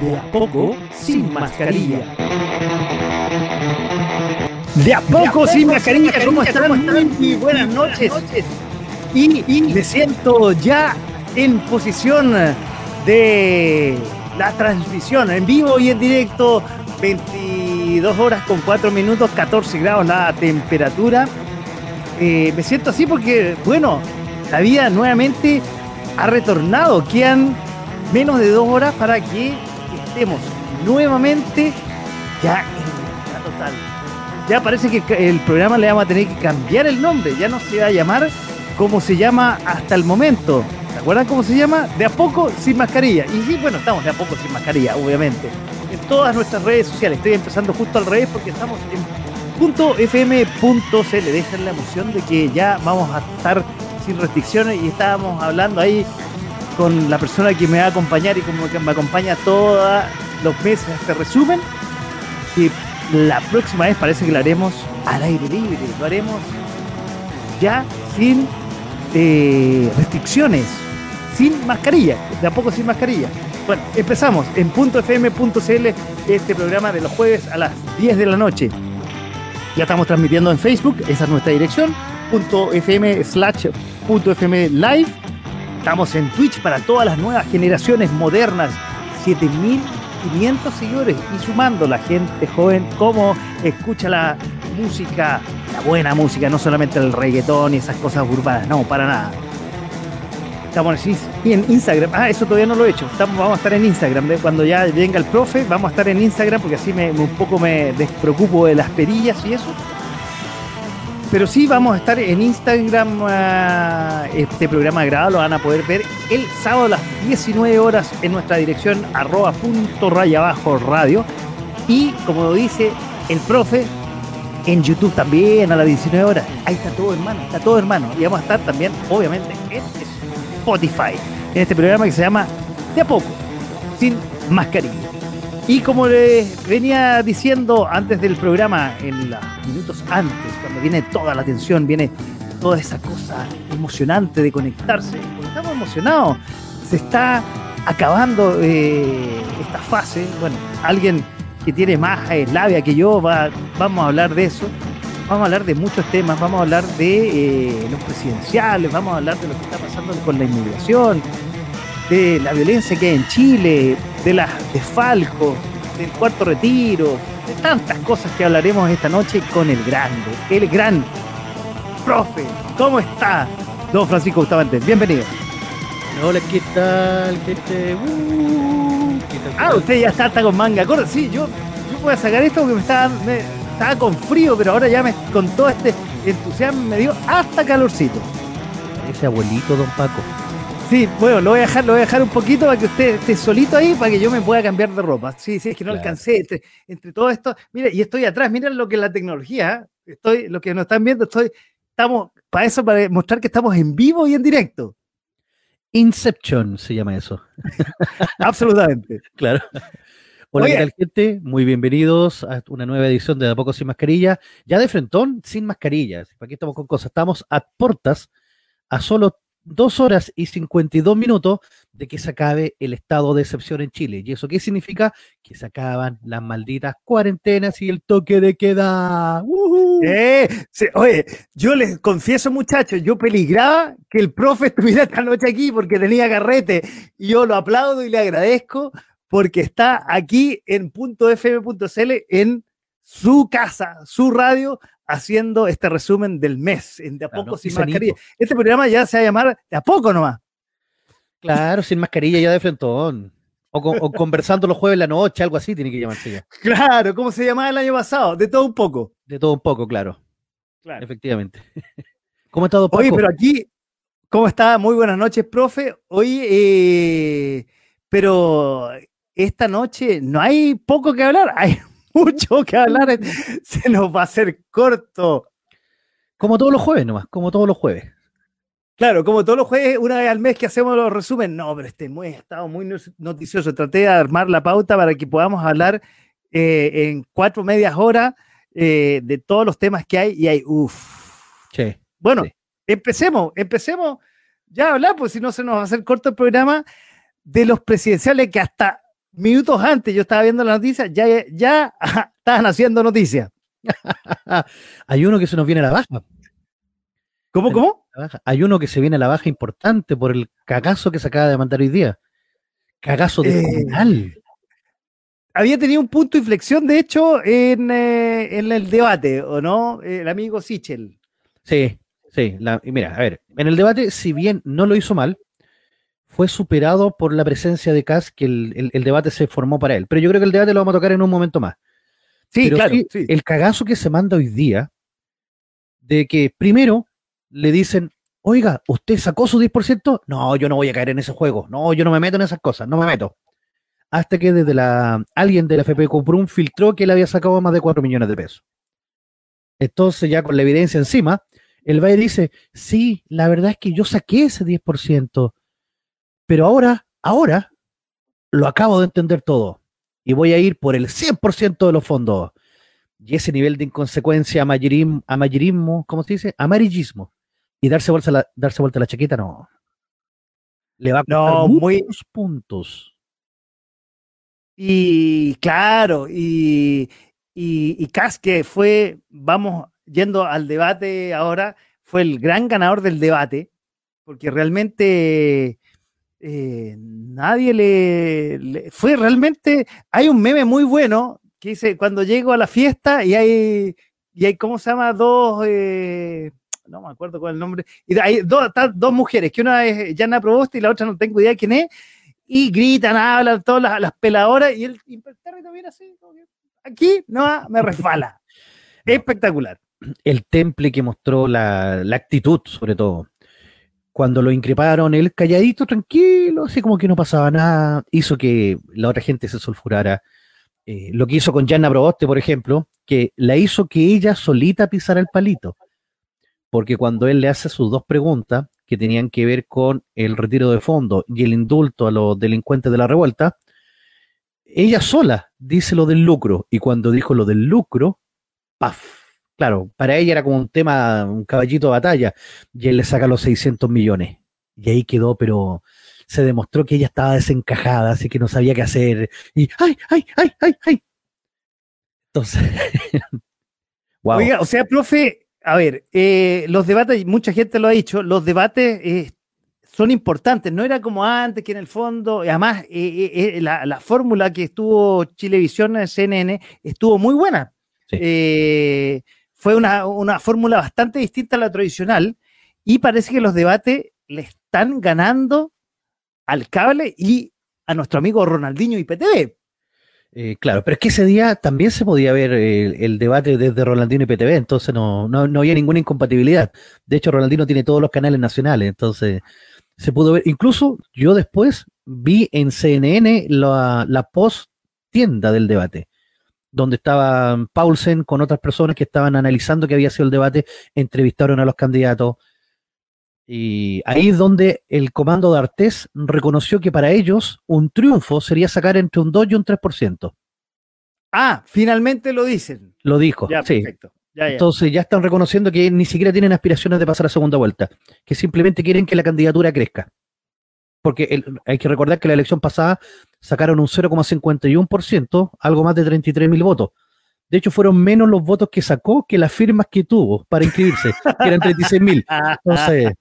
De a poco, sin mascarilla. De a poco, sin mascarilla, ¿cómo están? Muy buenas noches. Y, y me siento ya en posición de la transmisión en vivo y en directo. 22 horas con 4 minutos, 14 grados la temperatura. Eh, me siento así porque, bueno, la vida nuevamente ha retornado. Quedan menos de dos horas para que estemos nuevamente ya en la total. Ya parece que el programa le vamos a tener que cambiar el nombre. Ya no se va a llamar como se llama hasta el momento. ¿Se acuerdan cómo se llama? De a poco sin mascarilla. Y sí, bueno, estamos de a poco sin mascarilla, obviamente. En todas nuestras redes sociales. Estoy empezando justo al revés porque estamos en punto .fm.cl. Dejan la emoción de que ya vamos a estar sin restricciones y estábamos hablando ahí con la persona que me va a acompañar y como que me acompaña todos los meses este resumen. Y la próxima vez parece que lo haremos al aire libre, lo haremos ya sin eh, restricciones, sin mascarilla, de a poco sin mascarilla. Bueno, empezamos en .fm.cl este programa de los jueves a las 10 de la noche. Ya estamos transmitiendo en Facebook, esa es nuestra dirección, .fm slash .fm live. Estamos en Twitch para todas las nuevas generaciones modernas, 7500 seguidores y sumando la gente joven, como escucha la música, la buena música, no solamente el reggaetón y esas cosas urbanas, no, para nada. Estamos en Instagram. Ah, eso todavía no lo he hecho. Vamos a estar en Instagram. Cuando ya venga el profe, vamos a estar en Instagram porque así me, un poco me despreocupo de las perillas y eso. Pero sí vamos a estar en Instagram. Uh, este programa grabado lo van a poder ver el sábado a las 19 horas en nuestra dirección arroba punto raya abajo radio. Y como dice el profe, en YouTube también a las 19 horas. Ahí está todo hermano, está todo hermano. Y vamos a estar también, obviamente, en Spotify, en este programa que se llama De a poco, sin mascarilla. Y como les venía diciendo antes del programa, en los minutos antes, cuando viene toda la atención, viene toda esa cosa emocionante de conectarse, estamos emocionados, se está acabando eh, esta fase. Bueno, alguien que tiene más labia que yo, va, vamos a hablar de eso. Vamos a hablar de muchos temas, vamos a hablar de eh, los presidenciales, vamos a hablar de lo que está pasando con la inmigración, de la violencia que hay en Chile, de las desfalcos, del cuarto retiro, de tantas cosas que hablaremos esta noche con el grande, el gran profe. ¿Cómo está, don Francisco Bustamante? Bienvenido. Hola, ¿qué tal, gente? Uh, ¿qué tal, ah, usted ya está, con manga corta. Sí, yo, yo voy a sacar esto porque me estaba, me, estaba con frío, pero ahora ya me, con todo este entusiasmo me dio hasta calorcito. Ese abuelito, don Paco. Sí, bueno, lo voy a dejar, lo voy a dejar un poquito para que usted esté solito ahí, para que yo me pueda cambiar de ropa. Sí, sí, es que no alcancé entre, entre todo esto. Mire, y estoy atrás, miren lo que es la tecnología. ¿eh? Estoy, lo que nos están viendo, estoy, estamos, para eso, para mostrar que estamos en vivo y en directo. Inception se llama eso. Absolutamente. claro. Hola, ¿qué tal, gente? Muy bienvenidos a una nueva edición de De a Poco Sin Mascarilla. Ya de frentón, sin mascarillas. Aquí estamos con cosas. Estamos a portas, a solo dos horas y 52 minutos de que se acabe el estado de excepción en Chile. ¿Y eso qué significa? Que se acaban las malditas cuarentenas y el toque de queda. Eh, oye, yo les confieso, muchachos, yo peligraba que el profe estuviera esta noche aquí porque tenía carrete. Yo lo aplaudo y le agradezco porque está aquí en .fm.cl en su casa, su radio, haciendo este resumen del mes, en De a poco sin mascarilla. Este programa ya se va a llamar De a poco nomás. Claro, sin mascarilla ya de frentón. O, conversando los jueves en la noche, algo así tiene que llamarse ya. Claro, ¿cómo se llamaba el año pasado? De todo un poco. De todo un poco, claro. Claro. Efectivamente. ¿Cómo ha estado Paco? Oye, pero aquí, ¿cómo está? Muy buenas noches, profe. Hoy, eh, pero esta noche no hay poco que hablar, hay mucho que hablar, se nos va a hacer corto. Como todos los jueves nomás, como todos los jueves. Claro, como todos los jueves, una vez al mes que hacemos los resumen. No, pero este muy, estado muy noticioso. Traté de armar la pauta para que podamos hablar eh, en cuatro medias horas eh, de todos los temas que hay y hay, uff. Sí. Bueno, empecemos, empecemos ya a hablar, pues si no se nos va a hacer corto el programa de los presidenciales que hasta minutos antes yo estaba viendo la noticia, ya, ya estaban haciendo noticias. Hay uno que se nos viene a la baja. ¿Cómo, cómo? Hay uno que se viene a la baja importante por el cagazo que se acaba de mandar hoy día. Cagazo de eh, había tenido un punto de inflexión, de hecho, en, eh, el debate, ¿o no? El amigo Sichel. Sí, sí. mira, a ver, en el debate, si bien no lo hizo mal, fue superado por la presencia de Kass, que el, debate se formó para él. Pero yo creo que el debate lo vamos a tocar en un momento más. Sí, claro. El cagazo que se manda hoy día, de que primero le dicen, oiga, ¿usted sacó su 10%? No, yo no voy a caer en ese juego. No, yo no me meto en esas cosas, no me meto hasta que desde la alguien de la FP Cuprum filtró que él había sacado más de 4 millones de pesos. Entonces, ya con la evidencia encima, el Valle dice, sí, la verdad es que yo saqué ese 10%, pero ahora, ahora, lo acabo de entender todo y voy a ir por el 100% de los fondos. Y ese nivel de inconsecuencia, amarillismo, ¿cómo se dice? Amarillismo. Y darse vuelta la, darse vuelta la chaqueta, no. Le va a costar no, muchos puntos. Y claro, y, y, que fue, vamos yendo al debate ahora, fue el gran ganador del debate, porque realmente eh, nadie le, Fue realmente. Hay un meme muy bueno que dice: Cuando llego a la fiesta y hay. Y hay, ¿cómo se llama? Dos. Eh, no me acuerdo cuál es el nombre. Y hay dos, dos mujeres, que una es Jana Proboste y la otra no tengo idea quién es y gritan, hablan todas las, peladoras y el impertérrito viene así, aquí no me resbala. Espectacular. El temple que mostró la, actitud, sobre todo. Cuando lo increparon, él calladito, tranquilo, así como que no pasaba nada, hizo que la otra gente se sulfurara. Eh, lo que hizo con Jana Proboste, por ejemplo, que la hizo que ella solita pisara el palito. Porque cuando él le hace sus dos preguntas, que tenían que ver con el retiro de fondo y el indulto a los delincuentes de la revuelta, ella sola dice lo del lucro y cuando dijo lo del lucro, ¡paf! Claro, para ella era como un tema, un caballito de batalla y él le saca los 600 millones y ahí quedó, pero se demostró que ella estaba desencajada, así que no sabía qué hacer y ¡ay, ay, ay, ay, ay! Entonces, wow. Oiga, o sea, profe, a ver, eh, los debates, mucha gente lo ha dicho, los debates eh, son importantes, no era como antes que en el fondo, además eh, la, fórmula que estuvo Chilevisión en CNN estuvo muy buena. Fue una, fórmula bastante distinta a la tradicional y parece que los debates le están ganando al cable y a nuestro amigo Ronaldinho IPTV. Eh, claro, pero es que ese día también se podía ver el, debate desde Rolandino y PTV, entonces no, no, había ninguna incompatibilidad. De hecho, Rolandino tiene todos los canales nacionales, entonces se pudo ver. Incluso yo después vi en CNN la, la post tienda del debate, donde estaba Paulsen con otras personas que estaban analizando qué había sido el debate, entrevistaron a los candidatos, y ahí es donde el comando de Artés reconoció que para ellos un triunfo sería sacar entre un 2 y un 3%. Ah, finalmente lo dicen. Lo dijo, sí. Perfecto. Entonces ya están reconociendo que ni siquiera tienen aspiraciones de pasar a segunda vuelta, que simplemente quieren que la candidatura crezca. Porque hay que recordar que la elección pasada sacaron un 0,51%, algo más de 33 mil votos. De hecho, fueron menos los votos que sacó que las firmas que tuvo para inscribirse, que eran 36 mil. Entonces,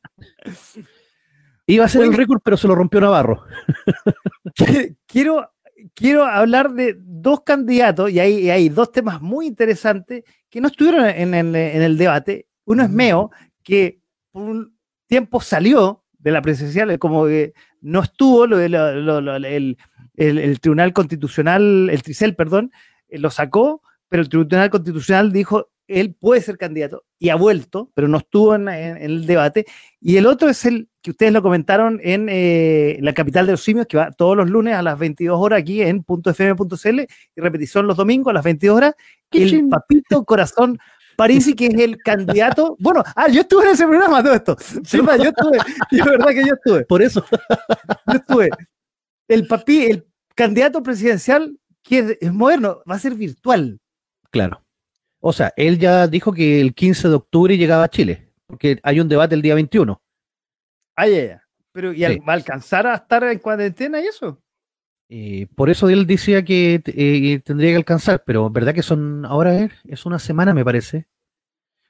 iba a ser el récord, pero se lo rompió Navarro. quiero, quiero hablar de dos candidatos, y hay, hay dos temas muy interesantes que no estuvieron en, el debate. Uno es Meo, que por un tiempo salió de la presidencial, como que no estuvo, lo, el, el, Tribunal Constitucional, el Tricel, perdón, eh, lo sacó pero el Tribunal Constitucional dijo, él puede ser candidato y ha vuelto, pero no estuvo en, el debate. Y el otro es el que ustedes lo comentaron en eh, la capital de los simios, que va todos los lunes a las 22 horas aquí en .fm.cl y repetición los domingos a las 22 horas. El papito corazón Parisi, que es el candidato. Bueno, ah, yo estuve en ese programa, todo esto. Sí, yo estuve, es verdad que yo estuve. Por eso. Yo estuve. El papi, el candidato presidencial, que es, moderno, va a ser virtual. Claro. O sea, él ya dijo que el 15 de octubre llegaba a Chile, porque hay un debate el día 21. Ah, ya, ya. Pero ¿y va a alcanzar a estar en cuarentena y eso? Eh, por eso él decía que eh, tendría que alcanzar, pero verdad que son ahora es, una semana, me parece.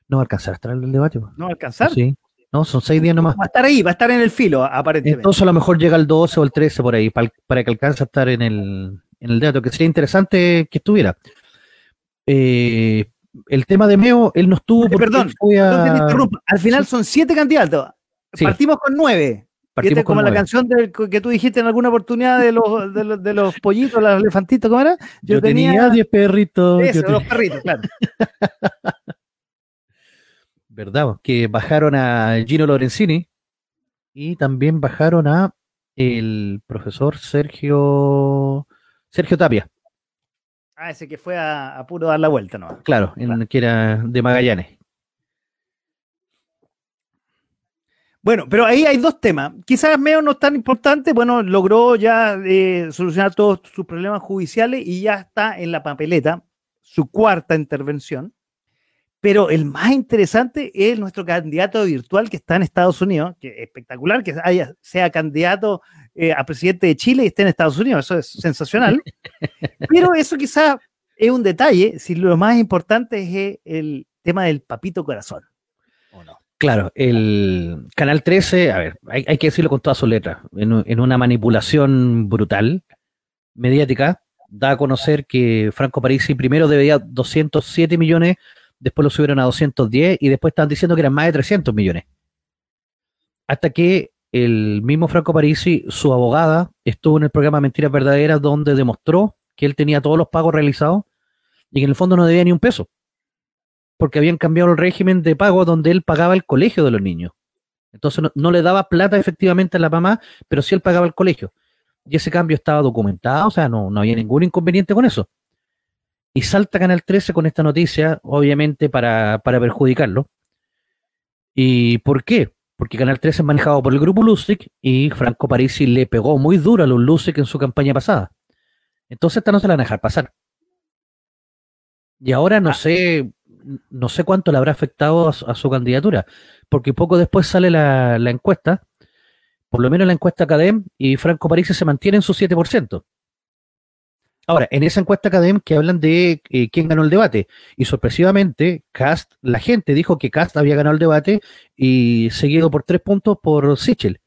No va a alcanzar a estar en el debate. ¿No va a alcanzar? Sí. No, son seis días nomás. Va a estar ahí, va a estar en el filo, aparentemente. Entonces a lo mejor llega el 12 o el 13 por ahí, para, que alcance a estar en el, en el debate, que sería interesante que estuviera. Eh, el tema de Meo, él no estuvo. perdón, al final son siete candidatos. Partimos con nueve. Partimos como la canción que tú dijiste en alguna oportunidad de los, de los, pollitos, los elefantitos, ¿cómo era? Yo, tenía 10 perritos. Eso, los perritos, claro. ¿Verdad? Que bajaron a Gino Lorenzini y también bajaron a el profesor Sergio Sergio Tapia. Ah, ese que fue a, puro dar la vuelta, ¿no? Claro, que era de Magallanes. Bueno, pero ahí hay dos temas. Quizás Meo no es tan importante, bueno, logró ya eh, solucionar todos sus problemas judiciales y ya está en la papeleta, su cuarta intervención. Pero el más interesante es nuestro candidato virtual que está en Estados Unidos, que es espectacular que haya, sea candidato eh, a presidente de Chile y esté en Estados Unidos, eso es sensacional. Pero eso quizás es un detalle, si lo más importante es el tema del papito corazón. Claro, el Canal 13, a ver, hay, que decirlo con todas sus letras, en, una manipulación brutal, mediática, da a conocer que Franco Parisi primero debía 207 millones, después lo subieron a 210 y después estaban diciendo que eran más de 300 millones. Hasta que el mismo Franco Parisi, su abogada, estuvo en el programa Mentiras Verdaderas donde demostró que él tenía todos los pagos realizados y que en el fondo no debía ni un peso porque habían cambiado el régimen de pago donde él pagaba el colegio de los niños. Entonces no, le daba plata efectivamente a la mamá, pero sí él pagaba el colegio. Y ese cambio estaba documentado, o sea, no, no había ningún inconveniente con eso. Y salta Canal 13 con esta noticia, obviamente para, para perjudicarlo. ¿Y por qué? Porque Canal 13 es manejado por el grupo Lusic y Franco Parisi le pegó muy duro a los Lusic en su campaña pasada. Entonces esta no se la van a dejar pasar. Y ahora no ah. sé, no sé cuánto le habrá afectado a, su candidatura, porque poco después sale la, encuesta, por lo menos la encuesta CADEM, y Franco París se mantiene en su 7%. Ahora, en esa encuesta CADEM que hablan de eh, quién ganó el debate, y sorpresivamente, Cast, la gente dijo que Cast había ganado el debate y seguido por tres puntos por Sichel.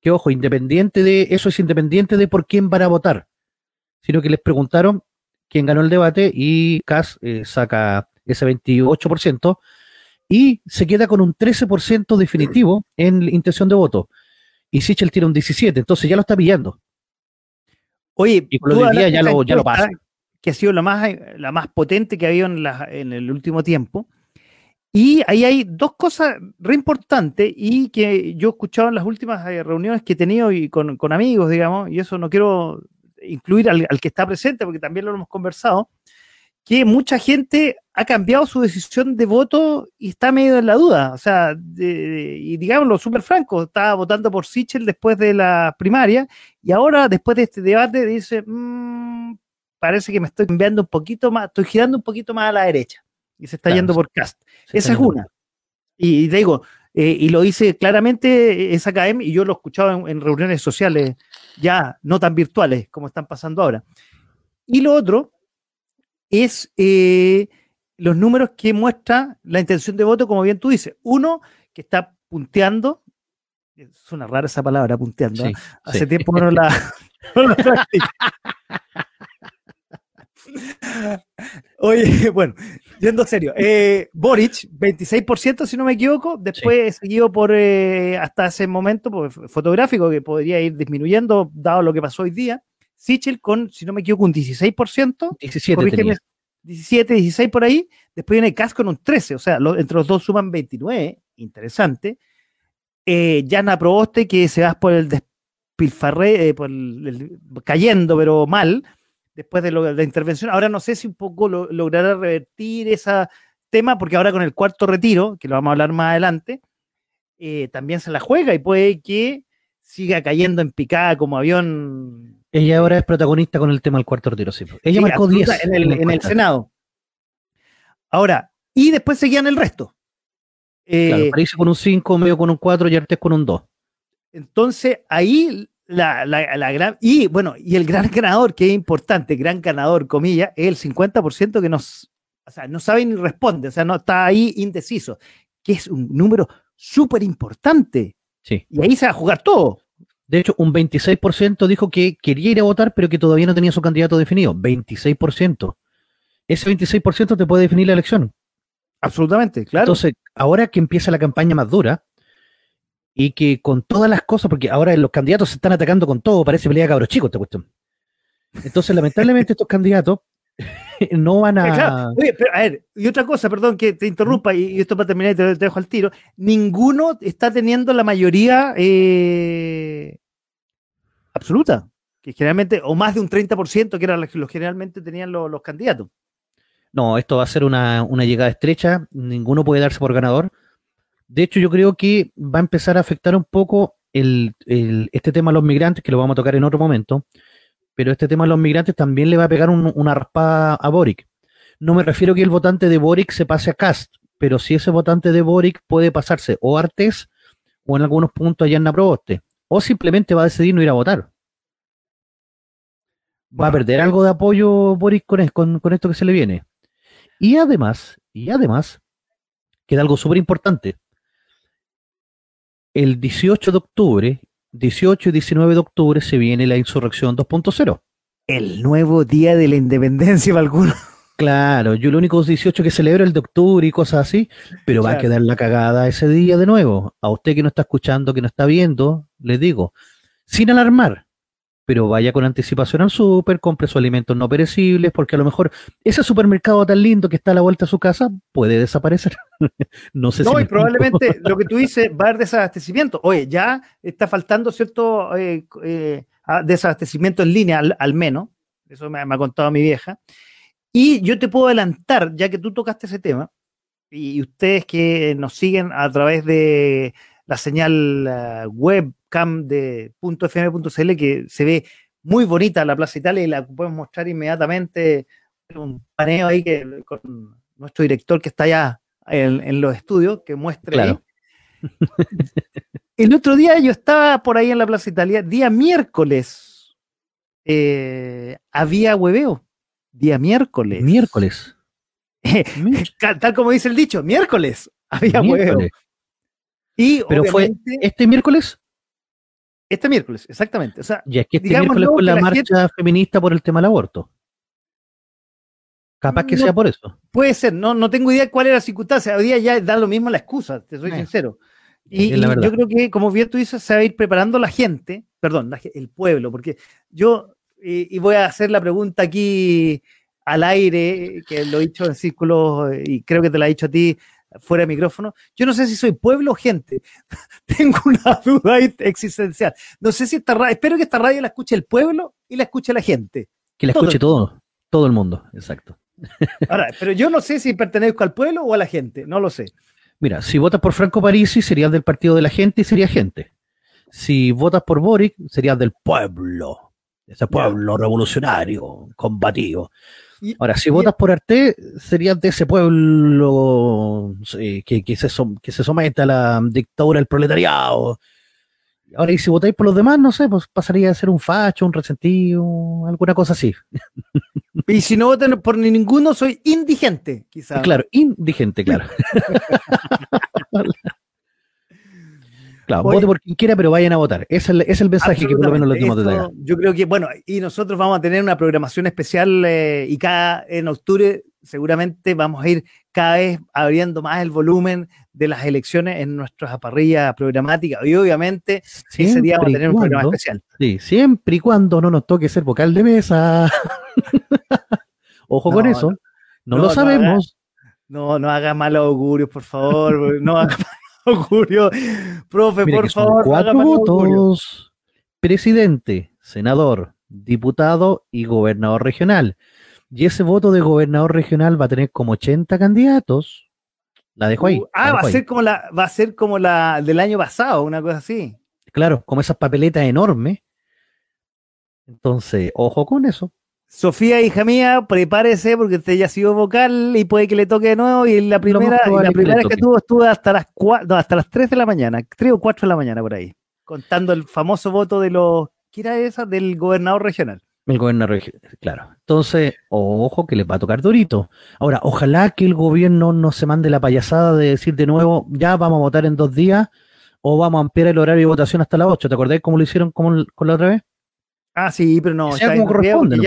Que ojo, independiente de, eso es independiente de por quién van a votar, sino que les preguntaron quién ganó el debate y Cast eh, saca ese 28%, y se queda con un 13% definitivo en intención de voto. Y Sichel tiene un 17%, entonces ya lo está pillando. Oye, y con lo día ya lo, ya lo pasa. Que ha sido la más, la más potente que ha habido en, la, en el último tiempo. Y ahí hay dos cosas re importantes y que yo he escuchado en las últimas eh, reuniones que he tenido y con, con amigos, digamos, y eso no quiero incluir al, al, que está presente porque también lo hemos conversado, que mucha gente ha cambiado su decisión de voto y está medio en la duda. O sea, y digámoslo súper franco, estaba votando por Sichel después de la primaria y ahora, después de este debate, dice, mm, parece que me estoy cambiando un poquito más, estoy girando un poquito más a la derecha y se está yendo por Cast. Esa es una. Y, digo, eh, y lo dice claramente esa KM y yo lo he escuchado en reuniones sociales ya no tan virtuales como están pasando ahora. Y lo otro es eh, los números que muestra la intención de voto, como bien tú dices. Uno, que está punteando, suena rara esa palabra, punteando, ¿eh? hace tiempo no la, no Oye, bueno, yendo serio, eh, Boric, 26%, si no me equivoco, después seguido por hasta ese momento pues, fotográfico que podría ir disminuyendo dado lo que pasó hoy día. Sichel con, si no me equivoco, un 16%. 17, 17, 16 por ahí. Después viene Cas con un 13, o sea, entre los dos suman 29, interesante. eh, Yana Proboste, que se va por el despilfarre, eh, por cayendo, pero mal, después de, la intervención. Ahora no sé si un poco logrará revertir ese tema, porque ahora con el cuarto retiro, que lo vamos a hablar más adelante, eh, también se la juega y puede que siga cayendo en picada como avión. Ella ahora es protagonista con el tema del cuarto retiro, sí. Ella marcó 10 en el, Senado. Ahora, y después seguían el resto. Eh, claro, con un 5, medio con un 4 y Artes con un 2. Entonces, ahí la, la, gran. Y bueno, y el gran ganador, que es importante, gran ganador, comillas, es el 50% que nos. O sea, no sabe ni responde, o sea, no está ahí indeciso, que es un número súper importante. Sí. Y ahí se va a jugar todo. De hecho, un 26% dijo que quería ir a votar, pero que todavía no tenía su candidato definido. 26%. Ese 26% te puede definir la elección. Absolutamente, claro. Entonces, ahora que empieza la campaña más dura y que con todas las cosas, porque ahora los candidatos se están atacando con todo, parece pelea cabros chicos esta cuestión. Entonces, lamentablemente, estos candidatos no van a. Oye, pero a ver, y otra cosa, perdón que te interrumpa, y, esto para terminar y te, dejo al tiro. Ninguno está teniendo la mayoría eh, absoluta, que generalmente, o más de un 30%, que era lo que generalmente tenían los, candidatos. No, esto va a ser una, llegada estrecha, ninguno puede darse por ganador. De hecho, yo creo que va a empezar a afectar un poco el, este tema de los migrantes, que lo vamos a tocar en otro momento pero este tema de los migrantes también le va a pegar una raspada a Boric. No me refiero que el votante de Boric se pase a Cast, pero si ese votante de Boric puede pasarse o a Artes o en algunos puntos a Yanna Proboste, o simplemente va a decidir no ir a votar. Va a perder algo de apoyo Boric con, con esto que se le viene. Y además, y además, queda algo súper importante. El 18 de octubre 18 y 19 de octubre se viene la insurrección 2.0. El nuevo día de la independencia para algunos. Claro, yo lo único 18 que celebro es el de octubre y cosas así, pero va a quedar la cagada ese día de nuevo. A usted que no está escuchando, que no está viendo, les digo, sin alarmar, pero vaya con anticipación al súper, compre sus alimentos no perecibles, porque a lo mejor ese supermercado tan lindo que está a la vuelta de su casa puede desaparecer. no sé no, y probablemente lo que tú dices va a haber desabastecimiento. Oye, ya está faltando cierto eh, eh, desabastecimiento en línea, al, menos. Eso me, ha contado mi vieja. Y yo te puedo adelantar, ya que tú tocaste ese tema, y ustedes que nos siguen a través de la señal uh, webcam de .fm.cl que se ve muy bonita la Plaza Italia y la podemos mostrar inmediatamente un paneo ahí que, con nuestro director que está allá en, los estudios, que muestre claro. El otro día yo estaba por ahí en la Plaza Italia, día miércoles, eh, había hueveo. Día miércoles. Miércoles. Tal como dice el dicho, miércoles había hueveo. ¿Pero fue este miércoles? Este miércoles, exactamente. O sea, y es que este miércoles fue la, marcha feminista por el tema del aborto. Capaz que sea por eso. Puede ser, no, no tengo idea cuál era la circunstancia. Hoy día ya da lo mismo la excusa, te soy eh. sincero. Y, yo creo que, como bien tú dices, se va a ir preparando la gente, perdón, el pueblo, porque yo, y, voy a hacer la pregunta aquí al aire, que lo he dicho en círculos, y creo que te la he dicho a ti, fuera de micrófono. Yo no sé si soy pueblo o gente. Tengo una duda existencial. No sé si esta radio, espero que esta radio la escuche el pueblo y la escuche la gente. Que la escuche todo, todo el mundo, exacto. Ahora, pero yo no sé si pertenezco al pueblo o a la gente, no lo sé. Mira, si votas por Franco Parisi, serías del partido de la gente y sería gente. Si votas por Boric, serías del pueblo, ese pueblo revolucionario, combativo. Ahora, si votas por Arte, serías de ese pueblo que, que, se que se somete a la dictadura del proletariado. Ahora, y si votáis por los demás, no sé, pues pasaría a ser un facho, un resentido, alguna cosa así. Y si no votan por ninguno, soy indigente, quizás. Claro, indigente, claro. Claro, vote por quien quiera, pero vayan a votar. Es el, es el mensaje que por lo menos lo tenemos de Yo creo que, bueno, y nosotros vamos a tener una programación especial eh, y cada en octubre seguramente vamos a ir cada vez abriendo más el volumen de las elecciones en nuestras parrillas programáticas y obviamente ese día vamos a tener un programa especial. Sí, siempre y cuando no nos toque ser vocal de mesa. Ojo con eso. No, lo sabemos. No, no haga malos augurios, por favor. no haga augurio. Profe, por favor. Cuatro votos. Presidente, senador, diputado y gobernador regional. Y ese voto de gobernador regional va a tener como 80 candidatos. La dejo ahí. Uh, ah, va a ser como la, va a ser como la del año pasado, una cosa así. Claro, como esas papeletas enormes. Entonces, ojo con eso. Sofía, hija mía, prepárese porque usted ya ha sido vocal y puede que le toque de nuevo. Y la primera, la primera vez que tuvo estuvo hasta las hasta las 3 de la mañana, 3 o 4 de la mañana por ahí, contando el famoso voto de los, ¿qué era esa? Del gobernador regional. El gobernador regional, claro. Entonces, ojo que le va a tocar durito. Ahora, ojalá que el gobierno no se mande la payasada de decir de nuevo, ya vamos a votar en dos días o vamos a ampliar el horario de votación hasta las 8. ¿Te acordás cómo lo hicieron con la otra vez? Ah, sí, pero no, ya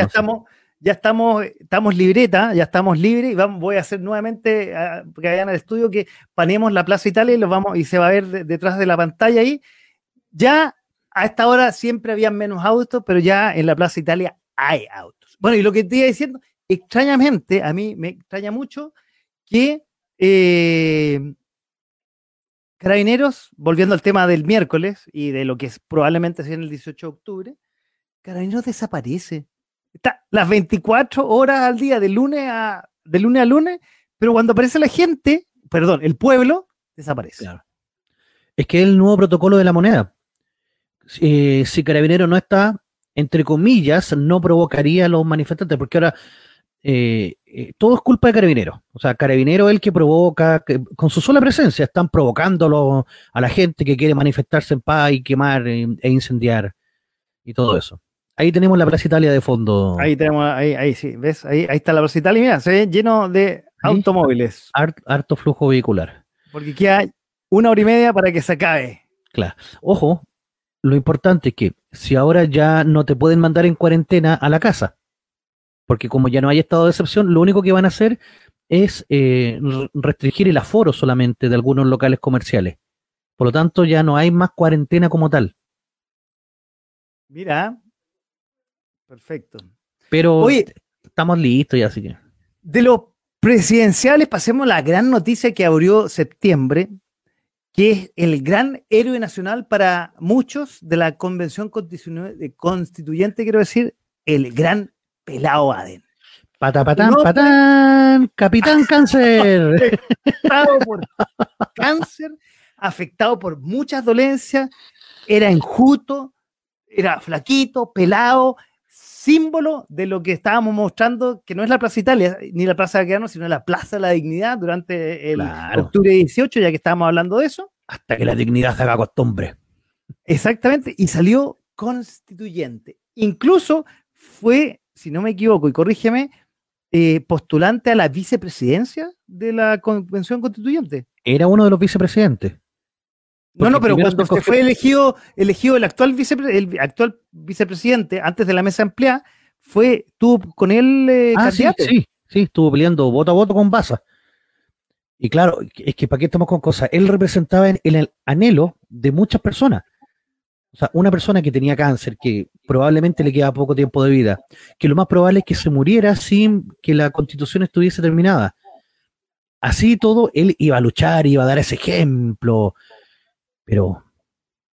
estamos, ya estamos, estamos libreta, ya estamos libres y vamos, voy a hacer nuevamente, ah, que vayan al estudio, que panemos la Plaza Italia y los vamos, y se va a ver detrás de la pantalla ahí. Ya a esta hora siempre había menos autos, pero ya en la Plaza Italia hay autos. Bueno, y lo que te iba diciendo, extrañamente, a mí me extraña mucho que eh, Carabineros, volviendo al tema del miércoles y de lo que es, probablemente sea en el 18 de octubre, Carabineros desaparece. Está las 24 horas al día, de lunes a, de lunes, a lunes, pero cuando aparece la gente, perdón, el pueblo, desaparece. Es que es el nuevo protocolo de la moneda. si Carabinero no está, entre comillas, no provocaría a los manifestantes, porque ahora eh, eh, todo es culpa de Carabinero. O sea, Carabinero es el que provoca, con su sola presencia, están provocándolo a la gente que quiere manifestarse en paz y quemar e, e incendiar y todo eso. Ahí tenemos la Plaza Italia de fondo. Ahí tenemos, ahí, ahí sí, ¿ves? Ahí, ahí está la Plaza Italia, mira, se ve lleno de automóviles. harto flujo vehicular. Porque queda una hora y media para que se acabe. Claro. Ojo, lo importante es que si ahora ya no te pueden mandar en cuarentena a la casa, porque como ya no hay estado de excepción, lo único que van a hacer es eh, restringir el aforo solamente de algunos locales comerciales. Por lo tanto, ya no hay más cuarentena como tal. Mira, Perfecto. Pero estamos listos ya, así que. De los presidenciales, pasemos a la gran noticia que abrió septiembre, que es el gran héroe nacional para muchos de la convención constituyente, quiero decir, el gran pelao Aden. Patapatán, patán, capitán cáncer. afectado por cáncer, afectado por muchas dolencias, era enjuto, era flaquito, pelado, símbolo de lo que estábamos mostrando, que no es la Plaza Italia ni la Plaza Baquedano, sino la Plaza de la Dignidad durante el octubre 18, ya que estábamos hablando de eso. Hasta que la dignidad se haga costumbre. Exactamente, y salió constituyente. Incluso fue, si no me equivoco, y corrígeme, eh, postulante a la vicepresidencia de la Convención Constituyente. Era uno de los vicepresidentes. No, no, pero cuando se fue elegido, elegido el actual, el actual vicepresidente, antes de la mesa empleada, fue, tú con él eh, ah, Sí, sí, estuvo peleando voto a voto con Baza. Y claro, es que para qué estamos con cosas. Él representaba el, el anhelo de muchas personas. O sea, una persona que tenía cáncer, que probablemente le queda poco tiempo de vida, que lo más probable es que se muriera sin que la constitución estuviese terminada. Así todo, él iba a luchar, iba a dar ese ejemplo, pero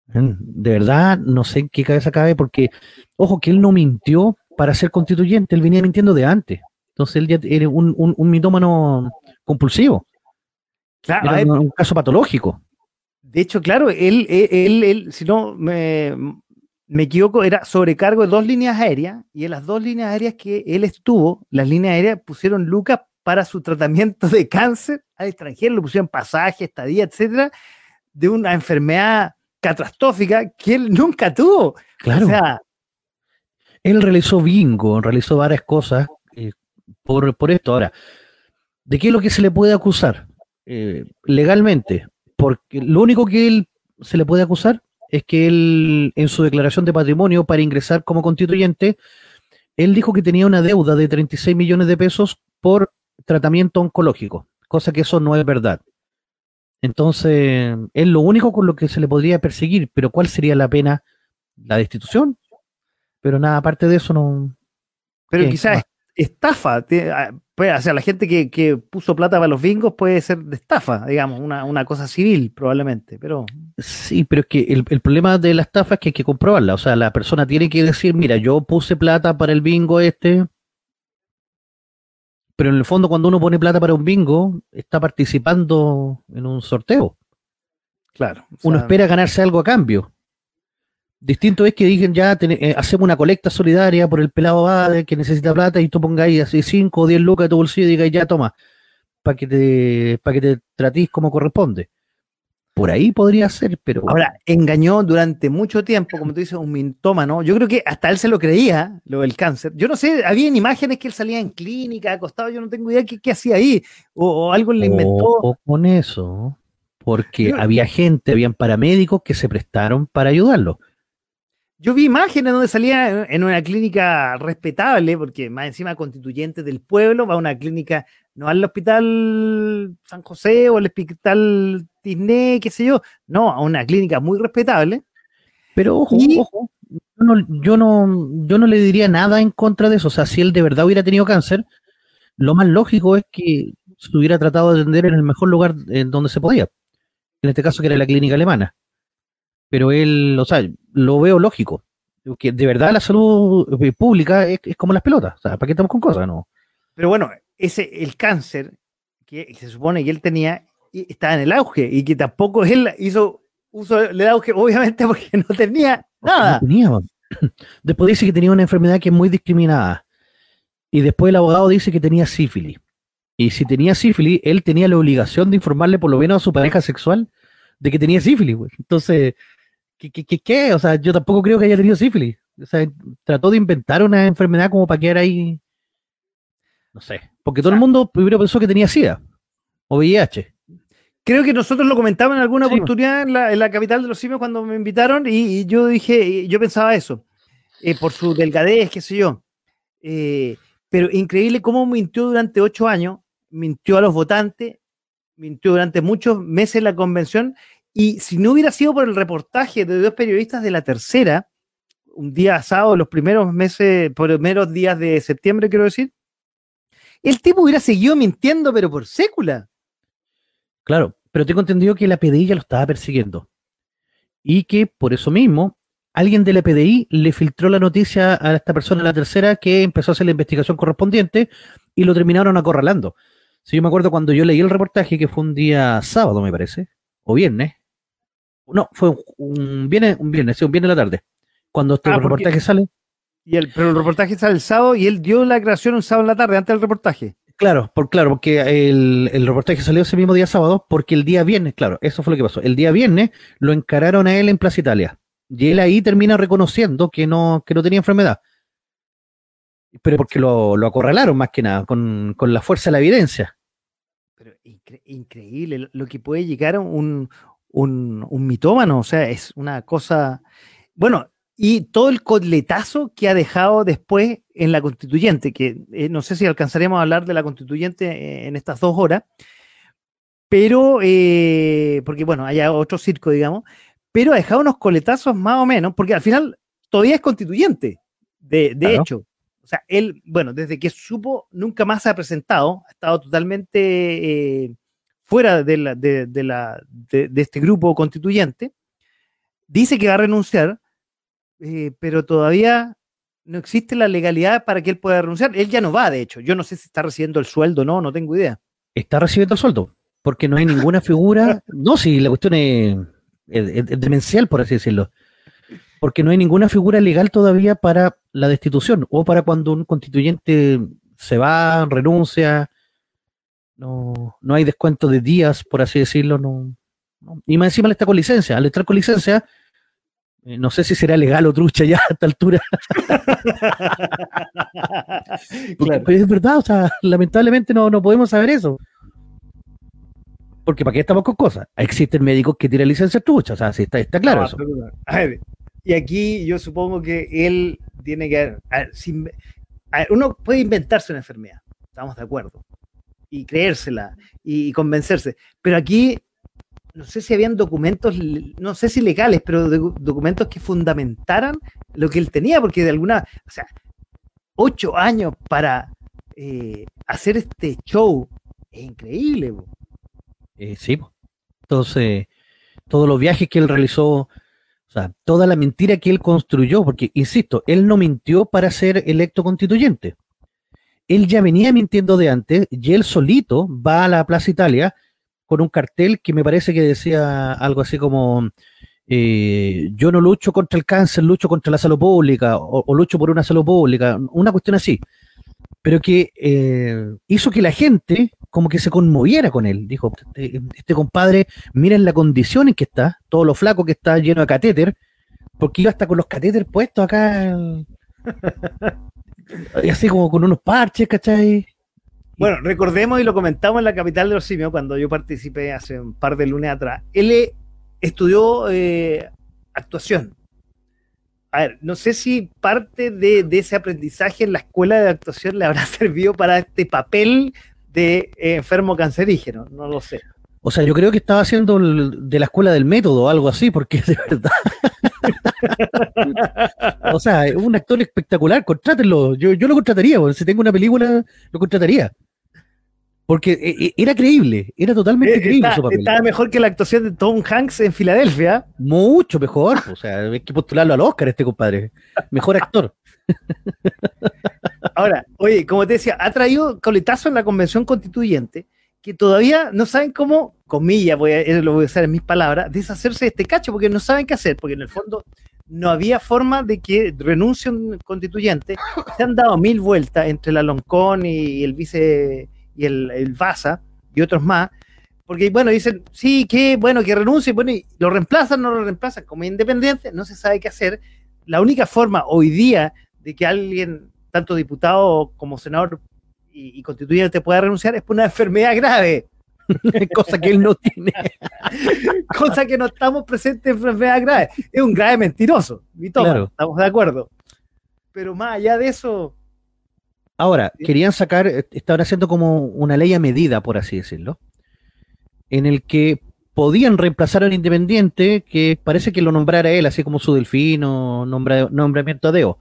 de verdad no sé en qué cabeza cabe porque, ojo, que él no mintió para ser constituyente, él venía mintiendo de antes. Entonces él ya era un, un, mitómano compulsivo. Claro, un, caso patológico. De hecho, claro, él, él, él, si no me, me, equivoco, era sobrecargo de dos líneas aéreas y en las dos líneas aéreas que él estuvo, las líneas aéreas pusieron lucas para su tratamiento de cáncer al extranjero, le pusieron pasaje, estadía, etcétera, de una enfermedad catastrófica que él nunca tuvo. Claro. O sea, él realizó bingo, realizó varias cosas eh, por, por, esto. Ahora, ¿de qué es lo que se le puede acusar? Eh, legalmente, porque lo único que él se le puede acusar es que él, en su declaración de patrimonio para ingresar como constituyente, él dijo que tenía una deuda de 36 millones de pesos por tratamiento oncológico, cosa que eso no es verdad. Entonces, es lo único con lo que se le podría perseguir, pero ¿cuál sería la pena? La destitución. Pero nada, aparte de eso no... Pero quizás estafa, pues, o sea, la gente que, puso plata para los bingos puede ser de estafa, digamos, una, cosa civil probablemente, pero... Sí, pero es que el, problema de la estafa es que hay que comprobarla, o sea, la persona tiene que decir, mira, yo puse plata para el bingo este, pero en el fondo cuando uno pone plata para un bingo, está participando en un sorteo. Claro. uno espera ganarse algo a cambio. Distinto es que digan ya eh, hacemos una colecta solidaria por el pelado Bade que necesita plata y tú pongáis así 5 o 10 lucas de tu bolsillo y digáis ya toma, para que te para que te tratís como corresponde. Por ahí podría ser, pero. Ahora, engañó durante mucho tiempo, como tú dices, un mintómano. Yo creo que hasta él se lo creía, lo del cáncer. Yo no sé, había imágenes que él salía en clínica, acostado, yo no tengo idea qué, hacía ahí. O, algo le inventó. O con eso, porque había gente, habían paramédicos que se prestaron para ayudarlo. Yo vi imágenes donde salía en una clínica respetable, porque más encima constituyente del pueblo, va a una clínica, no al hospital San José o al hospital Disney, qué sé yo, no, a una clínica muy respetable. Pero ojo, ojo, yo no, yo no le diría nada en contra de eso. O sea, si él de verdad hubiera tenido cáncer, lo más lógico es que se hubiera tratado de atender en el mejor lugar en donde se podía. En este caso, que era la clínica alemana pero él, o sea, lo veo lógico. Que de verdad la salud eh, pública es, como las pelotas. O sea, ¿para qué estamos con cosas? No. Pero bueno, ese, el cáncer que se supone que él tenía estaba en el auge y que tampoco él hizo uso del auge, obviamente porque no tenía nada. Después dice que tenía una enfermedad que es muy discriminada. Y después el abogado dice que tenía sífilis. Y si tenía sífilis, él tenía la obligación de informarle por lo menos a su pareja sexual de que tenía sífilis. Entonces, ¿Qué, qué, qué, O sea, yo tampoco creo que haya tenido sífilis. O sea, trató de inventar una enfermedad como para quedar ahí. No sé. Porque todo el mundo primero pensó que tenía SIDA o VIH. Creo que nosotros lo comentamos en alguna oportunidad en la, capital de los simios cuando me invitaron y, yo dije, yo pensaba eso, eh, por su delgadez, qué sé yo. Eh, pero increíble cómo mintió durante ocho años, mintió a los votantes, mintió durante muchos meses en la convención y si no hubiera sido por el reportaje de dos periodistas de la tercera, un día sábado, los primeros meses, primeros días de septiembre, quiero decir, el tipo hubiera seguido mintiendo, pero por sécula. Claro, pero tengo entendido que la PDI ya lo estaba persiguiendo. Y que por eso mismo, alguien de la PDI le filtró la noticia a esta persona de la tercera que empezó a hacer la investigación correspondiente y lo terminaron acorralando. Si yo me acuerdo cuando yo leí el reportaje, que fue un día sábado, me parece, o viernes, no, fue un viernes, un viernes, sí, un viernes de la tarde. Cuando este ah, reportaje sale. Y el, pero el reportaje sale el sábado y él dio la creación un sábado en la tarde, antes del reportaje. Claro, por, claro, porque el, el, reportaje salió ese mismo día sábado, porque el día viernes, claro, eso fue lo que pasó. El día viernes lo encararon a él en Plaza Italia. Y él ahí termina reconociendo que no, que no tenía enfermedad. Pero porque lo, lo acorralaron más que nada, con, con la fuerza de la evidencia. Pero increíble lo que puede llegar a un, un, mitómano, o sea, es una cosa... Bueno, y todo el coletazo que ha dejado después en la constituyente, que eh, no sé si alcanzaremos a hablar de la constituyente eh, en estas dos horas, pero, eh, porque bueno, hay otro circo, digamos, pero ha dejado unos coletazos más o menos, porque al final todavía es constituyente, de, hecho. O sea, él, bueno, desde que supo, nunca más se ha presentado, ha estado totalmente fuera de, la, de, la, de, este grupo constituyente, dice que va a renunciar, eh, pero todavía no existe la legalidad para que él pueda renunciar. Él ya no va, de hecho. Yo no sé si está recibiendo el sueldo o no, no tengo idea. Está recibiendo el sueldo, porque no hay ninguna figura. no, si la cuestión es, demencial, por así decirlo. Porque no hay ninguna figura legal todavía para la destitución o para cuando un constituyente se va, renuncia, no, no hay descuento de días, por así decirlo. No, Y más encima le está con licencia. Al estar con licencia, eh, no sé si será legal o trucha ya a esta altura. Pero es verdad, o sea, lamentablemente no, no podemos saber eso. Porque ¿para qué estamos con cosas? Existen médicos que tienen licencia trucha, o sea, sí, está, está claro eso. y aquí yo supongo que él tiene que... uno puede inventarse una enfermedad, estamos de acuerdo y creérsela y, convencerse. Pero aquí, no sé si habían documentos, no sé si legales, pero documentos que fundamentaran lo que él tenía, porque de alguna, o sea, ocho años para eh, hacer este show es increíble. Eh, sí, entonces todos los viajes que él realizó, o sea, toda la mentira que él construyó, porque, insisto, él no mintió para ser electo constituyente. Él ya venía mintiendo de antes y él solito va a la Plaza Italia con un cartel que me parece que decía algo así como eh, yo no lucho contra el cáncer, lucho contra la salud pública o, lucho por una salud pública, una cuestión así, pero que eh, hizo que la gente como que se conmoviera con él. Dijo, este, este, compadre, miren la condición en que está, todo lo flaco que está lleno de catéter, porque iba hasta con los catéter puestos acá, y así como con unos parches, ¿cachai? Bueno, recordemos y lo comentamos en la capital de los simios cuando yo participé hace un par de lunes atrás. Él estudió eh, actuación. A ver, no sé si parte de, ese aprendizaje en la escuela de actuación le habrá servido para este papel de eh, enfermo cancerígeno, no lo sé. O sea, yo creo que estaba haciendo de la escuela del método o algo así, porque de verdad. O sea, un actor espectacular, contrátenlo. Yo, yo lo contrataría, si tengo una película, lo contrataría. Porque eh, eh, era creíble, era totalmente eh, creíble su papel. Estaba mejor que la actuación de Tom Hanks en Filadelfia. Mucho mejor. O sea, hay que postularlo al Oscar este compadre. Mejor actor. Ahora, oye, como te decía, ha traído coletazo en la convención constituyente que todavía no saben cómo, comillas, lo voy a usar en mis palabras, deshacerse de este cacho porque no saben qué hacer, porque en el fondo no había forma de que renuncie un constituyente. Se han dado mil vueltas entre la Loncón y el vice y el, el Baza y otros más, porque bueno, dicen, sí, que bueno, que renuncie, bueno, y lo reemplazan, no lo reemplazan como independiente, no se sabe qué hacer. La única forma hoy día de que alguien, tanto diputado como senador y, constituyente pueda renunciar es por una enfermedad grave. cosa que él no tiene. cosa que no estamos presentes en enfermedad grave. Es un grave mentiroso. Y todo, estamos de acuerdo. Pero más allá de eso, Ahora, querían sacar, eh, estaban haciendo como una ley a medida, por así decirlo, en el que podían reemplazar al independiente, que parece que lo nombrara él, así como su delfino, nombramiento a Deo,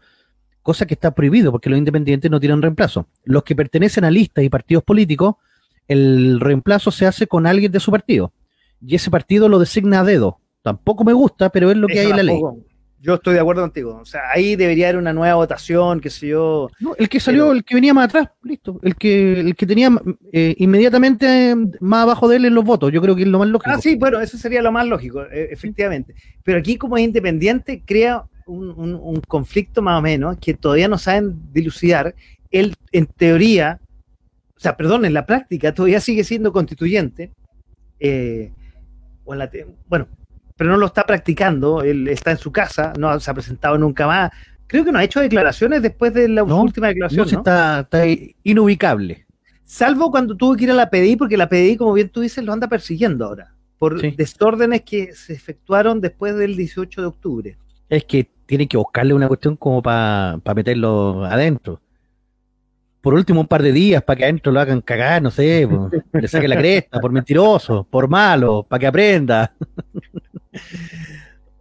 cosa que está prohibido porque los independientes no tienen reemplazo. Los que pertenecen a listas y partidos políticos, el reemplazo se hace con alguien de su partido, y ese partido lo designa a dedo. Tampoco me gusta, pero es lo que hay en la ley. Yo estoy de acuerdo contigo. O sea, ahí debería haber una nueva votación, qué sé yo. No, el que salió, el que venía más atrás, listo. El que, el que tenía eh, inmediatamente más abajo de él en los votos. Yo creo que es lo más lógico. Ah, sí, bueno, eso sería lo más lógico, e, efectivamente. Pero aquí, como es independiente, crea un, conflicto más o menos que todavía no saben dilucidar. Él, en teoría, o sea, perdón, en la práctica, todavía sigue siendo constituyente. Eh, o en la bueno, pero no lo está practicando, él está en su casa, no se ha presentado nunca más. Creo que no ha hecho declaraciones después de la última declaración. No, Está, inubicable. Salvo cuando tuvo que ir a la PDI, porque la PDI, como bien tú dices, lo anda persiguiendo ahora, por desórdenes que se efectuaron después del 18 de octubre. Es que tiene que buscarle una cuestión como para meterlo adentro. Por último, un par de días para que adentro lo hagan cagar, no sé, le saquen la cresta, por mentiroso, por malo, para que aprenda.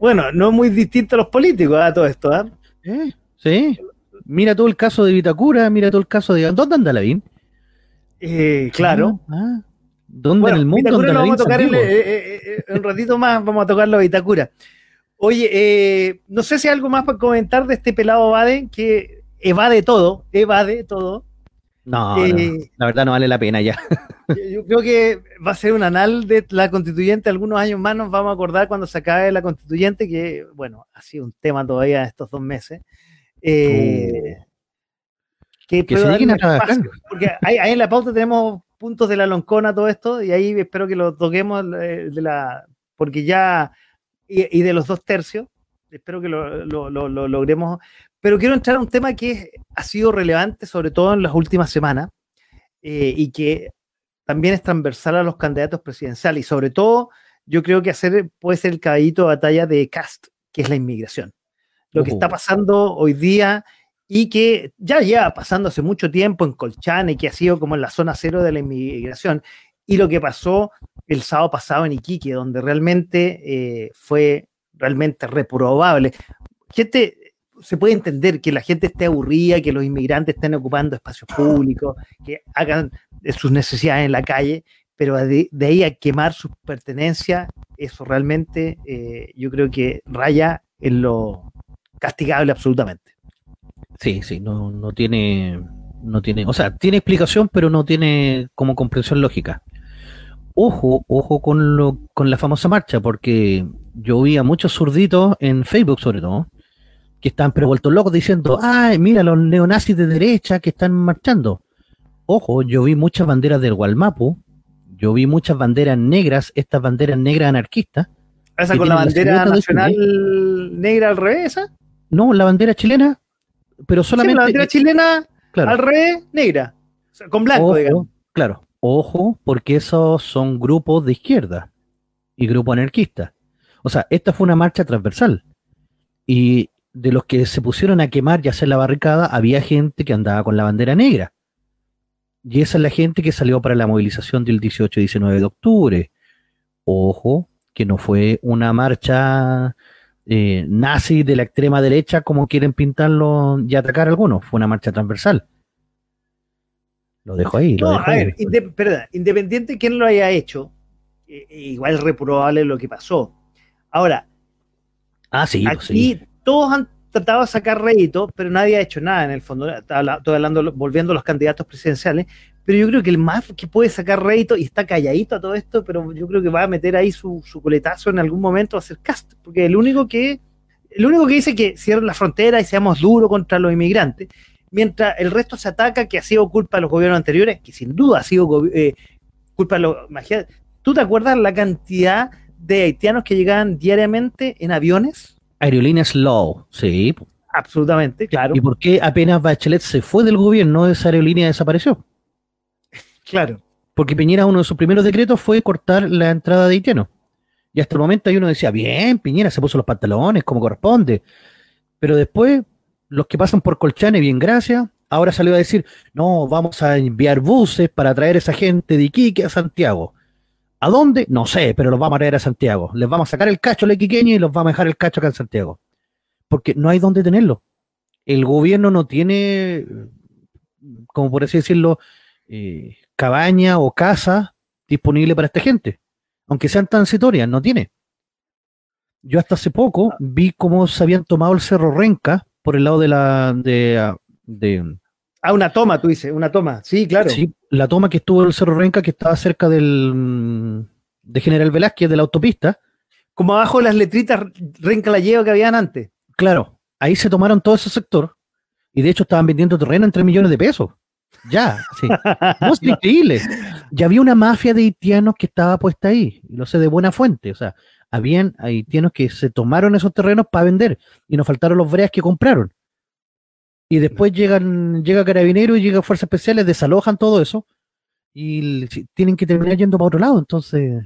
Bueno, no es muy distinto a los políticos a ¿ah? todo esto, ¿ah? Sí. Mira todo el caso de Vitacura, mira todo el caso de. ¿Dónde anda Lavín? Eh, claro. Ah, ¿Dónde en el mundo? Vitacura lo vamos a tocar eh, eh, un ratito más, vamos a tocarlo a Vitacura. Oye, no sé si hay algo más para comentar de este pelado Bade que evade todo, evade todo. No, la verdad no vale la pena ya. Yo creo que va a ser un anal de la constituyente. Algunos años más nos vamos a acordar cuando se acabe la constituyente, que, bueno, ha sido un tema todavía estos dos meses. Eh, uh. que, se a Porque ahí, en la pauta tenemos puntos de la loncona, todo esto, y ahí espero que lo toquemos eh, de la. Porque ya. Y, de los dos tercios, espero que lo, lo logremos. Pero quiero entrar a un tema que ha sido relevante, sobre todo en las últimas semanas, eh, y que también es transversal a los candidatos presidenciales. Y sobre todo, yo creo que hacer, puede ser el caballito de batalla de Cast, que es la inmigración. Lo que está pasando hoy día y que ya lleva pasando hace mucho tiempo en Colchane, que ha sido como en la zona cero de la inmigración, y lo que pasó el sábado pasado en Iquique, donde realmente eh, fue realmente reprobable. Gente, se puede entender que la gente esté aburrida, que los inmigrantes estén ocupando espacios públicos, que hagan sus necesidades en la calle, pero de, ahí a quemar sus pertenencias, eso realmente eh, yo creo que raya en lo castigable absolutamente. Sí, sí, no, no tiene, no tiene, o sea, tiene explicación, pero no tiene como comprensión lógica. Ojo, ojo con lo, con la famosa marcha, porque yo vi a muchos zurditos en Facebook sobre todo, que están pero vueltos locos diciendo, ay, mira los neonazis de derecha que están marchando. Ojo, yo vi muchas banderas del Gualmapu, yo vi muchas banderas negras, estas banderas negras anarquistas. ¿Esa con la bandera nacional negra al revés? No, la bandera chilena, pero solamente... la bandera chilena al revés, negra, con blanco, digamos. Claro, ojo, porque esos son grupos de izquierda y grupos anarquistas. O sea, esta fue una marcha transversal. Y de los que se pusieron a quemar y hacer la barricada, había gente que andaba con la bandera negra. Y esa es la gente que salió para la movilización del 18 y 19 de octubre. Ojo, que no fue una marcha eh, nazi de la extrema derecha como quieren pintarlo y atacar algunos. Fue una marcha transversal. Lo dejo ahí. Lo a ver, independiente de quién lo haya hecho, eh, igual es reprobable lo que pasó. Ahora, ah, sí, pues aquí todos han tratado de sacar rédito, pero nadie ha hecho nada en el fondo. Estoy hablando, volviendo a los candidatos presidenciales, pero yo creo que el más que puede sacar rédito y está calladito a todo esto, pero yo creo que va a meter ahí su, coletazo en algún momento a hacer cast, porque el único que el único que dice que cierren la frontera y seamos duros contra los inmigrantes, mientras el resto se ataca que ha sido culpa de los gobiernos anteriores, que sin duda ha sido eh, culpa de los... ¿Tú te acuerdas la cantidad de haitianos que llegaban diariamente en aviones? Aerolíneas Low, sí. Absolutamente, claro. ¿Y por qué apenas Bachelet se fue del gobierno, esa aerolínea desapareció? Claro. Porque Piñera, uno de sus primeros decretos fue cortar la entrada de haitianos. Y hasta el momento ahí uno decía, bien, Piñera se puso los pantalones como corresponde. Pero después, los que pasan por Colchane, bien, gracias. Ahora salió a decir, no, vamos a enviar buses para traer esa gente de Iquique a Santiago. ¿A dónde? No sé, pero los vamos a traer a Santiago. Les vamos a sacar el cacho a la y los vamos a dejar el cacho acá en Santiago. Porque no hay dónde tenerlo. El gobierno no tiene, como por así decirlo, eh, cabaña o casa disponible para esta gente. Aunque sean transitorias, no tiene. Yo hasta hace poco vi cómo se habían tomado el Cerro Renca por el lado de la de, de Ah, una toma, tú dices, una toma. Sí, claro. Sí, la toma que estuvo en el Cerro Renca, que estaba cerca del de General Velázquez, de la autopista. Como abajo de las letritas Renca la lleva que habían antes. Claro, ahí se tomaron todo ese sector y de hecho estaban vendiendo terreno en 3 millones de pesos. Ya, sí. No, es increíble. Ya había una mafia de haitianos que estaba puesta ahí, y lo sé de buena fuente. O sea, habían haitianos que se tomaron esos terrenos para vender y nos faltaron los breas que compraron y después llegan, llega Carabinero y llega Fuerzas Especiales, desalojan todo eso y tienen que terminar yendo para otro lado, entonces...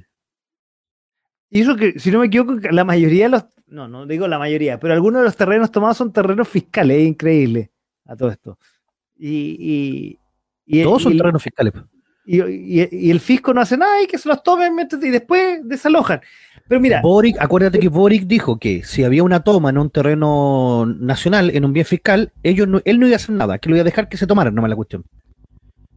Y eso que, si no me equivoco, la mayoría de los, no, no digo la mayoría, pero algunos de los terrenos tomados son terrenos fiscales, es increíble a todo esto. Y, y, Todos son terrenos fiscales. Y, el fisco no hace nada y que se los tomen y después desalojan. Pero mira. Boric, acuérdate que Boric dijo que si había una toma en un terreno nacional, en un bien fiscal, ellos él no iba a hacer nada, que lo iba a dejar que se tomaran, no me la cuestión.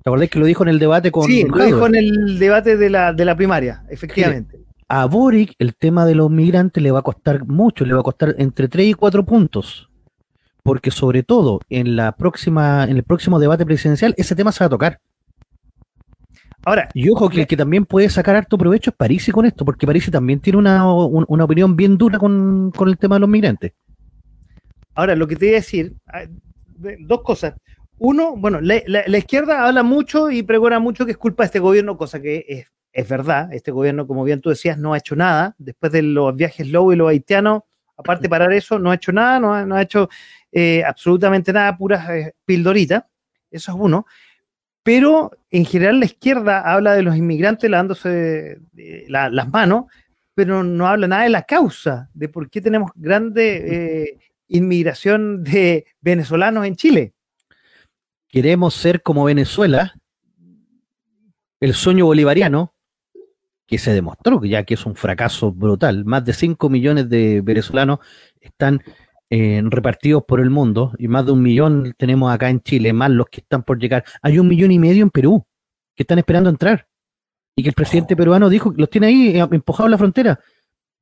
¿Te acordás que lo dijo en el debate con. Sí, lo dijo en el debate de la, de la primaria, efectivamente. A Boric el tema de los migrantes le va a costar mucho, le va a costar entre 3 y 4 puntos. Porque sobre todo en la próxima, en el próximo debate presidencial, ese tema se va a tocar. Ahora, y ojo que el que también puede sacar harto provecho es París con esto, porque París también tiene una, opinión bien dura con, el tema de los migrantes. Ahora, lo que te voy a decir, ah, dos cosas. Uno, bueno, la, izquierda habla mucho y pregona mucho que es culpa de este gobierno, cosa que es, es, verdad. Este gobierno, como bien tú decías, no ha hecho nada. Después de los viajes low y los haitianos, aparte de parar eso, no ha hecho nada, no ha, no ha hecho eh, absolutamente nada, puras eh, pildoritas. Eso es uno pero en general la izquierda habla de los inmigrantes lavándose las manos, pero no habla nada de la causa, de por qué tenemos grande eh, inmigración de venezolanos en Chile. Queremos ser como Venezuela, el sueño bolivariano, que se demostró ya que es un fracaso brutal. Más de 5 millones de venezolanos están eh, repartidos por el mundo, y más de un millón tenemos acá en Chile, más los que están por llegar. Hay un millón y medio en Perú que están esperando entrar. Y que el presidente peruano dijo que los tiene ahí eh, empujados en la frontera.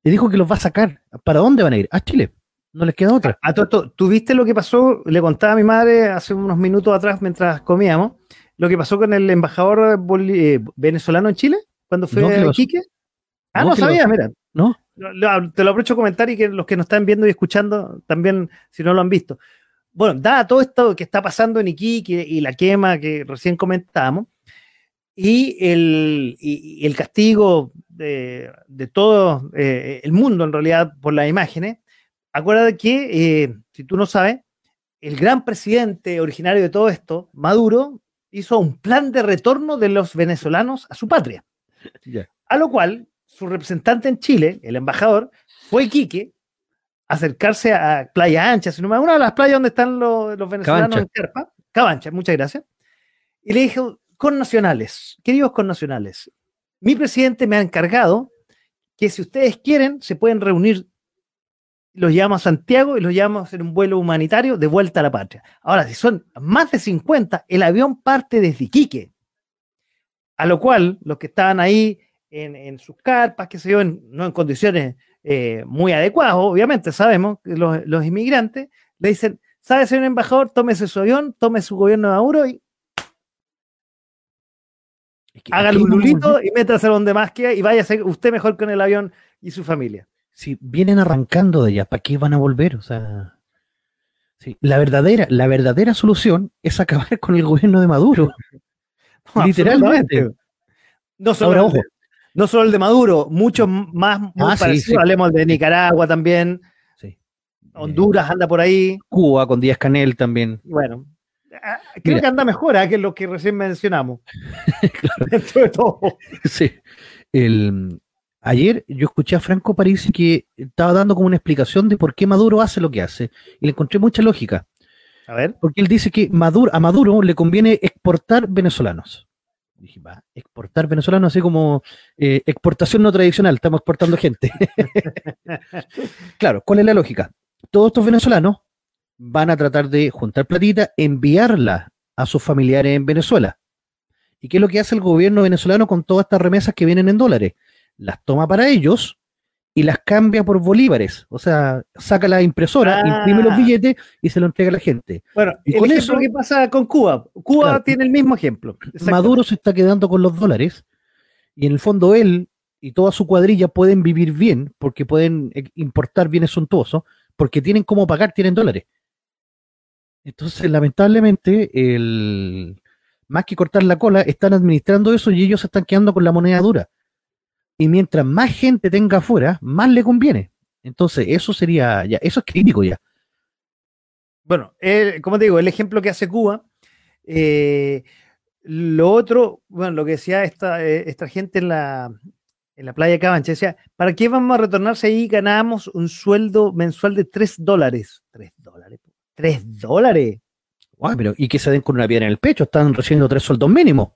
Y dijo que los va a sacar. ¿Para dónde van a ir? A Chile. No les queda otra. A, todo ¿tú viste lo que pasó? Le contaba a mi madre hace unos minutos atrás mientras comíamos lo que pasó con el embajador eh, venezolano en Chile cuando fue a Iquique. Ah, no, sabía, mira. ¿No? Te lo aprovecho a comentar y que los que nos están viendo y escuchando también, si no lo han visto. Bueno, dada todo esto que está pasando en Iquique y la quema que recién comentábamos, y el, el castigo de, todo eh, el mundo en realidad por las imágenes, acuérdate que, eh, si tú no sabes, el gran presidente originario de todo esto, Maduro, hizo un plan de retorno de los venezolanos a su patria. A lo cual su representante en Chile, el embajador, fue Iquique a acercarse a Playa Ancha, una de las playas donde están los, venezolanos en Carpa, Cabancha, muchas gracias, y le dijo, con nacionales, queridos connacionales, mi presidente me ha encargado que si ustedes quieren, se pueden reunir, los llamo a Santiago y los llamo a hacer un vuelo humanitario de vuelta a la patria. Ahora, si son más de 50, el avión parte desde Iquique. A lo cual, los que estaban ahí en, sus carpas, que se yo, no en condiciones eh, muy adecuadas, obviamente, sabemos, que los, inmigrantes, le dicen, ¿sabe, señor embajador? Tómese su avión, tome su gobierno de Maduro y Hágale un lulito y métase donde más quiera y ser usted mejor con el avión y su familia. Si vienen arrancando de allá, ¿para qué van a volver? O sea, la verdadera, la verdadera solución es acabar con el gobierno de Maduro. Literalmente. No solo, el, no solo el de Maduro, muchos más muy ah, parecidos. Hablemos de Nicaragua también. Honduras anda por ahí. Cuba con Díaz Canel también. Bueno, Ah, creo que anda mejor ¿eh? que lo que recién mencionamos. Dentro de todo. Sí. El, ayer yo escuché a Franco Parisi que estaba dando como una explicación de por qué Maduro hace lo que hace. Y le encontré mucha lógica. A ver. Porque él dice que Maduro, a Maduro le conviene exportar venezolanos. Dije, va, exportar venezolanos, así como eh, exportación no tradicional, estamos exportando gente. claro, ¿cuál es la lógica? Todos estos venezolanos van a tratar de juntar platita, enviarla a sus familiares en Venezuela. ¿Y qué es lo que hace el gobierno venezolano con todas estas remesas que vienen en dólares? Las toma para ellos y las cambia por bolívares. O sea, saca la impresora, imprime los ah. billetes y se lo entrega a la gente. Bueno, y con eso, ¿qué pasa con Cuba? Cuba tiene el mismo ejemplo. Maduro se está quedando con los dólares y en el fondo él y toda su cuadrilla pueden vivir bien porque pueden eh, importar bienes suntuosos porque tienen cómo pagar, tienen dólares. Entonces, lamentablemente, el, más que cortar la cola, están administrando eso y ellos se están quedando con la moneda dura. Y mientras más gente tenga afuera, más le conviene. Entonces, eso sería, ya, eso es crítico ya. Bueno, como te digo, el ejemplo que hace Cuba, eh, lo otro, bueno, lo que decía esta, eh, esta gente en la, en la playa Cabancha, decía, ¿para qué vamos a retornarse ahí? Ganamos un sueldo mensual de 3 dólares. 3 dólares. ¿Tres dólares? pero ¿y que se den con una piedra en el pecho? Están recibiendo tres sueldos mínimos.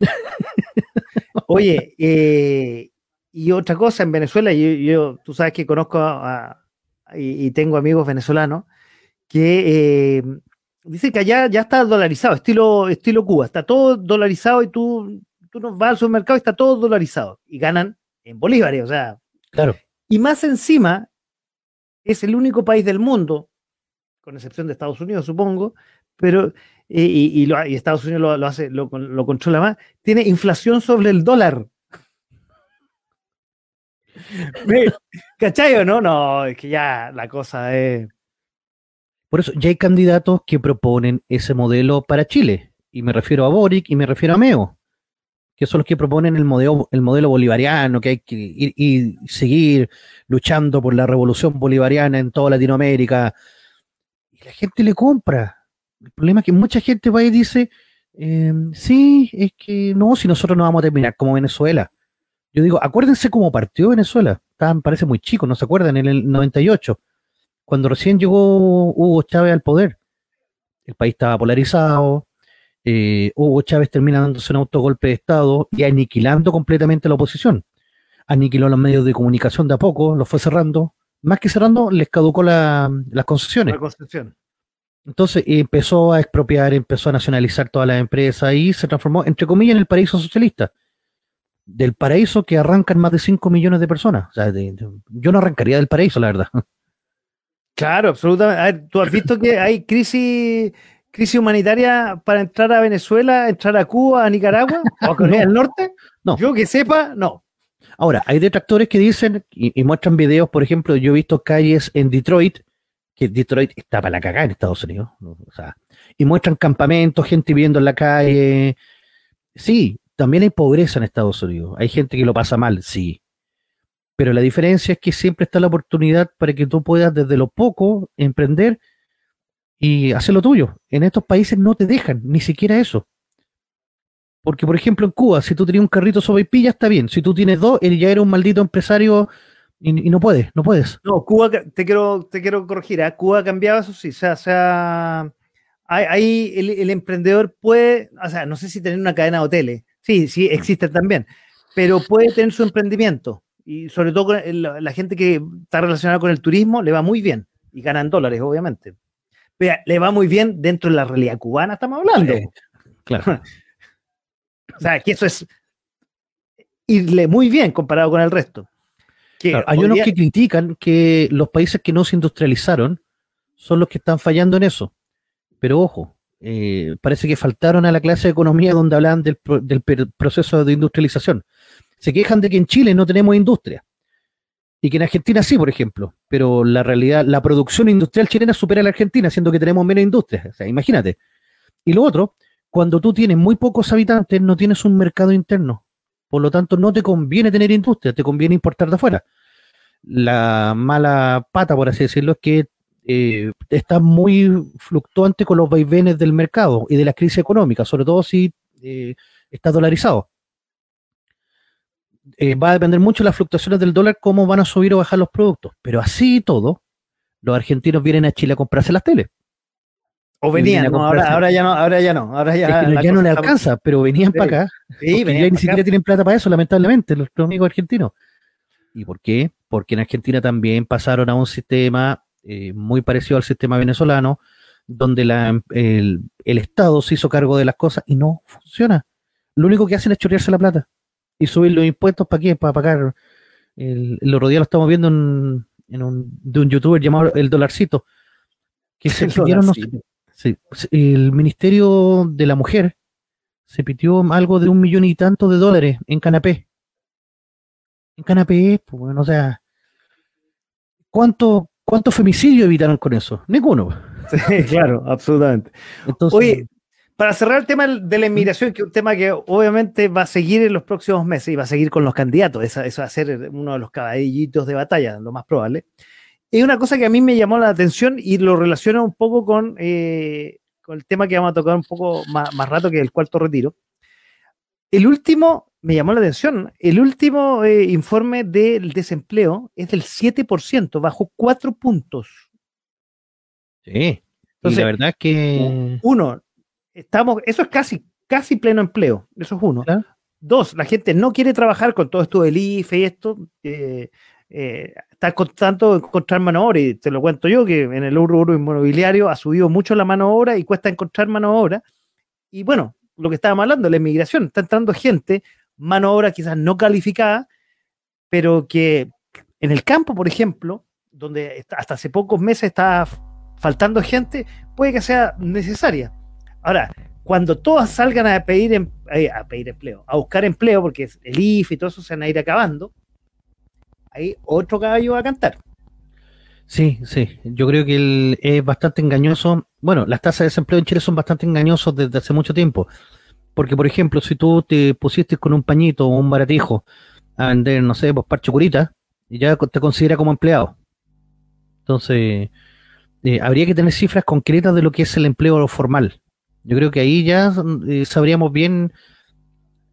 Oye, eh, y otra cosa, en Venezuela, yo, tú sabes que conozco y, tengo amigos venezolanos que eh, dicen que allá ya está dolarizado, estilo, estilo Cuba, está todo dolarizado y tú, tú no vas al supermercado y está todo dolarizado y ganan en bolívares, o sea. Claro. Y más encima, es el único país del mundo con excepción de Estados Unidos, supongo, pero y, Estados Unidos lo, hace, lo, controla más, tiene inflación sobre el dólar. ¿Cachai o no? No, es que ya la cosa es. Por eso, ya hay candidatos que proponen ese modelo para Chile. Y me refiero a Boric y me refiero a Meo, que son los que proponen el modelo, el modelo bolivariano, que hay que ir y seguir luchando por la revolución bolivariana en toda Latinoamérica, la gente le compra. El problema es que mucha gente va y dice, em, sí, es que no, si nosotros no vamos a terminar como Venezuela. Yo digo, acuérdense cómo partió Venezuela. Estaban, parece muy chico, ¿no se acuerdan? En el 98, cuando recién llegó Hugo Chávez al poder. El país estaba polarizado. Eh, Hugo Chávez termina dándose un autogolpe de Estado y aniquilando completamente la oposición. Aniquiló los medios de comunicación de a poco, los fue cerrando, más que cerrando, les caducó la, las concesiones. La concesión. Entonces empezó a expropiar, empezó a nacionalizar todas las empresas y se transformó, entre comillas, en el paraíso socialista. Del paraíso que arrancan más de 5 millones de personas. O sea, de- de- yo no arrancaría del paraíso, la verdad. Claro, absolutamente. A ver, ¿tú has visto que hay crisis, crisis humanitaria para entrar a Venezuela, entrar a Cuba, a Nicaragua o a Corea No. del Norte? No. Yo que sepa, no. Ahora, hay detractores que dicen y, y muestran videos, por ejemplo, yo he visto calles en Detroit, que Detroit está para la cagada en Estados Unidos, o sea, y muestran campamentos, gente viviendo en la calle. Sí, también hay pobreza en Estados Unidos, hay gente que lo pasa mal, sí. Pero la diferencia es que siempre está la oportunidad para que tú puedas desde lo poco emprender y hacer lo tuyo. En estos países no te dejan, ni siquiera eso. Porque, por ejemplo, en Cuba, si tú tenías un carrito sopaipilla, está bien. Si tú tienes dos, él ya era un maldito empresario y, y no puedes, no puedes. No, Cuba, te quiero, te quiero corregir, ¿ah? Cuba ha cambiado eso sí, o sea, o sea, ahí, el, el emprendedor puede, o sea, no sé si tener una cadena de hoteles, sí, sí, existe también, pero puede tener su emprendimiento y sobre todo con el- la, gente que está relacionada con el turismo le va muy bien y ganan dólares, obviamente. Pero le va muy bien dentro de la realidad cubana, estamos hablando. Eh, claro. O sea, que eso es irle muy bien comparado con el resto. Claro, hay unos día- que critican que los países que no se industrializaron son los que están fallando en eso. Pero ojo, eh, parece que faltaron a la clase de economía donde hablaban del, pro- del proceso de industrialización. Se quejan de que en Chile no tenemos industria. Y que en Argentina sí, por ejemplo. Pero la realidad, la producción industrial chilena supera a la Argentina, siendo que tenemos menos industria. O sea, imagínate. Y lo otro, cuando tú tienes muy pocos habitantes, no tienes un mercado interno. Por lo tanto, no te conviene tener industria, te conviene importar de afuera. La mala pata, por así decirlo, es que eh, está muy fluctuante con los vaivenes del mercado y de la crisis económica, sobre todo si eh, está dolarizado. Eh, va a depender mucho de las fluctuaciones del dólar, cómo van a subir o bajar los productos. Pero así y todo, los argentinos vienen a Chile a comprarse las teles. O venían, no, ahora, ya no, ahora ya no, ahora ya, Es que ya no le está- alcanza, pero venían Sí. para acá Sí, ya ni siquiera tienen plata para eso, lamentablemente, los amigos argentinos. ¿Y por qué? Porque en Argentina también pasaron a un sistema eh, muy parecido al sistema venezolano, donde la- el, el Estado se hizo cargo de las cosas y no funciona. Lo único que hacen es chorrearse la plata y subir los impuestos para qué, para pagar. El, el otro día lo estamos viendo en, en un, de un youtuber llamado El Dolarcito, que se El pidieron, no sé. Sí, el Ministerio de la Mujer se pidió algo de un millón y tanto de dólares en canapé. En canapé, pues bueno, o sea, ¿cuánto, cuánto femicidio evitaron con eso? Ninguno. Sí, claro, absolutamente. Entonces, Oye, para cerrar el tema de la inmigración, que es un tema que obviamente va a seguir en los próximos meses y va a seguir con los candidatos, eso va a ser uno de los caballitos de batalla, lo más probable. Es una cosa que a mí me llamó la atención y lo relaciona un poco con, eh, con el tema que vamos a tocar un poco más, más rato, que es el cuarto retiro. El último, me llamó la atención, el último eh, informe del desempleo es del 7%, bajó 4 puntos. sí. y entonces, la verdad es que Uno, estamos, eso es casi, casi pleno empleo, eso es uno. Dos, la gente no quiere trabajar con todo esto del IFE y esto. eh, eh, está costando encontrar mano obra, y te lo cuento yo, que en el rubro inmobiliario ha subido mucho la mano obra y cuesta encontrar mano obra. Y bueno, lo que estábamos hablando, la inmigración, está entrando gente, mano obra quizás no calificada, pero que en el campo, por ejemplo, donde hasta hace pocos meses estaba faltando gente, puede que sea necesaria. Ahora, cuando todas salgan a pedir, em- eh, a pedir empleo, a buscar empleo, porque el IFE y todo eso se van a ir acabando, ahí otro caballo va a cantar. sí, sí. Yo creo que es bastante engañoso. Bueno, las tasas de desempleo en Chile son bastante engañosos desde hace mucho tiempo. Porque, por ejemplo, si tú te pusiste con un pañito o un baratijo a vender, no sé, pues parche curita, ya te considera como empleado. Entonces, eh, habría que tener cifras concretas de lo que es el empleo formal. Yo creo que ahí ya eh, sabríamos bien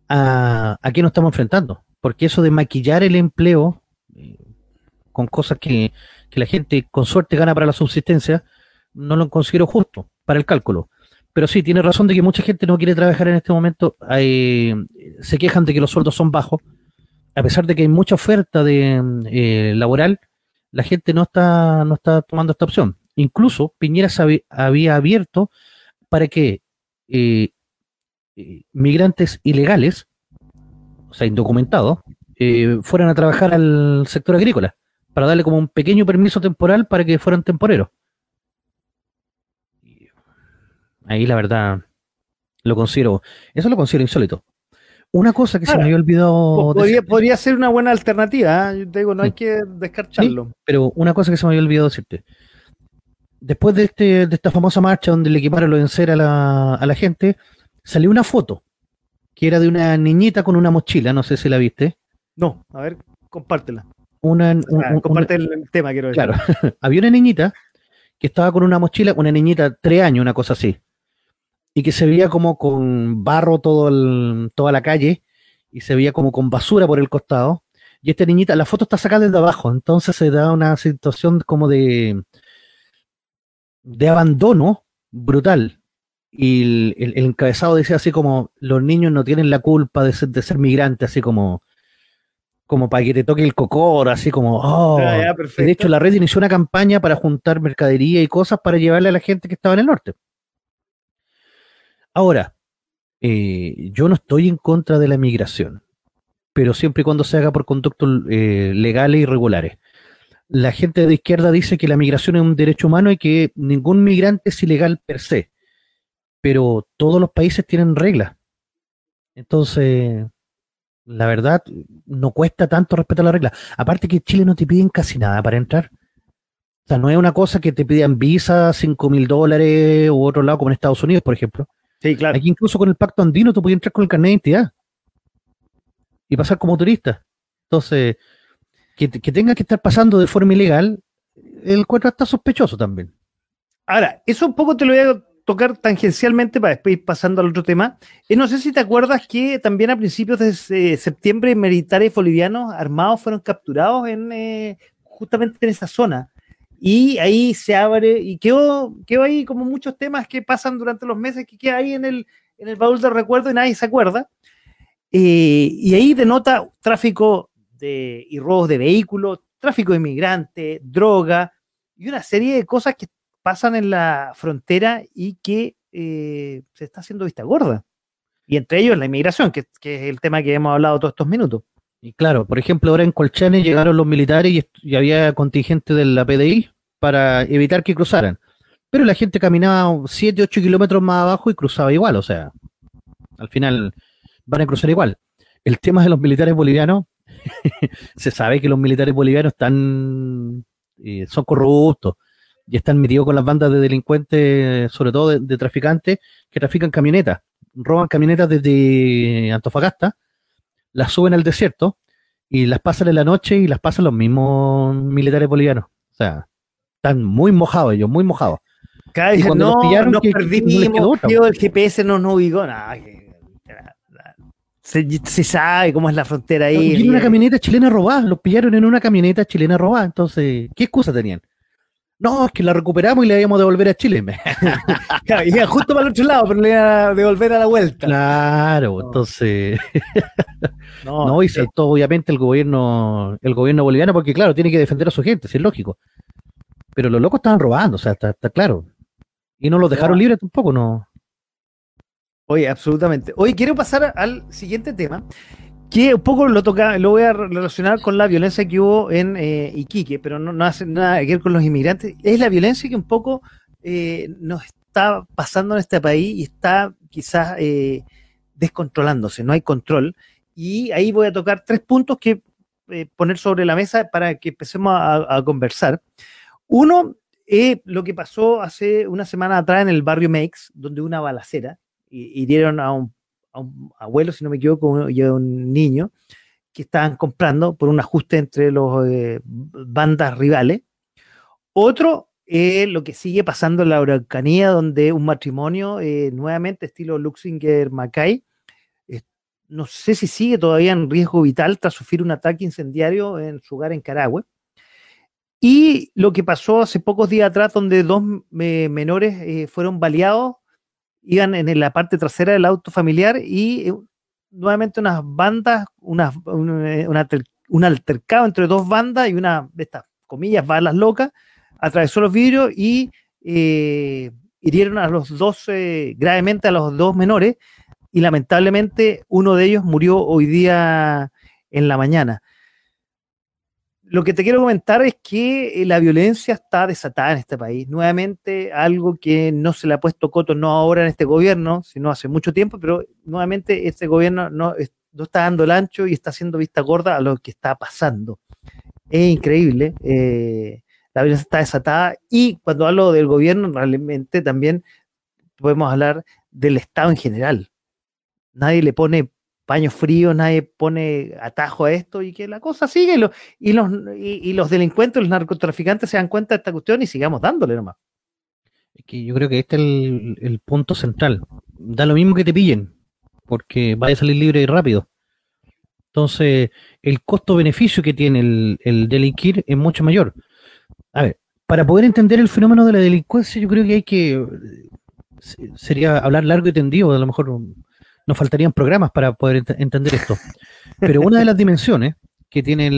a, qué nos estamos enfrentando. Porque eso de maquillar el empleo con cosas que, que la gente con suerte gana para la subsistencia, no lo considero justo para el cálculo. Pero sí, tiene razón de que mucha gente no quiere trabajar en este momento. Hay- se quejan de que los sueldos son bajos, a pesar de que hay mucha oferta de, eh, laboral, la gente no está, no está tomando esta opción. Incluso Piñera había abierto para que eh, migrantes ilegales, o sea, indocumentados, eh, fueran a trabajar al sector agrícola, para darle como un pequeño permiso temporal para que fueran temporeros. Ahí la verdad lo considero, eso lo considero insólito. Una cosa que se me había olvidado. Podría, ser una buena alternativa, ¿eh? yo te digo, no hay que descartarlo. pero una cosa que se me había olvidado decirte. Después de, este, de esta famosa marcha donde le equiparon lo vencer a la, a la gente, salió una foto que era de una niñita con una mochila, no sé si la viste. No, a ver, compártela. Una, comparte el tema, quiero decir. Claro, había una niñita que estaba con una mochila, una niñita tres años, una cosa así y que se veía como con barro todo toda la calle y se veía como con basura por el costado. Y esta niñita, la foto está sacada desde abajo, entonces se da una situación como de, de abandono brutal. Y el, encabezado decía así como, los niños no tienen la culpa de ser, de ser migrantes, así como, como para que te toque el cocor, así como, oh. de hecho, la red inició una campaña para juntar mercadería y cosas para llevarle a la gente que estaba en el norte. Ahora, eh, yo no estoy en contra de la migración, pero siempre y cuando se haga por conductos eh, legales y regulares. La gente de izquierda dice que la migración es un derecho humano y que ningún migrante es ilegal per se, pero todos los países tienen reglas. Entonces, la verdad, no cuesta tanto respetar las reglas. Aparte que Chile no te piden casi nada para entrar. O sea, no es una cosa que te pidan visa, 5 mil dólares u otro lado, como en Estados Unidos, por ejemplo. Sí, claro. Aquí incluso con el pacto andino tú podías entrar con el carnet de identidad y pasar como turista. Entonces, que, tenga que estar pasando de forma ilegal, el cuadro está sospechoso también. Ahora, eso un poco te lo voy a tocar tangencialmente para después ir pasando al otro tema. Eh, no sé si te acuerdas que también a principios de eh, septiembre militares bolivianos armados fueron capturados en eh, justamente en esa zona y ahí se abre y quedó, quedó ahí como muchos temas que pasan durante los meses que queda ahí en el, en el baúl de recuerdo y nadie se acuerda. Eh, y ahí denota tráfico de, y robos de vehículos, tráfico de inmigrantes, droga y una serie de cosas que pasan en la frontera y que eh, se está haciendo vista gorda. Y entre ellos la inmigración, que, es el tema que hemos hablado todos estos minutos. Y claro, por ejemplo, ahora en Colchane llegaron los militares y, había contingente de la PDI para evitar que cruzaran. Pero la gente caminaba 7, 8 kilómetros más abajo y cruzaba igual, o sea, al final van a cruzar igual. El tema de los militares bolivianos, se sabe que los militares bolivianos están, eh, son corruptos y están metidos con las bandas de delincuentes, sobre todo de, de traficantes, que trafican camionetas, roban camionetas desde Antofagasta las suben al desierto y las pasan en la noche y las pasan los mismos militares bolivianos. O sea, están muy mojados ellos, muy mojados. Cada vez no, pillaron, nos perdimos, el GPS no nos ubicó, nada. Se, se, sabe cómo es la frontera ahí. Y una camioneta chilena robada, los pillaron en una camioneta chilena robada, entonces, ¿qué excusa tenían? No, es que la recuperamos y le íbamos a devolver a Chile. claro, justo para el otro lado, pero le iba a devolver a la vuelta. Claro, entonces. no, y saltó obviamente el gobierno, el gobierno boliviano, porque claro, tiene que defender a su gente, es lógico. Pero los locos estaban robando, o sea, está, claro. Y no los dejaron libres tampoco, ¿no? Oye, absolutamente. Oye, quiero pasar al siguiente tema, que un poco lo toca, lo voy a relacionar con la violencia que hubo en eh, Iquique, pero no, hace nada que ver con los inmigrantes. Es la violencia que un poco eh, nos está pasando en este país y está quizás eh, descontrolándose, no hay control. Y ahí voy a tocar tres puntos que poner sobre la mesa para que empecemos a, conversar. Uno es lo que pasó hace una semana atrás en el barrio Meix, donde una balacera hirieron a un a un abuelo, si no me equivoco, y a un niño que estaban comprando por un ajuste entre las eh, bandas rivales. Otro es lo que sigue pasando en la Araucanía, donde un matrimonio, eh, nuevamente estilo Luxinger-Macay, no sé si sigue todavía en riesgo vital tras sufrir un ataque incendiario en su hogar en Carahue. Y lo que pasó hace pocos días atrás, donde dos eh, menores fueron baleados iban en la parte trasera del auto familiar y eh, nuevamente unas bandas, una, un, altercado entre dos bandas y una de estas comillas, balas locas, atravesó los vidrios y eh, hirieron a los dos, gravemente a los dos menores, y lamentablemente uno de ellos murió hoy día en la mañana. Lo que te quiero comentar es que la violencia está desatada en este país. Nuevamente, algo que no se le ha puesto coto, no ahora en este gobierno, sino hace mucho tiempo, pero nuevamente este gobierno no, no está dando el ancho y está haciendo vista gorda a lo que está pasando. Es increíble. Eh, la violencia está desatada y cuando hablo del gobierno, realmente también podemos hablar del Estado en general. Nadie le pone paño frío, nadie pone atajo a esto y que la cosa sigue y, los, y, los delincuentes, los narcotraficantes se dan cuenta de esta cuestión y sigamos dándole nomás. Es que yo creo que este es el, el punto central. Da lo mismo que te pillen, porque vaya a salir libre y rápido. Entonces, el costo-beneficio que tiene el, delinquir es mucho mayor. A ver, para poder entender el fenómeno de la delincuencia, yo creo que hay que. Sería hablar largo y tendido, a lo mejor nos faltarían programas para poder entender esto. Pero una de las dimensiones que tiene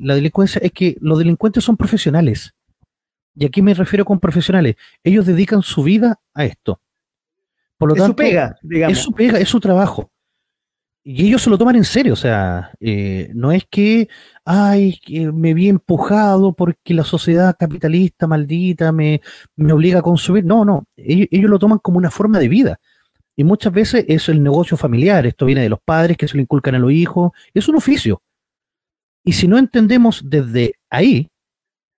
la delincuencia es que los delincuentes son profesionales. Y aquí me refiero con profesionales. Ellos dedican su vida a esto. Por lo es tanto, su pega, digamos. Es su pega, es su trabajo. Y ellos se lo toman en serio, o sea, eh, no es que, ay, que me vi empujado porque la sociedad capitalista maldita me, me obliga a consumir. No, no, ellos, ellos, lo toman como una forma de vida. Y muchas veces es el negocio familiar, esto viene de los padres que se lo inculcan a los hijos, es un oficio. Y si no entendemos desde ahí,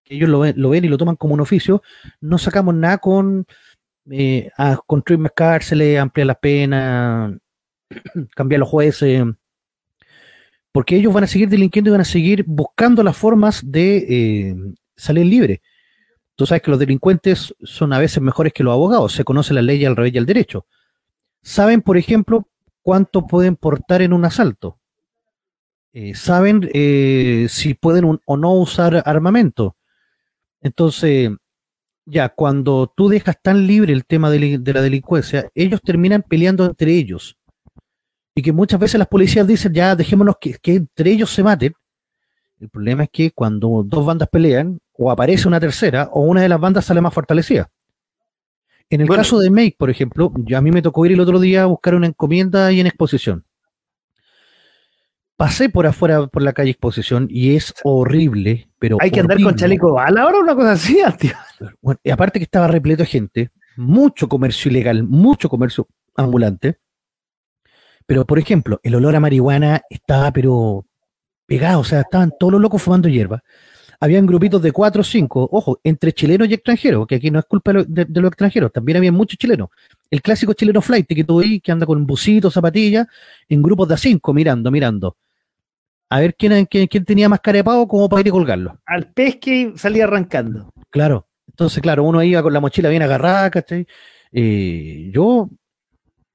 que ellos lo ven, lo ven y lo toman como un oficio, no sacamos nada con eh, construir más cárceles, ampliar las penas, cambiar los jueces, porque ellos van a seguir delinquiendo y van a seguir buscando las formas de eh, salir libre. Tú sabes que los delincuentes son a veces mejores que los abogados, se conoce la ley al revés y al derecho. Saben, por ejemplo, cuánto pueden portar en un asalto. Eh, saben si pueden o no usar armamento. Entonces, ya, cuando tú dejas tan libre el tema de, la delincuencia, ellos terminan peleando entre ellos. Y que muchas veces las policías dicen, ya, dejémonos que, entre ellos se maten. El problema es que cuando dos bandas pelean, o aparece una tercera, o una de las bandas sale más fortalecida. En el caso de Make, por ejemplo, yo, a mí me tocó ir el otro día a buscar una encomienda y en exposición pasé por afuera por la calle Exposición y es horrible, pero. Hay que andar con chaleco bala ahora una cosa así, tío. Bueno, y aparte que estaba repleto de gente, mucho comercio ilegal, mucho comercio ambulante. Pero, por ejemplo, el olor a marihuana estaba, pero pegado, o sea, estaban todos los locos fumando hierba. Habían grupitos de cuatro o cinco, ojo, entre chilenos y extranjeros, que aquí no es culpa de, los extranjeros, también había muchos chilenos. El clásico chileno flight que tú ahí, que anda con busitos, zapatillas, en grupos de a cinco, mirando, mirando a ver quién, quién, tenía más cara de pavo como para ir a colgarlo. Al pesque salía arrancando. Claro. Entonces, claro, uno iba con la mochila bien agarrada, ¿cachai? Eh, yo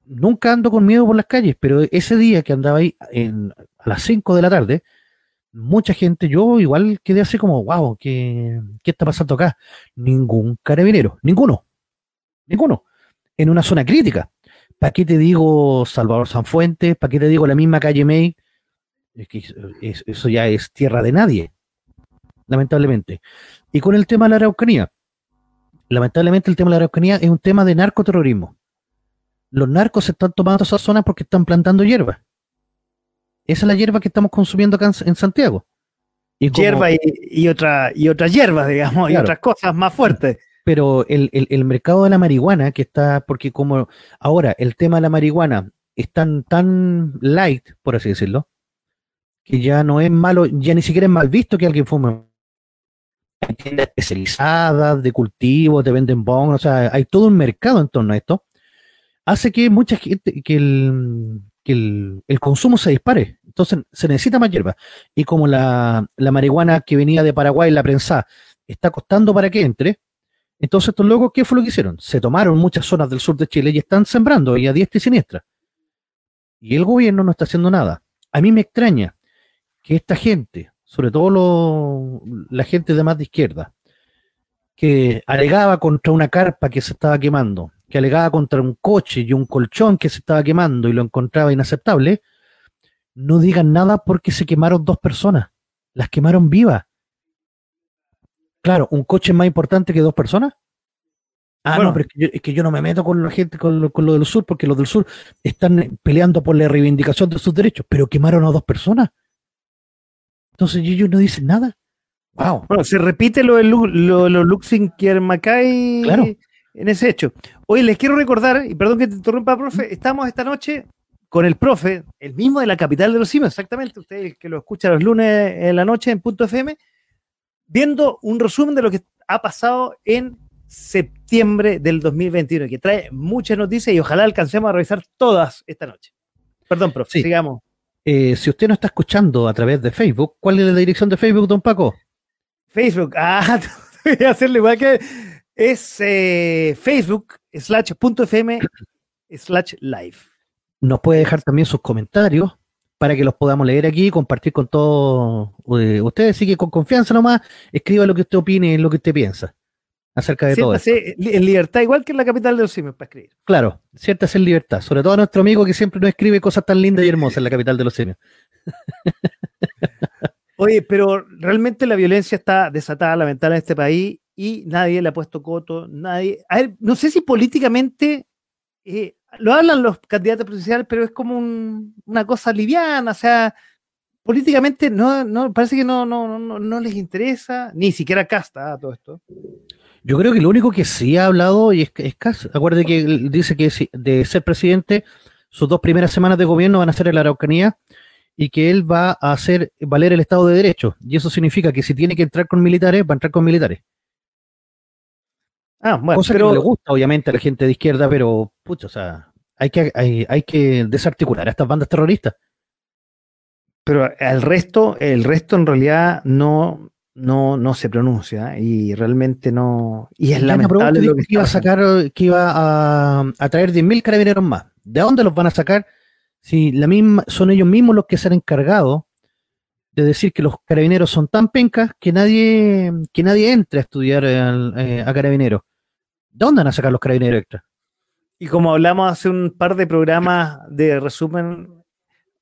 nunca ando con miedo por las calles, pero ese día que andaba ahí a las 5 de la tarde, mucha gente, yo igual quedé así como, wow, ¿qué, ¿qué está pasando acá? Ningún carabinero, ninguno, ninguno, en una zona crítica. ¿Para qué te digo Salvador Sanfuentes? ¿Para qué te digo la misma calle May? Es que eso ya es tierra de nadie, lamentablemente. Y con el tema de la Araucanía, lamentablemente el tema de la Araucanía es un tema de narcoterrorismo. Los narcos se están tomando esas zonas porque están plantando hierba. Esa es la hierba que estamos consumiendo acá en, Santiago. Y hierba y, otra, y otras hierbas, digamos, y otras cosas más fuertes. Pero el, el, mercado de la marihuana, que está, porque como ahora el tema de la marihuana es tan, tan light, por así decirlo, que ya no es malo, ya ni siquiera es mal visto que alguien fume. Hay tiendas especializadas de cultivo, te venden bong, o sea, hay todo un mercado en torno a esto. Hace que mucha gente, que el, que el, el consumo se dispare. Entonces se necesita más hierba. Y como la, la marihuana que venía de Paraguay, la prensa, está costando para que entre, entonces estos locos, ¿qué fue lo que hicieron? Se tomaron muchas zonas del sur de Chile y están sembrando y a diestra y siniestra. Y el gobierno no está haciendo nada. A mí me extraña que esta gente, sobre todo la gente de más de izquierda, que alegaba contra una carpa que se estaba quemando, que alegaba contra un coche y un colchón que se estaba quemando y lo encontraba inaceptable, no digan nada porque se quemaron dos personas, las quemaron vivas. Claro, un coche es más importante que dos personas. Ah, no, pero es que, yo, no me meto con la gente, con lo, con lo, del sur, porque los del sur están peleando por la reivindicación de sus derechos, pero quemaron a dos personas. Entonces ellos no dicen nada. Wow. Bueno, se repite lo de lo, lo, Luxinkier Macay claro. en ese hecho. Oye, les quiero recordar, y perdón que te interrumpa, profe, estamos esta noche con el profe, el mismo de la capital de los simios, exactamente, usted que lo escucha los lunes en la noche en punto FM, viendo un resumen de lo que ha pasado en septiembre del 2021, que trae muchas noticias y ojalá alcancemos a revisar todas esta noche. Perdón, profe, sigamos. Eh, si usted no está escuchando a través de Facebook, ¿cuál es la dirección de Facebook, don Paco? Facebook, ah, voy a hacerle igual que es eh, Facebook slash punto FM slash live. Nos puede dejar también sus comentarios para que los podamos leer aquí y compartir con todos eh, ustedes. Así que con confianza nomás, escriba lo que usted opine, lo que usted piensa acerca de todo esto. En libertad, igual que en la capital de los simios, para escribir. Claro, siéntase en libertad. Sobre todo a nuestro amigo que siempre nos escribe cosas tan lindas y hermosas en la capital de los simios. Oye, pero realmente la violencia está desatada, lamentablemente, en este país y nadie le ha puesto coto, nadie. A ver, no sé si políticamente eh, lo hablan los candidatos presidenciales, pero es como una cosa liviana, o sea, políticamente no, no parece que no, no, no, no les interesa, ni siquiera casta todo esto. Yo creo que lo único que sí ha hablado, y es, es acuérdate que dice que de ser presidente, sus dos primeras semanas de gobierno van a ser en la Araucanía y que él va a hacer valer el Estado de Derecho. Y eso significa que si tiene que entrar con militares, va a entrar con militares. Ah, bueno, Cosa pero... que no le gusta, obviamente, a la gente de izquierda, pero, pucha, o sea, hay que, hay, hay que desarticular a estas bandas terroristas. Pero el resto, el resto en realidad no, no, no se pronuncia y realmente no. Y es lamentable lo que, iba a sacar, que iba a, a traer 10.000 carabineros más. ¿De dónde los van a sacar? Si la misma, son ellos mismos los que se han encargado de decir que los carabineros son tan pencas que nadie, que nadie entre a estudiar eh, a carabineros. ¿De dónde van a sacar los carabineros extra? Y como hablamos hace un par de programas de resumen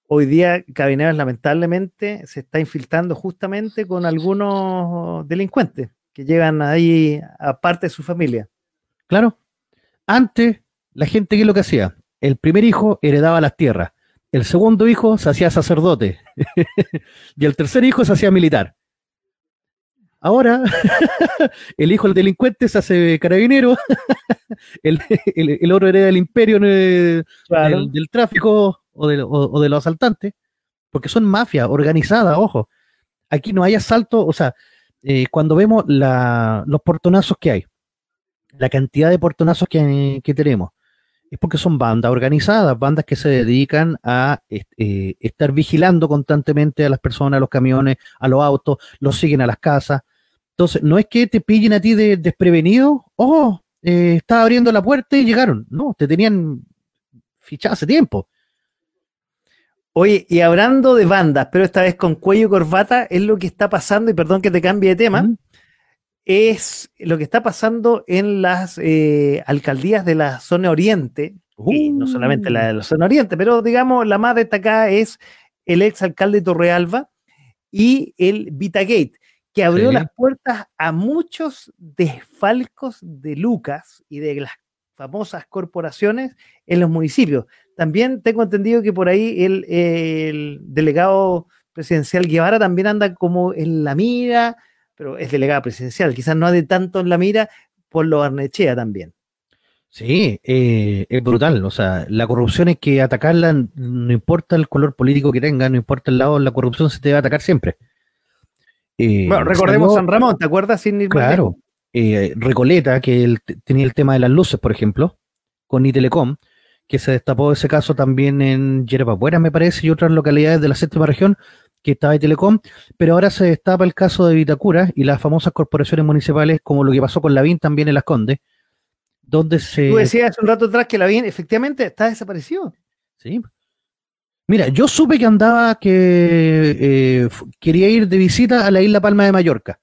hoy día Carabineros lamentablemente se está infiltrando justamente con algunos delincuentes que llegan ahí aparte de su familia. Claro. Antes, la gente, ¿qué es lo que hacía? El primer hijo heredaba las tierras, el segundo hijo se hacía sacerdote y el tercer hijo se hacía militar. Ahora, el hijo del delincuente se hace carabinero, el, el, oro hereda del imperio del, tráfico o de, los asaltantes, porque son mafias organizadas, ojo. Aquí no hay asalto, o sea, eh, cuando vemos los portonazos que hay, la cantidad de portonazos que, tenemos, es porque son bandas organizadas, bandas que se dedican a eh, estar vigilando constantemente a las personas, a los camiones, a los autos, los siguen a las casas. Entonces, no es que te pillen a ti de, desprevenido, ojo, eh, estaba abriendo la puerta y llegaron. No, te tenían fichado hace tiempo. Oye, y hablando de bandas, pero esta vez con cuello y corbata, es lo que está pasando, y perdón que te cambie de tema, es lo que está pasando en las eh, alcaldías de la zona oriente, y no solamente la de la zona oriente, pero digamos la más destacada es el ex alcalde Torrealba y el Vitagate, que abrió las puertas a muchos desfalcos de Lucas y de las famosas corporaciones en los municipios. También tengo entendido que por ahí el, delegado presidencial Guevara también anda como en la mira, pero es delegado presidencial, quizás no ande tanto en la mira por lo Arnechea también. Sí, eh, es brutal. O sea, la corrupción es que atacarla, no importa el color político que tenga, no importa el lado, la corrupción se te va a atacar siempre. Eh, bueno, recordemos San Ramón, ¿te acuerdas? Sin claro, eh, Recoleta, que tenía el tema de las luces, por ejemplo, con Itelecom, que se destapó ese caso también en Buena, me parece, y otras localidades de la séptima región, que estaba de Telecom, pero ahora se destapa el caso de Vitacura y las famosas corporaciones municipales, como lo que pasó con Lavín también en Las Condes, donde se... Tú decías hace un rato atrás que Lavín efectivamente está desaparecido. Sí. Mira, yo supe que andaba, que eh, quería ir de visita a la isla Palma de Mallorca.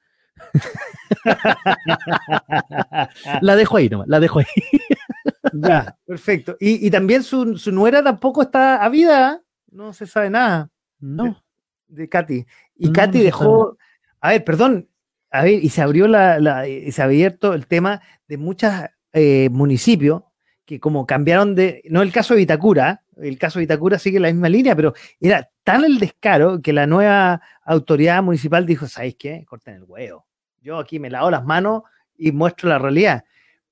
la dejo ahí nomás, la dejo ahí. Ya, perfecto. Y, también su, nuera tampoco está a vida, no se sabe nada. No. De, Katy. Y Katy dejó. A ver, perdón. a ver, y se abrió la, y se ha abierto el tema de muchos eh, municipios que como cambiaron de, no el caso de Vitacura, el caso de Vitacura sigue la misma línea, pero era tan el descaro que la nueva autoridad municipal dijo, ¿sabéis qué? Corten el huevo. Yo aquí me lavo las manos y muestro la realidad.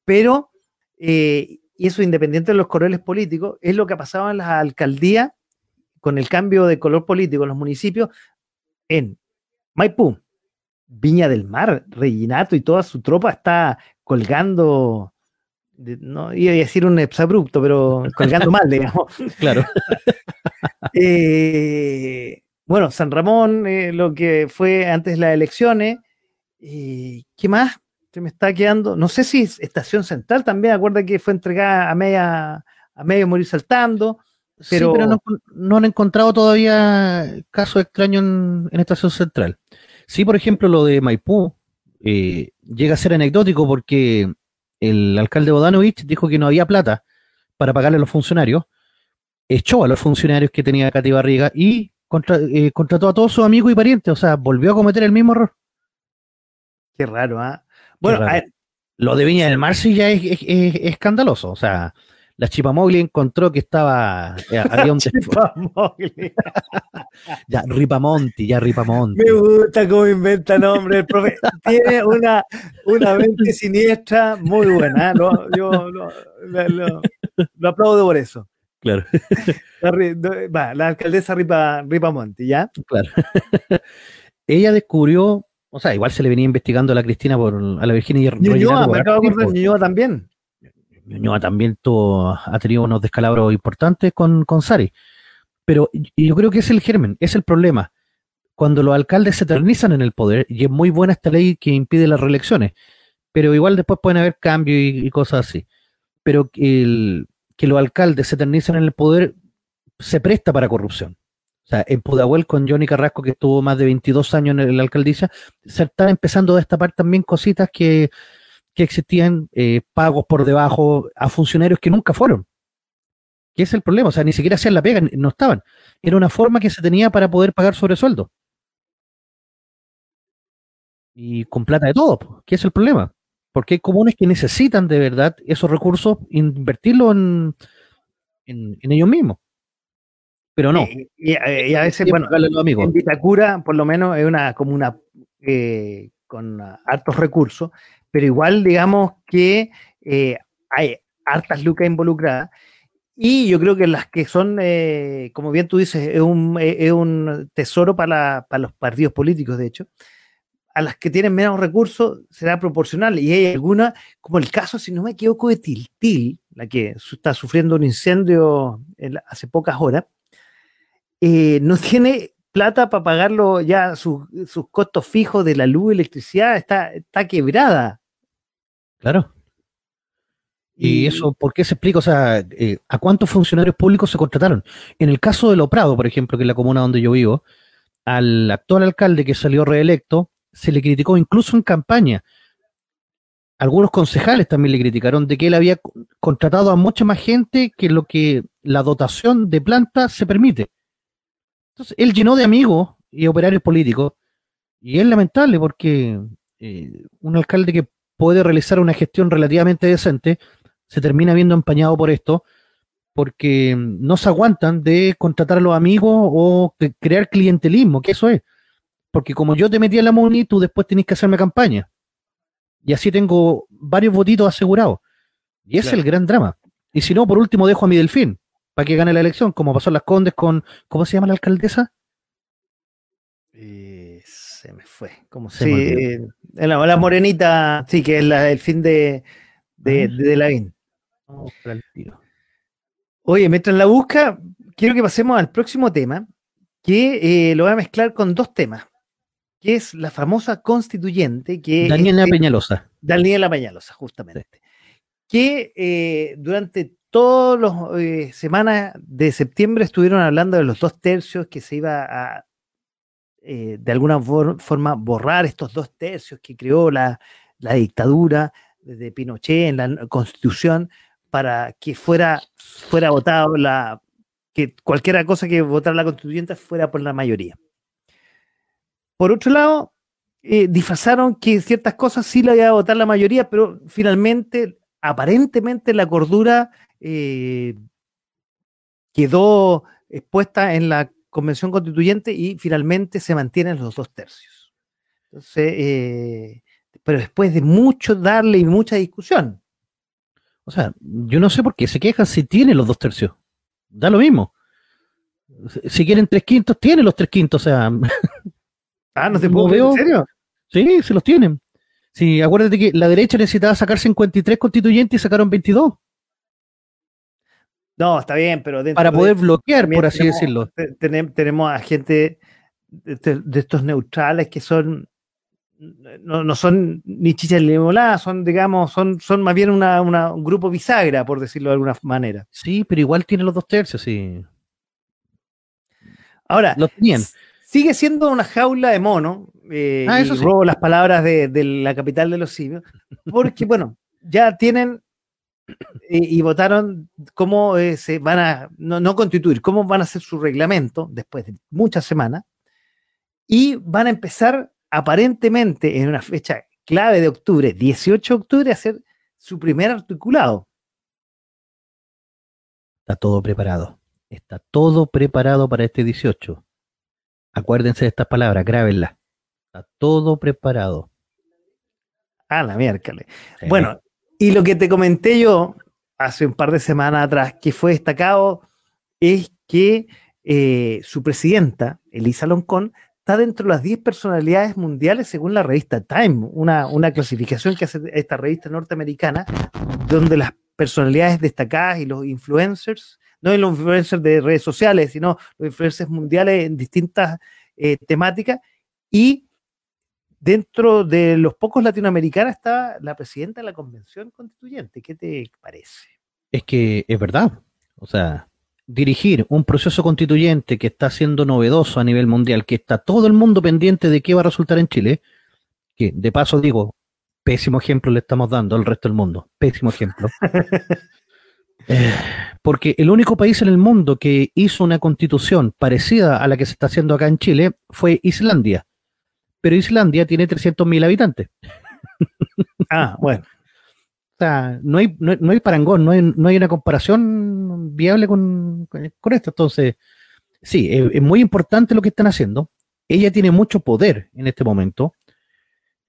Pero, eh, y eso independiente de los colores políticos, es lo que ha pasado en las alcaldías con el cambio de color político en los municipios en Maipú, Viña del Mar, Reginato y toda su tropa está colgando, no iba a decir un exabrupto, pero colgando mal, digamos. Claro. Eh, bueno, San Ramón, eh, lo que fue antes de las elecciones. ¿Qué más? Se me está quedando. No sé si Estación Central también, acuerda que fue entregada a media, a medio morir saltando. Pero, sí, pero no, han encontrado todavía casos extraños en, en Estación Central. Sí, por ejemplo, lo de Maipú eh, llega a ser anecdótico porque el alcalde Bodanovich dijo que no había plata para pagarle a los funcionarios, echó a los funcionarios que tenía Katy Barriga y eh, contrató a todos sus amigos y parientes, o sea, volvió a cometer el mismo error. Qué raro, ¿ah? Bueno, lo de Viña del Mar sí ya es escandaloso, o sea, la Chipamogli encontró que estaba. Eh, había un ya, Ripamonti, ya Ripamonti. Me gusta cómo inventa nombre el profe. Tiene una, una mente siniestra muy buena. ¿eh? yo lo, aplaudo por eso. Claro. La, la alcaldesa Ripa, Ripamonti, ¿ya? Claro. Ella descubrió, o sea, igual se le venía investigando a la Cristina por a la Virginia y Ñuñoa, me acabo de acordar también. Ñuñoa también ha tenido unos descalabros importantes con, con Sari. Pero yo creo que es el germen, es el problema. Cuando los alcaldes se eternizan en el poder, y es muy buena esta ley que impide las reelecciones, pero igual después pueden haber cambios y, cosas así. Pero que los alcaldes se eternizan en el poder se presta para corrupción. O sea, en Pudahuel con Johnny Carrasco, que estuvo más de 22 años en la alcaldía, se están empezando a destapar también cositas que, que existían eh, pagos por debajo a funcionarios que nunca fueron. ¿Qué es el problema? O sea, ni siquiera hacían la pega, no estaban. Era una forma que se tenía para poder pagar sobresueldo. Y con plata de todo. ¿Qué es el problema? Porque hay comunes que necesitan de verdad esos recursos, invertirlos en, en, ellos mismos. Pero no. Y, a veces, bueno, en Vitacura, por lo menos, es una comuna eh, con hartos recursos, pero igual digamos que eh, hay hartas lucas involucradas. Y yo creo que las que son, eh, como bien tú dices, es un, un tesoro para, los partidos políticos, de hecho. A las que tienen menos recursos será proporcional. Y hay algunas, como el caso, si no me equivoco, de Tiltil, la que está sufriendo un incendio hace pocas horas, eh, no tiene plata para pagarlo ya sus, sus costos fijos de la luz, electricidad, está, está quebrada. Claro. ¿Y, eso por qué se explica? O sea, eh, ¿a cuántos funcionarios públicos se contrataron? En el caso de Loprado, por ejemplo, que es la comuna donde yo vivo, al actual alcalde que salió reelecto, se le criticó incluso en campaña. Algunos concejales también le criticaron de que él había contratado a mucha más gente que lo que la dotación de planta se permite. Entonces, él llenó de amigos y operarios políticos, y es lamentable porque eh, un alcalde que puede realizar una gestión relativamente decente, se termina viendo empañado por esto, porque no se aguantan de contratar a los amigos o crear clientelismo, que eso es. Porque como yo te metí en la MUNI, tú después tenés que hacerme campaña. Y así tengo varios votitos asegurados. Y ese es el gran drama. Y si no, por último, dejo a mi delfín para que gane la elección, como pasó en Las Condes con, ¿cómo se llama la alcaldesa? Eh, se me fue. ¿Cómo se sí, la, morenita, sí, que es la, el fin de, de, ah. de, Oye, mientras la busca, quiero que pasemos al próximo tema, que eh, lo voy a mezclar con dos temas, que es la famosa constituyente que... Daniela Peñalosa. Daniela Peñalosa, justamente. Que eh, durante todas las eh, semanas de septiembre estuvieron hablando de los dos tercios que se iba a eh, de alguna forma borrar estos dos tercios que creó la, dictadura de Pinochet en la constitución para que fuera, fuera votado la, que cualquier cosa que votara la constituyente fuera por la mayoría. Por otro lado, eh, disfrazaron que ciertas cosas sí la iba a votar la mayoría, pero finalmente, aparentemente, la cordura eh, quedó expuesta en la convención constituyente y finalmente se mantienen los dos tercios. Entonces, eh, pero después de mucho darle y mucha discusión. O sea, yo no sé por qué se quejan si tiene los dos tercios. Da lo mismo. Si quieren tres quintos, tienen los tres quintos. O sea. Ah, no te puedo ver, ¿en serio? Sí, se los tienen. Sí, acuérdate que la derecha necesitaba sacar 53 constituyentes y sacaron 22. No, está bien, pero para poder bloquear, por así decirlo. Tenemos, a gente de, estos neutrales que son no, son ni chichas ni limonada, son, digamos, son, son más bien un grupo bisagra, por decirlo de alguna manera. Sí, pero igual tiene los dos tercios, sí. Ahora, sigue siendo una jaula de mono, eh, ah, y robo las palabras de, la capital de los simios, porque, bueno, ya tienen y, votaron cómo eh, se van a, no, no, constituir, cómo van a hacer su reglamento después de muchas semanas, y van a empezar aparentemente en una fecha clave de octubre, 18 de octubre, hacer su primer articulado. Está todo preparado. Está todo preparado para este 18. Acuérdense de estas palabras, grábenlas. Está todo preparado. Ah, la miércoles. Bueno, y lo que te comenté yo hace un par de semanas atrás, que fue destacado, es que eh, su presidenta, Elisa Loncón, está dentro de las 10 personalidades mundiales según la revista Time, una, clasificación que hace esta revista norteamericana, donde las personalidades destacadas y los influencers, no los influencers de redes sociales, sino los influencers mundiales en distintas eh, temáticas, y dentro de los pocos latinoamericanos está la presidenta de la convención constituyente. ¿Qué te parece? Es que es verdad. O sea, dirigir un proceso constituyente que está siendo novedoso a nivel mundial, que está todo el mundo pendiente de qué va a resultar en Chile, que de paso digo, pésimo ejemplo le estamos dando al resto del mundo, pésimo ejemplo. Eh, porque el único país en el mundo que hizo una constitución parecida a la que se está haciendo acá en Chile fue Islandia. Pero Islandia tiene 300.000 habitantes. ah, bueno no hay, no, hay parangón, no hay, no hay una comparación viable con, con esto. Entonces, sí, es, muy importante lo que están haciendo. Ella tiene mucho poder en este momento.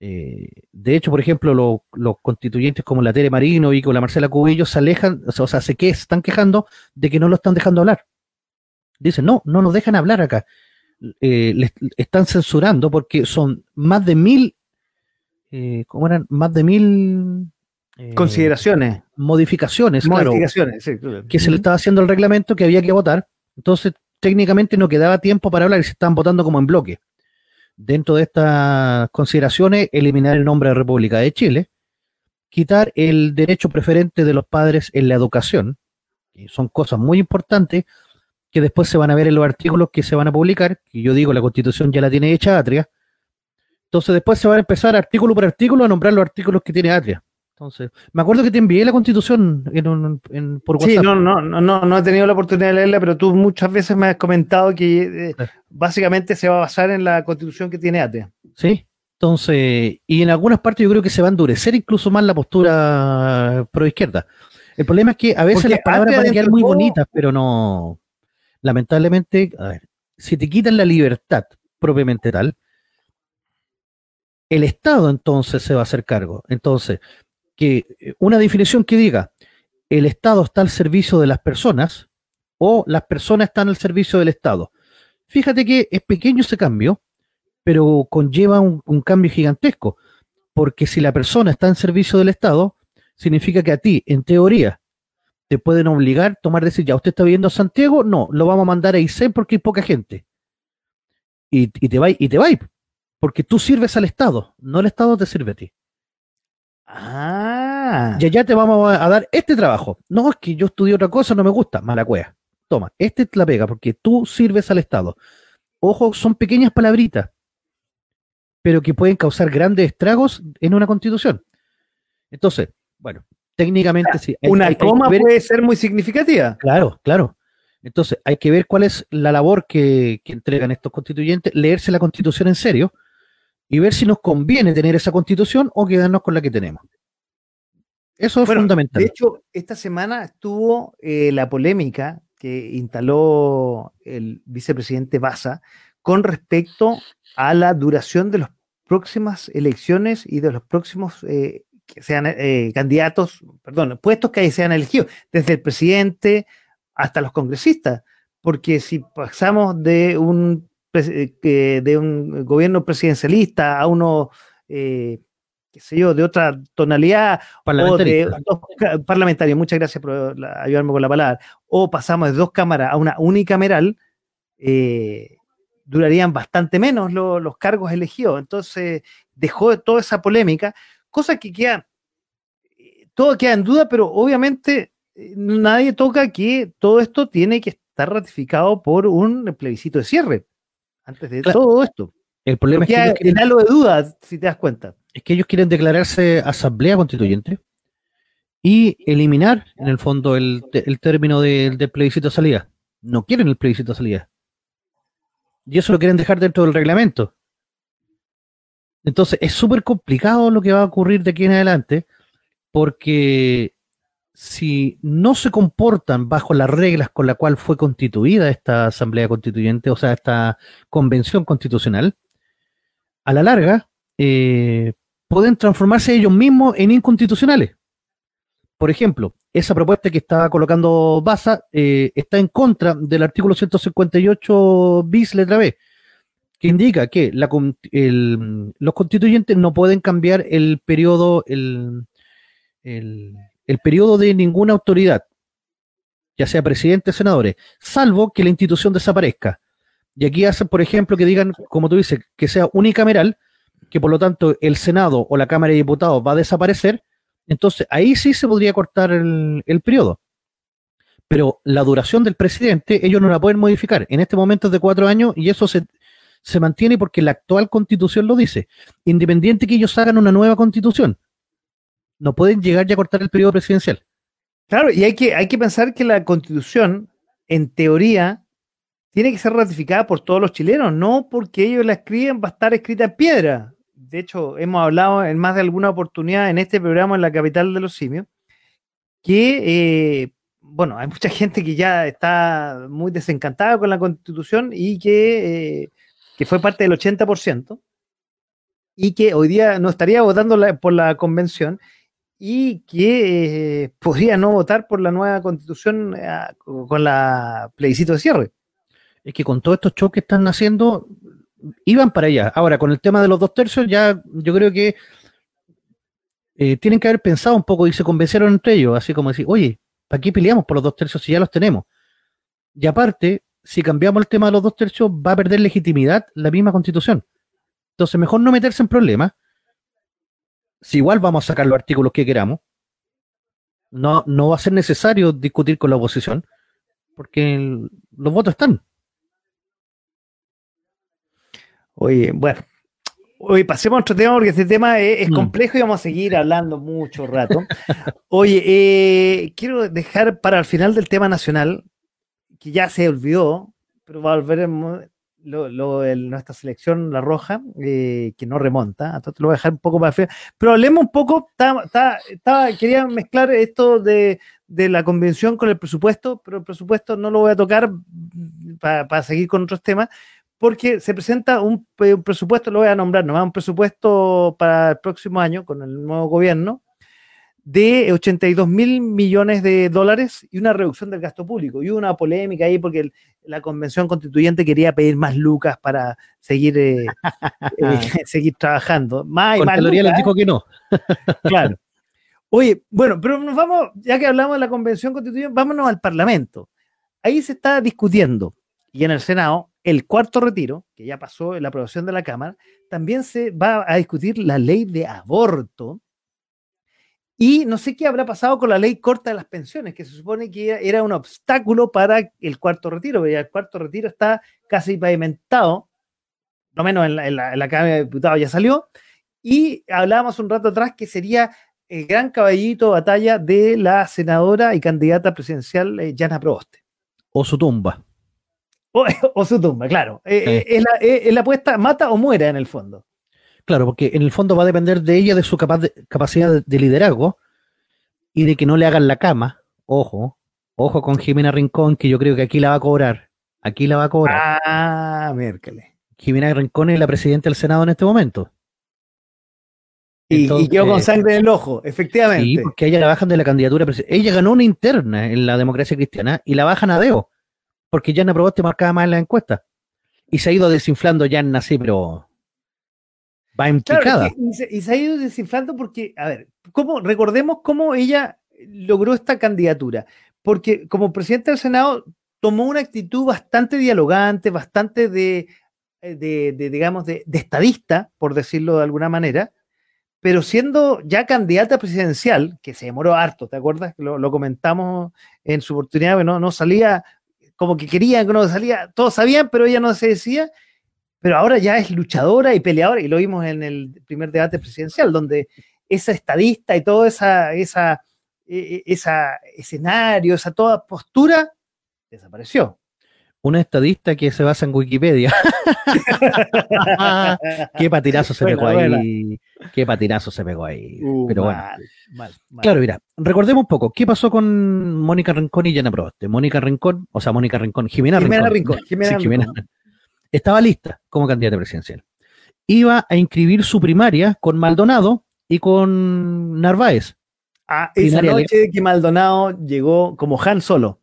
Eh, de hecho, por ejemplo, los constituyentes como la Tere Marino y con la Marcela Cubillo se alejan, o sea, se que están quejando de que no lo están dejando hablar. Dicen, no, no nos dejan hablar acá. Eh, les están censurando porque son más de mil, eh, ¿cómo eran? Más de mil eh, Consideraciones. Modificaciones, modificaciones que se le estaba haciendo el reglamento que había que votar. Entonces, técnicamente no quedaba tiempo para hablar y se estaban votando como en bloque. Dentro de estas consideraciones, eliminar el nombre de República de Chile, quitar el derecho preferente de los padres en la educación, que son cosas muy importantes que después se van a ver en los artículos que se van a publicar, que yo digo, la constitución ya la tiene hecha Atria. Entonces después se van a empezar artículo por artículo a nombrar los artículos que tiene Atria. Entonces, me acuerdo que te envié la constitución en, por WhatsApp. Sí, no, no, no, no he tenido la oportunidad de leerla, pero tú muchas veces me has comentado que eh, básicamente se va a basar en la constitución que tiene ATE. Sí, entonces, y en algunas partes yo creo que se va a endurecer incluso más la postura pro izquierda. El problema es que a veces las palabras van a quedar muy bonitas, pero no. Lamentablemente, a ver, si te quitan la libertad propiamente tal, el Estado entonces se va a hacer cargo. Entonces, que eh, una definición que diga el Estado está al servicio de las personas o las personas están al servicio del Estado. Fíjate que es pequeño ese cambio, pero conlleva un, cambio gigantesco, porque si la persona está en servicio del Estado, significa que a ti, en teoría, te pueden obligar a tomar decir, ya, ¿usted está viviendo a Santiago? No, lo vamos a mandar a Isen porque hay poca gente. Y, y te va y te va porque tú sirves al Estado, no el Estado te sirve a ti. Ah. Y allá te vamos a dar este trabajo. No, es que yo estudié otra cosa, no me gusta. Mala cueva. Toma, este es la pega, porque tú sirves al Estado. Ojo, son pequeñas palabritas, pero que pueden causar grandes estragos en una constitución. Entonces, bueno, técnicamente sí. una coma puede ser muy significativa. Claro, claro. Entonces, hay que ver cuál es la labor que, que entregan estos constituyentes, leerse la constitución en serio y ver si nos conviene tener esa constitución o quedarnos con la que tenemos. Eso es fundamental. De hecho, esta semana estuvo eh, la polémica que instaló el vicepresidente Baza con respecto a la duración de las próximas elecciones y de los próximos eh, que sean eh, candidatos, perdón, puestos que sean elegidos, desde el presidente hasta los congresistas, porque si pasamos de un, de un gobierno presidencialista a uno qué sé yo, de otra tonalidad o de dos parlamentarios, muchas gracias por ayudarme con la palabra, o pasamos de dos cámaras a una unicameral, eh, durarían bastante menos los cargos elegidos. Entonces, dejó toda esa polémica, cosa que queda, todo queda en duda, pero obviamente eh, nadie toca que todo esto tiene que estar ratificado por un plebiscito de cierre, antes de todo esto. El problema es que... Hay algo de duda, si te das cuenta es que ellos quieren declararse asamblea constituyente y eliminar, en el fondo, el, término del plebiscito de salida. No quieren el plebiscito de salida. Y eso lo quieren dejar dentro del reglamento. Entonces, es súper complicado lo que va a ocurrir de aquí en adelante, porque si no se comportan bajo las reglas con las cuales fue constituida esta asamblea constituyente, o sea, esta convención constitucional, a la larga, eh, pueden transformarse ellos mismos en inconstitucionales. Por ejemplo, esa propuesta que estaba colocando Baza eh, está en contra del artículo 158 bis letra B, indica que los constituyentes no pueden cambiar el periodo, el, el, periodo de ninguna autoridad, ya sea presidente o senadores, salvo que la institución desaparezca. Y aquí hacen, por ejemplo, que digan, como tú dices, que sea unicameral, que por lo tanto el Senado o la Cámara de Diputados va a desaparecer, entonces ahí sí se podría cortar el, periodo. Pero la duración del presidente, ellos no la pueden modificar. En este momento es de cuatro años y eso se, se mantiene porque la actual constitución lo dice. Independiente que ellos hagan una nueva constitución, no pueden llegar ya a cortar el periodo presidencial. Claro, y hay que, hay que pensar que la constitución, en teoría, tiene que ser ratificada por todos los chilenos, no porque ellos la escriben, va a estar escrita en piedra de hecho, hemos hablado en más de alguna oportunidad en este programa en la capital de los simios, que, eh, bueno, hay mucha gente que ya está muy desencantada con la constitución y que, eh, que fue parte del 80%, y que hoy día no estaría votando por la convención y que eh, podría no votar por la nueva constitución con la plebiscito de cierre. Es que con todos estos choques que están haciendo, iban para allá. Ahora, con el tema de los dos tercios, ya yo creo que eh, tienen que haber pensado un poco y se convencieron entre ellos, así como decir, oye, ¿para qué peleamos por los dos tercios si ya los tenemos? Y aparte, si cambiamos el tema de los dos tercios, va a perder legitimidad la misma constitución. Entonces, mejor no meterse en problemas. Si igual vamos a sacar los artículos que queramos, no, no va a ser necesario discutir con la oposición, porque los votos están. Oye, bueno. Oye, pasemos a otro tema porque este tema es, mm. complejo y vamos a seguir hablando mucho rato. Oye, eh, quiero dejar para el final del tema nacional, que ya se olvidó, pero volveremos lo, lo, nuestra selección, la roja, eh, que no remonta, entonces lo voy a dejar un poco para final. Pero hablemos un poco, quería mezclar esto de, de, la convención con el presupuesto, pero el presupuesto no lo voy a tocar para seguir con otros temas porque se presenta un, presupuesto, lo voy a nombrar nomás, un presupuesto para el próximo año con el nuevo gobierno de 82 mil millones de dólares y una reducción del gasto público. Y una polémica ahí porque la convención constituyente quería pedir más lucas para seguir, eh, eh, seguir trabajando. Más y más les dijo que no. claro. Oye, bueno, pero nos vamos, ya que hablamos de la convención constituyente, vámonos al Parlamento. Ahí se está discutiendo, y en el Senado, el cuarto retiro, que ya pasó en la aprobación de la Cámara, también se va a discutir la ley de aborto. Y no sé qué habrá pasado con la ley corta de las pensiones, que se supone que era un obstáculo para el cuarto retiro, pero el cuarto retiro está casi pavimentado, no menos en la, Cámara de Diputados ya salió, y hablábamos un rato atrás que sería el gran caballito batalla de la senadora y candidata presidencial eh, Jana Proboste. O su tumba. O, su tumba, claro. Eh, eh, es, la, apuesta mata o muera en el fondo. Claro, porque en el fondo va a depender de ella, de su capacidad de, liderazgo y de que no le hagan la cama. Ojo, ojo con Jimena Rincón, que yo creo que aquí la va a cobrar. Aquí la va a cobrar. Ah, Mércale. Jimena Rincón es la presidenta del Senado en este momento. Y, quedó con sangre en el ojo, efectivamente. Sí, porque ella la bajan de la candidatura. Ella ganó una interna en la democracia cristiana y la bajan a Deo, porque ya no te marcaba más en la encuesta. Y se ha ido desinflando ya así, pero va en y, se, ha ido desinflando porque, a ver, ¿cómo, recordemos cómo ella logró esta candidatura. Porque como presidenta del Senado tomó una actitud bastante dialogante, bastante de, de, digamos, de, estadista, por decirlo de alguna manera, pero siendo ya candidata presidencial, que se demoró harto, ¿te acuerdas? Lo, lo comentamos en su oportunidad, no, no salía como que querían, que no salía, todos sabían, pero ella no se decía, pero ahora ya es luchadora y peleadora, y lo vimos en el primer debate presidencial, donde esa estadista y todo esa, esa, e, e, esa escenario, esa toda postura, desapareció. Una estadista que se basa en Wikipedia. Qué patinazo se pegó ahí. Qué patinazo se pegó ahí. Uh, pero bueno. Claro, mira, recordemos un poco. ¿Qué pasó con Mónica Rincón y Jana Proboste? Mónica Rincón, o sea, Mónica Rincón, Jimena, Jimena Rincón. Jimena, Rincón. Estaba lista como candidata presidencial. Iba a inscribir su primaria con Maldonado y con Narváez. Ah, esa noche que Maldonado llegó como Han solo.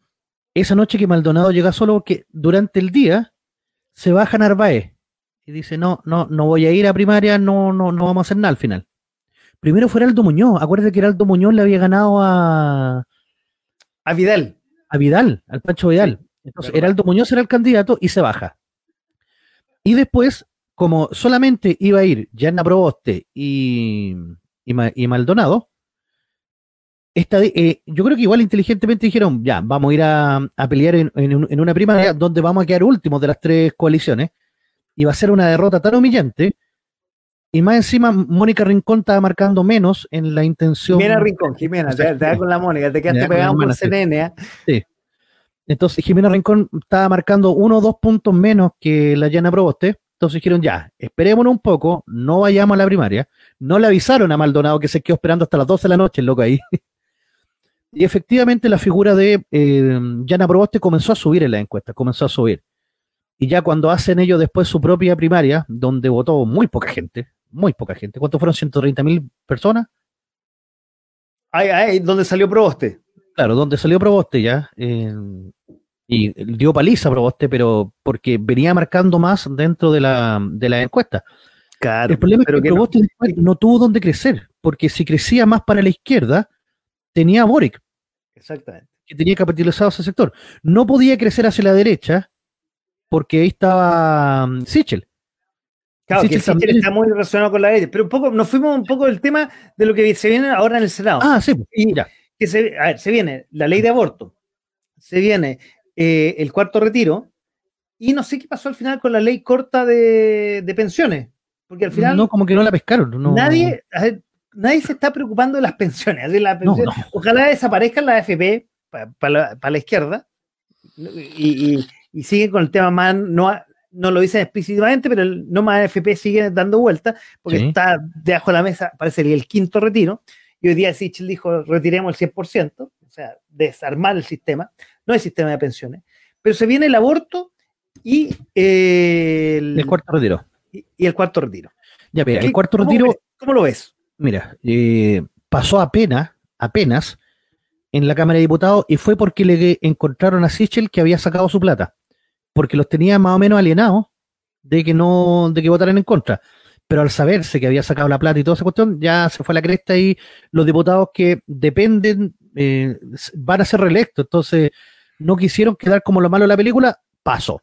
Esa noche que Maldonado llega solo, que durante el día se baja Narváez y dice, no, no, no voy a ir a primaria, no, no, no vamos a hacer nada al final. Primero fue Heraldo Muñoz. Acuérdate que Heraldo Muñoz le había ganado a. A Vidal. A Vidal, al Pancho Vidal. Entonces, Heraldo Muñoz era el candidato y se baja. Y después, como solamente iba a ir Yanna Proboste y, y, Maldonado, esta, eh, yo creo que igual inteligentemente dijeron, ya, vamos a ir a, pelear en, en, una primaria donde vamos a quedar últimos de las tres coaliciones, y va a ser una derrota tan humillante y más encima, Mónica Rincón estaba marcando menos en la intención. Jimena Rincón, Jimena, te, da con la Mónica, te quedaste pegado por CNN. ¿ah? Sí. Entonces, Jimena Rincón estaba marcando uno o dos puntos menos que la Llana Proboste. Entonces dijeron, ya, esperémonos un poco, no vayamos a la primaria. No le avisaron a Maldonado que se quedó esperando hasta las 12 de la noche, el loco ahí. y efectivamente la figura de eh, Yana Proboste comenzó a subir en la encuesta, comenzó a subir. Y ya cuando hacen ellos después su propia primaria, donde votó muy poca gente, muy poca gente. ¿Cuántos fueron? ¿130 mil personas? Ay, ay, ¿dónde salió Proboste? Claro, donde salió Proboste ya. y dio paliza a Proboste, pero porque venía marcando más dentro de la, de la encuesta. Claro, el problema es que, Proboste no, tuvo donde crecer, porque si crecía más para la izquierda, tenía a Boric. Exactamente. Que tenía capitalizado ese sector. No podía crecer hacia la derecha, porque ahí estaba um, Sichel. Claro, que Sichel está muy relacionado con la derecha, pero un poco, nos fuimos un poco del tema de lo que se viene ahora en el Senado. Ah, sí, ya. Que se, a ver, se viene la ley de aborto, se viene eh, el cuarto retiro, y no sé qué pasó al final con la ley corta de, pensiones, porque al final... No, como que no la pescaron. Nadie, nadie se está preocupando de las pensiones. De la Ojalá desaparezcan las AFP para la, izquierda y, y siguen con el tema más, no, no lo dicen explícitamente, pero el no más AFP sigue dando vueltas porque está debajo de la mesa, parece el quinto retiro. Y hoy día Sichel dijo, retiremos el 100%, o sea, desarmar el sistema, no el sistema de pensiones. Pero se viene el aborto y el, el cuarto retiro. Y, el cuarto retiro. Ya, mira, el cuarto retiro. ¿Cómo lo ves? Mira, eh, pasó apenas, apenas en la Cámara de Diputados y fue porque le encontraron a Sichel que había sacado su plata porque los tenía más o menos alienados de que no, de que votaran en contra. Pero al saberse que había sacado la plata y toda esa cuestión, ya se fue a la cresta y los diputados que dependen eh, van a ser reelectos. Entonces, no quisieron quedar como lo malo de la película, pasó.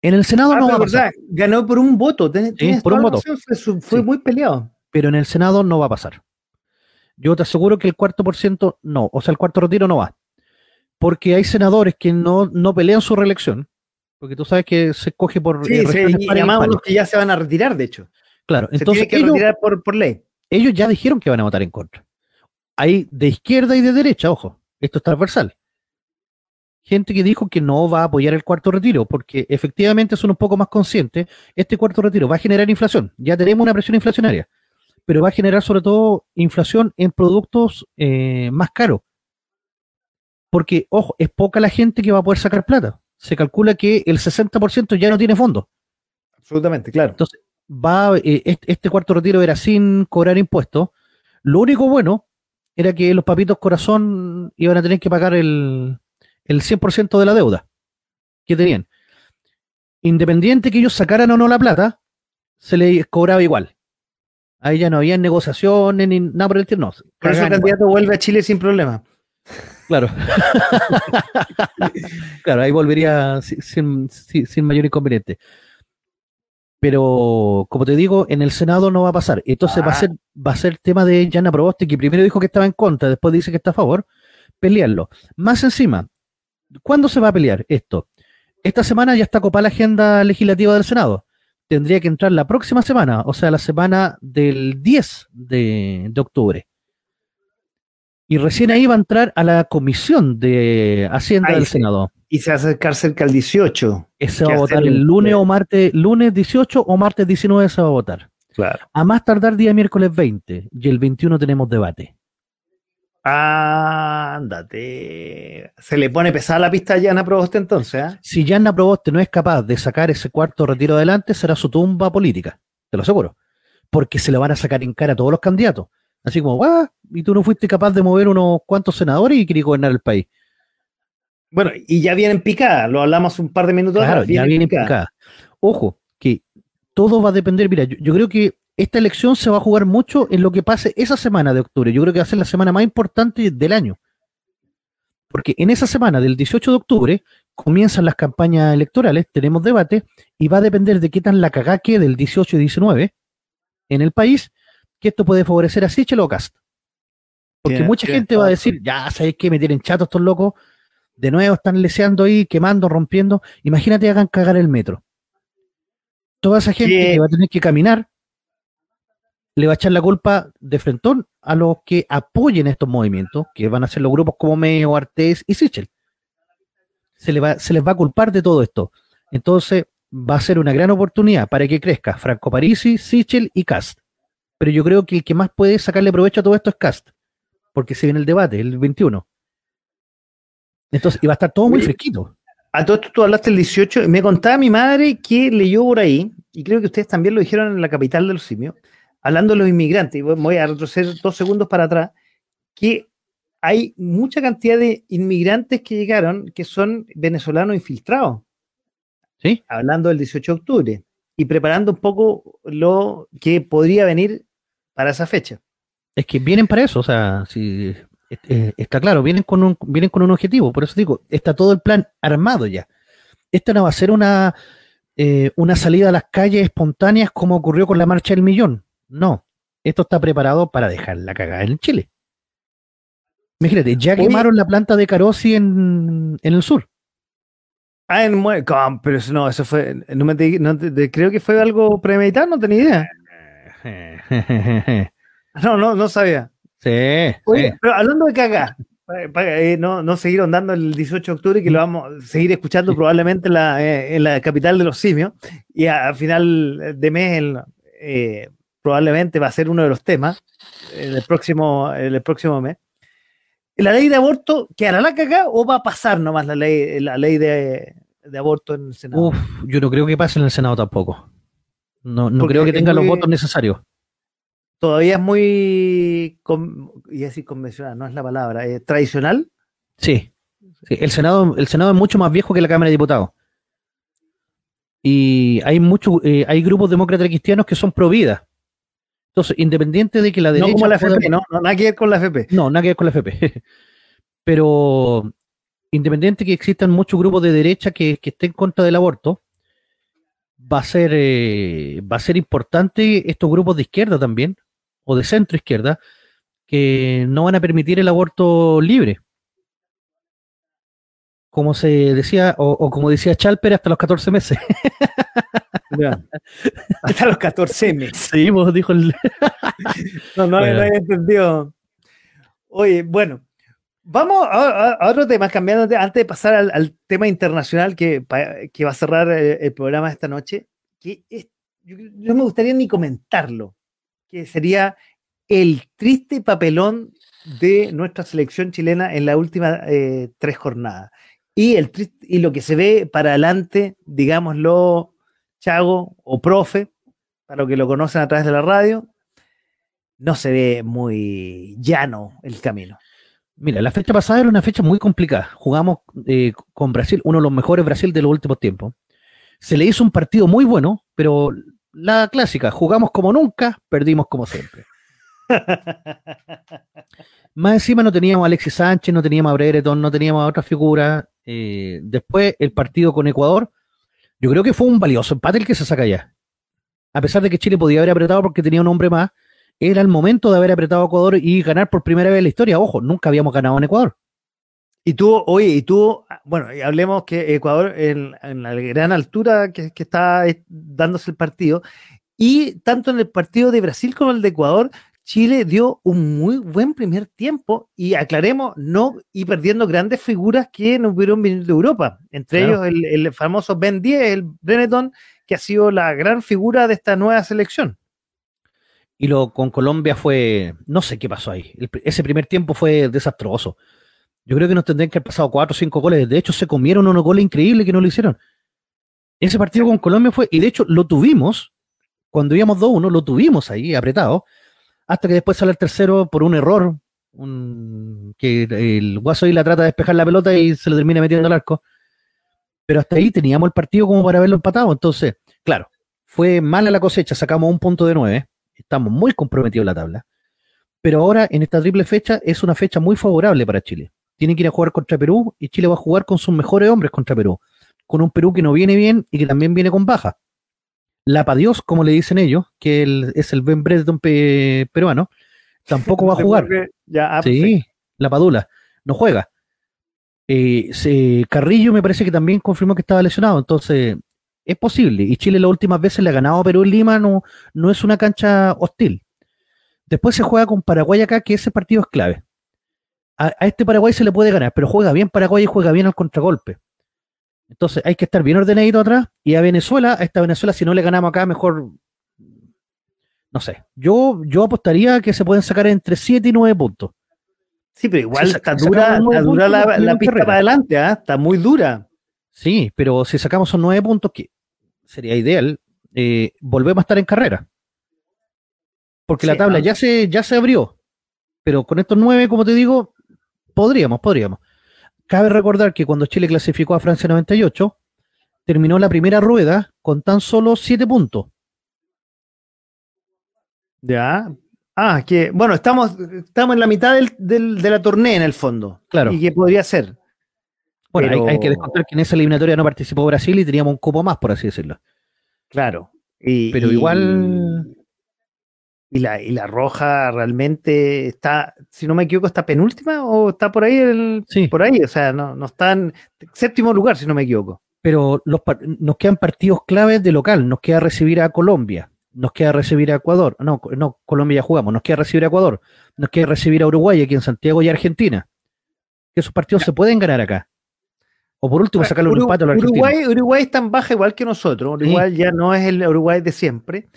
En el Senado ah, no va a pasar. Ganó por un voto. por un voto. Fue, muy peleado. Pero en el Senado no va a pasar. Yo te aseguro que el cuarto por ciento no, o sea, el cuarto retiro no va. Porque hay senadores que no, no pelean su reelección, porque tú sabes que se coge por. Sí, sí y además unos que ya se van a retirar, de hecho. Claro, entonces. que ellos, retirar por, por ley. Ellos ya dijeron que van a votar en contra. Hay de izquierda y de derecha, ojo, esto es transversal. gente que dijo que no va a apoyar el cuarto retiro, porque efectivamente son un poco más conscientes, este cuarto retiro va a generar inflación, ya tenemos una presión inflacionaria, pero va a generar sobre todo inflación en productos eh, más caros. Porque, ojo, es poca la gente que va a poder sacar plata. Se calcula que el 60% ya no tiene fondos. Absolutamente, claro. Entonces, va, eh, este, cuarto retiro era sin cobrar impuestos. Lo único bueno era que los papitos corazón iban a tener que pagar el, el 100% de la deuda que tenían. Independiente que ellos sacaran o no la plata, se les cobraba igual. Ahí ya no había negociaciones ni nada por el estilo. No, Por eso el candidato vuelve a Chile sin problema. Claro. claro, ahí volvería sin, sin, sin, mayor inconveniente. Pero, como te digo, en el Senado no va a pasar. Entonces ah. va, a ser, va a ser tema de Jana Proboste, que primero dijo que estaba en contra, después dice que está a favor, pelearlo. Más encima, ¿Cuándo se va a pelear esto? Esta semana ya está copada la agenda legislativa del Senado. Tendría que entrar la próxima semana, o sea, la semana del 10 de, de octubre. Y recién ahí va a entrar a la comisión de Hacienda ahí del. Senado. Y se va a acercar cerca al 18. Se va a votar el lunes o martes, lunes 18 o martes 19 se va a votar. Claro. A más tardar día miércoles 20 y el 21 tenemos debate. Ándate. Se le pone pesada la pista a Yana Proboste entonces. ¿eh? Si Yana Proboste no es capaz de sacar ese cuarto retiro adelante, será su tumba política. Te lo aseguro. Porque se le van a sacar en cara a todos los candidatos. Así como, ah, y tú no fuiste capaz de mover unos cuantos senadores y querías gobernar el país. Bueno, y ya vienen picadas, lo hablamos un par de minutos claro, atrás. Ya vienen picadas. Picada. Ojo, que todo va a depender. Mira, yo, yo creo que esta elección se va a jugar mucho en lo que pase esa semana de octubre. Yo creo que va a ser la semana más importante del año. Porque en esa semana del 18 de octubre comienzan las campañas electorales, tenemos debate y va a depender de qué tan la cagá quede del 18 y 19 en el país, que esto puede favorecer a Sichel o Cast. Porque bien, mucha bien, gente va a decir, ya sabéis que me tienen chatos estos locos, de nuevo están leseando ahí, quemando, rompiendo. Imagínate hagan cagar el metro. Toda esa gente bien. que va a tener que caminar le va a echar la culpa de frentón a los que apoyen estos movimientos, que van a ser los grupos como Meo, Artés y Sichel. Se, le va, se les va a culpar de todo esto. Entonces, va a ser una gran oportunidad para que crezca Franco Parisi, Sichel y Cast. Pero yo creo que el que más puede sacarle provecho a todo esto es Cast, porque se viene el debate, el 21. Entonces, y va a estar todo muy fresquito. A todo esto tú hablaste el 18, me contaba mi madre que leyó por ahí, y creo que ustedes también lo dijeron en la capital de los simios, hablando de los inmigrantes, y voy a retroceder dos segundos para atrás, que hay mucha cantidad de inmigrantes que llegaron que son venezolanos infiltrados. ¿Sí? Hablando del 18 de octubre y preparando un poco lo que podría venir para esa fecha. Es que vienen para eso, o sea, si, eh, está claro, vienen con, un, vienen con un objetivo, por eso digo, está todo el plan armado ya. Esta no va a ser una, eh, una salida a las calles espontáneas como ocurrió con la Marcha del Millón. No, esto está preparado para dejar la cagada en Chile. Imagínate, ya Oye, quemaron la planta de Carosi en, en el sur. Ah, en pero eso no, eso fue, no me, no, creo que fue algo premeditado, no tenía idea. no, no, no sabía. Sí. Oye, sí. pero hablando de cagar, para, para eh, no, no seguir andando el 18 de octubre, que lo vamos a seguir escuchando probablemente en la, eh, en la capital de los simios, y a, a final de mes el, eh, probablemente va a ser uno de los temas en el próximo, en el próximo mes. ¿La ley de aborto quedará la cagada o va a pasar nomás la ley, la ley de, de aborto en el Senado? Uf, yo no creo que pase en el Senado tampoco. No, no creo que tenga muy, los votos necesarios. Todavía es muy, y decir convencional, no es la palabra, ¿eh? tradicional. Sí. sí. El, Senado, el Senado es mucho más viejo que la Cámara de Diputados. Y hay mucho, eh, hay grupos demócratas cristianos que son pro vida. Entonces, independiente de que la derecha. No como la FP, pueda... no, no, nada que ver con la FP. No, nada que ver con la FP. Pero independiente que existan muchos grupos de derecha que, que estén en contra del aborto, va a ser eh, va a ser importante estos grupos de izquierda también, o de centro izquierda, que no van a permitir el aborto libre. Como se decía, o, o como decía Chalper, hasta los 14 meses. Hasta los 14 meses. Sí, vos dijo el. no, no, bueno. no había entendido. Oye, bueno, Vamos a, otro tema, cambiando antes de pasar al, tema internacional que, va a cerrar el, programa esta noche, que yo, no me gustaría ni comentarlo, que sería el triste papelón de nuestra selección chilena en la última eh, tres jornadas. Y, el, y lo que se ve para adelante, digámoslo, Chago o profe, para los que lo conocen a través de la radio, no se ve muy llano el camino. Mira, la fecha pasada era una fecha muy complicada. Jugamos eh, con Brasil, uno de los mejores Brasil de los últimos tiempos. Se le hizo un partido muy bueno, pero la clásica, jugamos como nunca, perdimos como siempre. Más encima no teníamos a Alexis Sánchez, no teníamos a Brereton, no teníamos a otra figura. Eh, después el partido con Ecuador, yo creo que fue un valioso empate el que se saca allá. A pesar de que Chile podía haber apretado porque tenía un hombre más, era el momento de haber apretado a Ecuador y ganar por primera vez en la historia. Ojo, nunca habíamos ganado en Ecuador. Y tú, oye, y tú, bueno, hablemos que Ecuador en, la gran altura que, está dándose el partido, y tanto en el partido de Brasil como el de Ecuador, Chile dio un muy buen primer tiempo y aclaremos, no y perdiendo grandes figuras que nos hubieron venido de Europa, entre ellos el, famoso Ben 10, el Benetton, que ha sido la gran figura de esta nueva selección. Y lo con Colombia fue, no sé qué pasó ahí. ese primer tiempo fue desastroso. Yo creo que nos tendrían que haber pasado cuatro o cinco goles. De hecho, se comieron unos goles increíbles que no lo hicieron. Ese partido con Colombia fue, y de hecho lo tuvimos, cuando íbamos 2-1, lo tuvimos ahí apretado, hasta que después sale el tercero por un error, que el Guaso ahí la trata de despejar la pelota y se le termina metiendo al arco. Pero hasta ahí teníamos el partido como para haberlo empatado. Entonces, claro, fue mala la cosecha, sacamos un punto de nueve estamos muy comprometidos en la tabla. Pero ahora, en esta triple fecha, es una fecha muy favorable para Chile. Tiene que ir a jugar contra Perú y Chile va a jugar con sus mejores hombres contra Perú. Con un Perú que no viene bien y que también viene con baja. La Dios, como le dicen ellos, que es el Ben Breton peruano, tampoco va a jugar. ya, ah, sí, la Padula, no juega. Eh, Carrillo me parece que también confirmó que estaba lesionado, entonces es posible. Y Chile las últimas veces le ha ganado a Perú en Lima, no, no es una cancha hostil. Después se juega con Paraguay acá, que ese partido es clave. A, este Paraguay se le puede ganar, pero juega bien Paraguay y juega bien al contragolpe. Entonces hay que estar bien ordenadito atrás. Y a Venezuela, a esta Venezuela, si no le ganamos acá, mejor. No sé. Yo, yo apostaría que se pueden sacar entre 7 y 9 puntos. Sí, pero igual está dura, dura la, pista para adelante, ¿ah? está muy dura. Sí, pero si sacamos esos 9 puntos, que sería ideal, eh, volvemos a estar en carrera. Porque la tabla ya se, ya se abrió. Pero con estos 9, como te digo, podríamos, podríamos. Cabe recordar que cuando Chile clasificó a Francia 98, terminó la primera rueda con tan solo 7 puntos. Ya. Ah, que bueno, estamos, estamos en la mitad del, de la tornea en el fondo. Claro. Y que podría ser. Bueno, hay, que descontar que en esa eliminatoria no participó Brasil y teníamos un cupo más, por así decirlo. Claro. Pero igual. Y la, y la roja realmente está, si no me equivoco, está penúltima o está por ahí, el, sí. por ahí, o sea, no, no está en séptimo lugar, si no me equivoco. Pero los, nos quedan partidos claves de local, nos queda recibir a Colombia, nos queda recibir a Ecuador, no, no, Colombia ya jugamos, nos queda recibir a Ecuador, nos queda recibir a Uruguay aquí en Santiago y Argentina. Que esos partidos se pueden ganar acá. O por último, sacarle un empate a los Uruguay, Uruguay es tan baja igual que nosotros. Uruguay ya no es el Uruguay de siempre.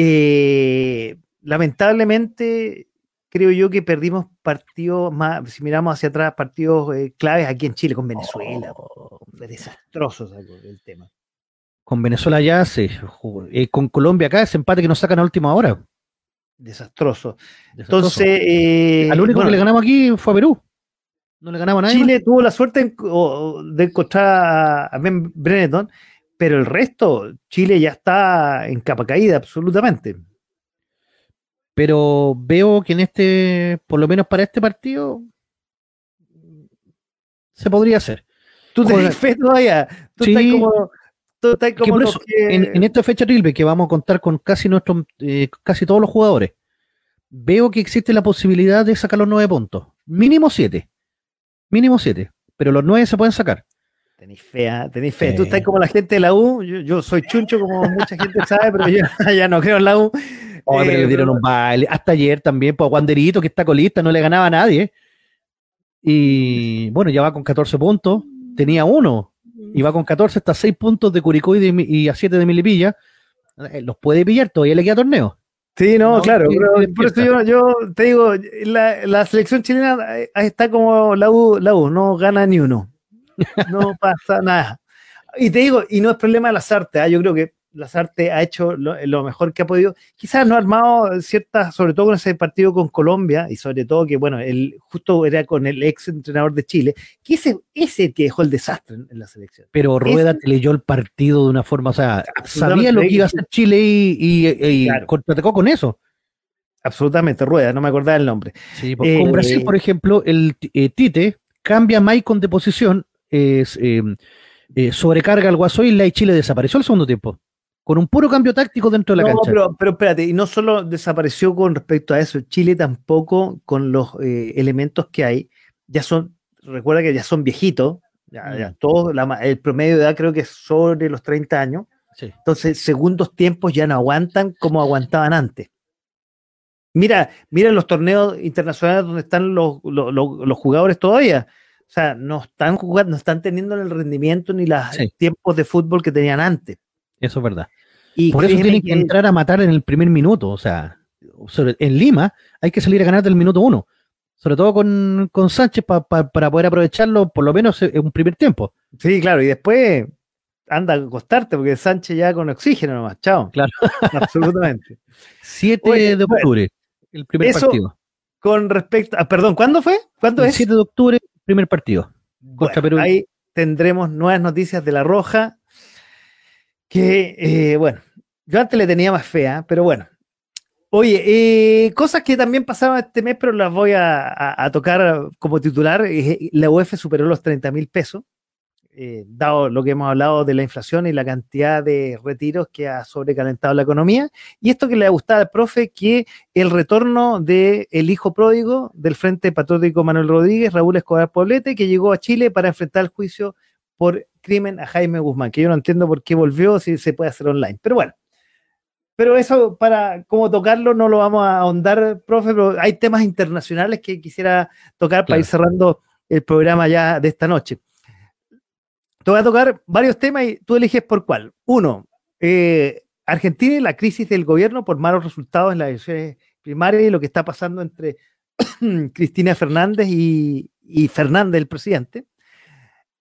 Eh, lamentablemente, creo yo que perdimos partidos más, si miramos hacia atrás, partidos eh, claves aquí en Chile con Venezuela. Oh, desastrosos el tema. Con Venezuela ya se eh, con Colombia acá ese empate que nos sacan a última hora. Desastroso. Entonces, al único que le ganamos aquí fue a Perú. No le ganamos a nadie. Chile tuvo la suerte de encontrar a Ben Brenneton, pero el resto, Chile ya está en capa caída absolutamente. Pero veo que en este, por lo menos para este partido, se podría hacer. Tú tenés fe todavía. Tú estás como, en, esta fecha triple que vamos a contar con casi nuestros, eh, casi todos los jugadores, veo que existe la posibilidad de sacar los nueve puntos. Mínimo siete. Mínimo siete. Pero los nueve se pueden sacar. Tenéis fe, ¿ah? tenéis fe. Tú estás como la gente de la U. Yo, soy chuncho, como mucha gente sabe, pero yo ya no creo en la U. Oh, le eh, dieron un baile. Hasta ayer también, pues Wanderito, que está colista, no le ganaba a nadie. Y bueno, ya va con 14 puntos, tenía uno, y va con 14 hasta 6 puntos de Curicó y, a 7 de Milipilla. Eh, los puede pillar, todavía le queda torneo. Sí, no, claro. por eso yo, yo, te digo, la, la, selección chilena eh, está como la U, la U, no gana ni uno. No pasa nada. Y te digo, y no es problema de las artes, ¿ah? yo creo que Lazarte ha hecho lo, mejor que ha podido. Quizás no ha armado ciertas, sobre todo con ese partido con Colombia, y sobre todo que, bueno, él justo era con el ex entrenador de Chile, que ese, ese que dejó el desastre en, la selección. Pero Rueda te leyó el partido de una forma, o sea, sabía lo que iba a hacer Chile y, y, contrató con eso. Absolutamente, Rueda, no me acordaba el nombre. Sí, con eh, Brasil, por ejemplo, el eh, Tite cambia a Maicon de posición, es, eh, sobrecarga al Guasoila y Chile desapareció el segundo tiempo con un puro cambio táctico dentro de la cancha. Pero, pero espérate, y no solo desapareció con respecto a eso, Chile tampoco con los eh, elementos que hay, ya son, recuerda que ya son viejitos, ya, mm. el promedio de edad creo que es sobre los 30 años, entonces segundos tiempos ya no aguantan como aguantaban antes. Mira, mira los torneos internacionales donde están los, jugadores todavía. O sea, no están jugando, no están teniendo el rendimiento ni los tiempos de fútbol que tenían antes. Eso es verdad. Y Por eso tienen que, entrar a matar en el primer minuto. O sea, en Lima hay que salir a ganar del minuto uno. Sobre todo con, Sánchez para poder aprovecharlo por lo menos en un primer tiempo. Sí, claro. Y después anda a acostarte porque Sánchez ya con oxígeno nomás. Chao. Claro. Absolutamente. 7 de octubre, el primer partido. Con respecto a, perdón, ¿cuándo fue? ¿Cuándo el 7 de octubre, primer partido. Perú. Ahí tendremos nuevas noticias de la Roja que, eh, bueno, yo antes le tenía más fea, pero bueno. Oye, eh, cosas que también pasaron este mes, pero las voy a, tocar como titular. Eh, la UEF superó los 30 mil pesos, dado lo que hemos hablado de la inflación y la cantidad de retiros que ha sobrecalentado la economía. Y esto que le ha gustado al profe, que el retorno del el hijo pródigo del Frente Patriótico Manuel Rodríguez, Raúl Escobar Poblete, que llegó a Chile para enfrentar el juicio por crimen a Jaime Guzmán, que yo no entiendo por qué volvió si se puede hacer online. Pero bueno, pero eso para cómo tocarlo no lo vamos a ahondar, profe, pero hay temas internacionales que quisiera tocar para ir cerrando el programa ya de esta noche. Te voy a tocar varios temas y tú eliges por cuál. Uno, eh, Argentina y la crisis del gobierno por malos resultados en las elecciones primarias y lo que está pasando entre Cristina Fernández y, Fernández, el presidente.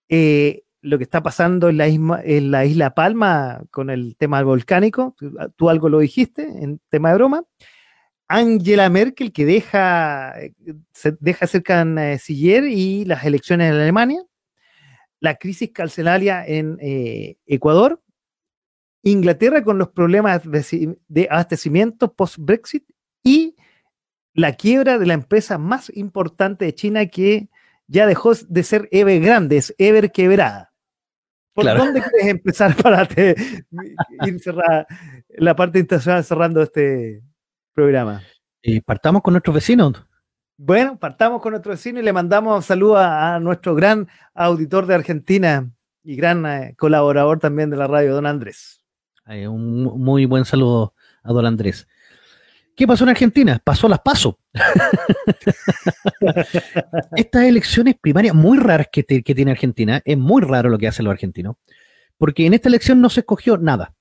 Eh, lo que está pasando en la, isla, Palma con el tema volcánico, tú, algo lo dijiste en tema de broma. Angela Merkel que deja, se deja cerca en y las elecciones en Alemania, la crisis carcelaria en eh, Ecuador, Inglaterra con los problemas de abastecimiento post-Brexit y la quiebra de la empresa más importante de China que ya dejó de ser Ever Grande, es Ever Quebrada. ¿Por dónde quieres empezar para ir cerrar la parte internacional cerrando este programa? Y partamos con nuestros vecinos. Bueno, partamos con nuestro vecino y le mandamos saludos a, nuestro gran auditor de Argentina y gran eh, colaborador también de la radio, don Andrés. un muy buen saludo a don Andrés. ¿Qué pasó en Argentina? Pasó las paso. Estas elecciones primarias muy raras que, tiene Argentina, es muy raro lo que hacen los argentinos, porque en esta elección no se escogió nada.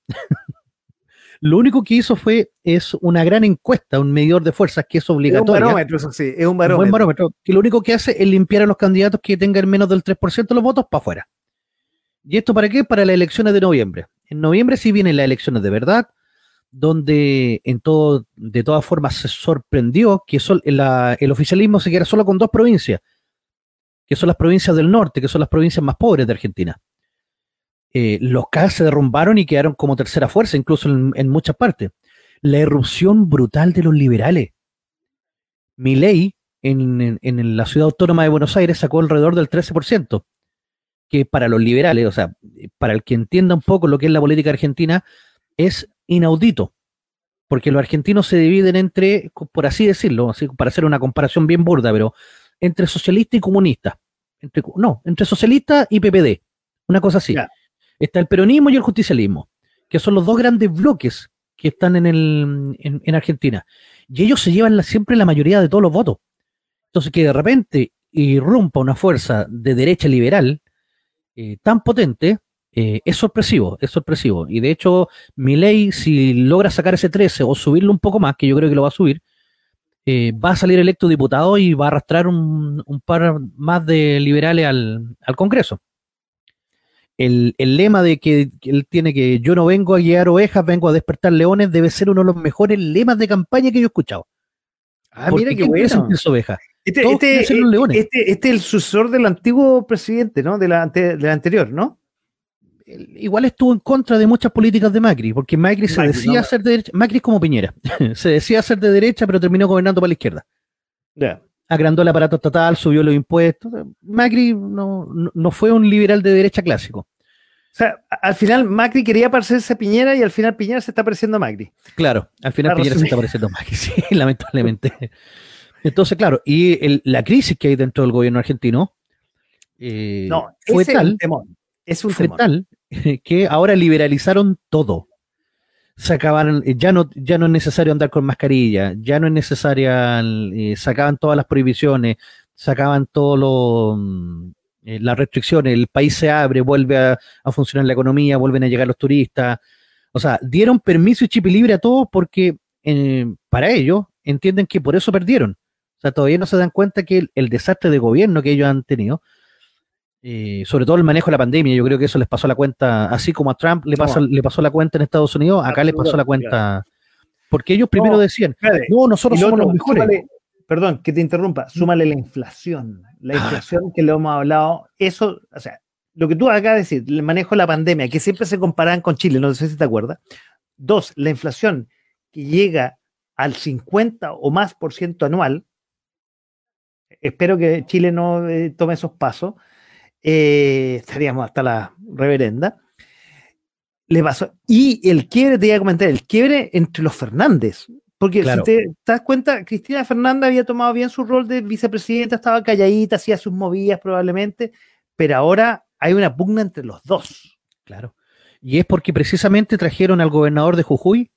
Lo único que hizo fue es una gran encuesta, un medidor de fuerzas que es obligatorio. Es un barómetro, eso sí, es un barómetro. Un barómetro que lo único que hace es limpiar a los candidatos que tengan menos del 3% de los votos para afuera. ¿Y esto para qué? Para las elecciones de noviembre. En noviembre sí vienen las elecciones de verdad, donde en todo, de todas formas se sorprendió que el oficialismo se quedara solo con dos provincias, que son las provincias del norte, que son las provincias más pobres de Argentina. Eh, los CAS se derrumbaron y quedaron como tercera fuerza, incluso en, muchas partes. La erupción brutal de los liberales. Mi ley en, en, la ciudad autónoma de Buenos Aires sacó alrededor del 13%, que para los liberales, o sea, para el que entienda un poco lo que es la política argentina, es inaudito, porque los argentinos se dividen entre, por así decirlo, así, para hacer una comparación bien burda, pero entre socialista y comunista. Entre, no, entre socialista y PPD, una cosa así. Está el peronismo y el justicialismo, que son los dos grandes bloques que están en, el, en, Argentina. Y ellos se llevan siempre la mayoría de todos los votos. Entonces, que de repente irrumpa una fuerza de derecha liberal eh, tan potente, eh, es sorpresivo, es sorpresivo. Y de hecho, ley, si logra sacar ese 13 o subirlo un poco más, que yo creo que lo va a subir, eh, va a salir electo diputado y va a arrastrar un, par más de liberales al, Congreso. El, lema de que, él tiene que yo no vengo a guiar ovejas, vengo a despertar leones, debe ser uno de los mejores lemas de campaña que yo he escuchado. Ah, mira qué bueno. Ovejas? Este, este, este, este, es el sucesor del antiguo presidente, ¿no? De la, de la anterior, ¿no? igual estuvo en contra de muchas políticas de Macri, porque Macri se decía ser de derecha, Macri es como Piñera, se decía ser de derecha, pero terminó gobernando para la izquierda. Agrandó el aparato estatal, subió los impuestos. Macri no, no, fue un liberal de derecha clásico. O sea, al final Macri quería parecerse a Piñera y al final Piñera se está pareciendo a Macri. Claro, al final Piñera se está pareciendo a Macri, sí, lamentablemente. Entonces, claro, y la crisis que hay dentro del gobierno argentino eh, no, fue tal, es un fue tal que ahora liberalizaron todo. Sacaban, ya no, ya no es necesario andar con mascarilla, ya no es necesaria, eh, sacaban todas las prohibiciones, sacaban todo mm, eh, las restricciones, el país se abre, vuelve a, funcionar la economía, vuelven a llegar los turistas. O sea, dieron permiso y chip libre a todos porque eh, para ellos entienden que por eso perdieron. O sea, todavía no se dan cuenta que el desastre de gobierno que ellos han tenido eh, sobre todo el manejo de la pandemia, yo creo que eso les pasó la cuenta, así como a Trump le, pasó, le pasó la cuenta en Estados Unidos, acá les pasó la cuenta, porque ellos primero decían, no, nosotros somos los mejores. perdón, que te interrumpa, súmale la inflación, la ah. inflación que le hemos hablado, eso, o sea, lo que tú acabas de decir, el manejo de la pandemia, que siempre se comparan con Chile, no sé si te acuerdas. Dos, la inflación que llega al 50 o más por ciento anual, espero que Chile no eh, tome esos pasos, eh, estaríamos hasta la reverenda. Le pasó. Y el quiebre, te iba a comentar, el quiebre entre los Fernández. Porque si te, das cuenta, Cristina Fernández había tomado bien su rol de vicepresidenta, estaba calladita, hacía sus movidas probablemente, pero ahora hay una pugna entre los dos. Claro. Y es porque precisamente trajeron al gobernador de Jujuy,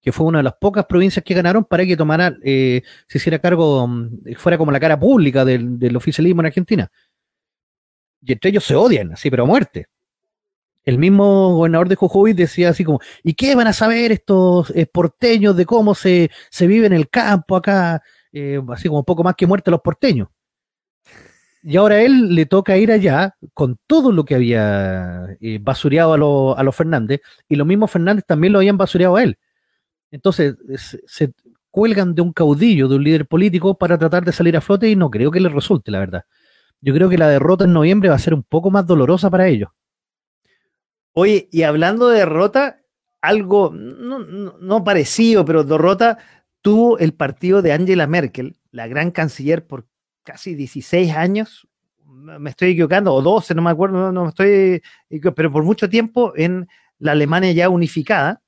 que fue una de las pocas provincias que ganaron, para que tomara, eh, se hiciera cargo, mm, fuera como la cara pública del, del oficialismo en Argentina y entre ellos se odian, así, pero a muerte. El mismo gobernador de Jujuy decía así como, ¿y qué van a saber estos eh, porteños de cómo se, vive en el campo acá? Eh, así como poco más que muerte los porteños. Y ahora a él le toca ir allá con todo lo que había eh, basureado a, los Fernández, y los mismos Fernández también lo habían basureado a él. Entonces se cuelgan de un caudillo, de un líder político, para tratar de salir a flote, y no creo que les resulte, la verdad yo creo que la derrota en noviembre va a ser un poco más dolorosa para ellos. Oye, y hablando de derrota, algo no, parecido, pero derrota tuvo el partido de Angela Merkel, la gran canciller por casi 16 años, me estoy equivocando, o 12, no me acuerdo, no, estoy, pero por mucho tiempo en la Alemania ya unificada,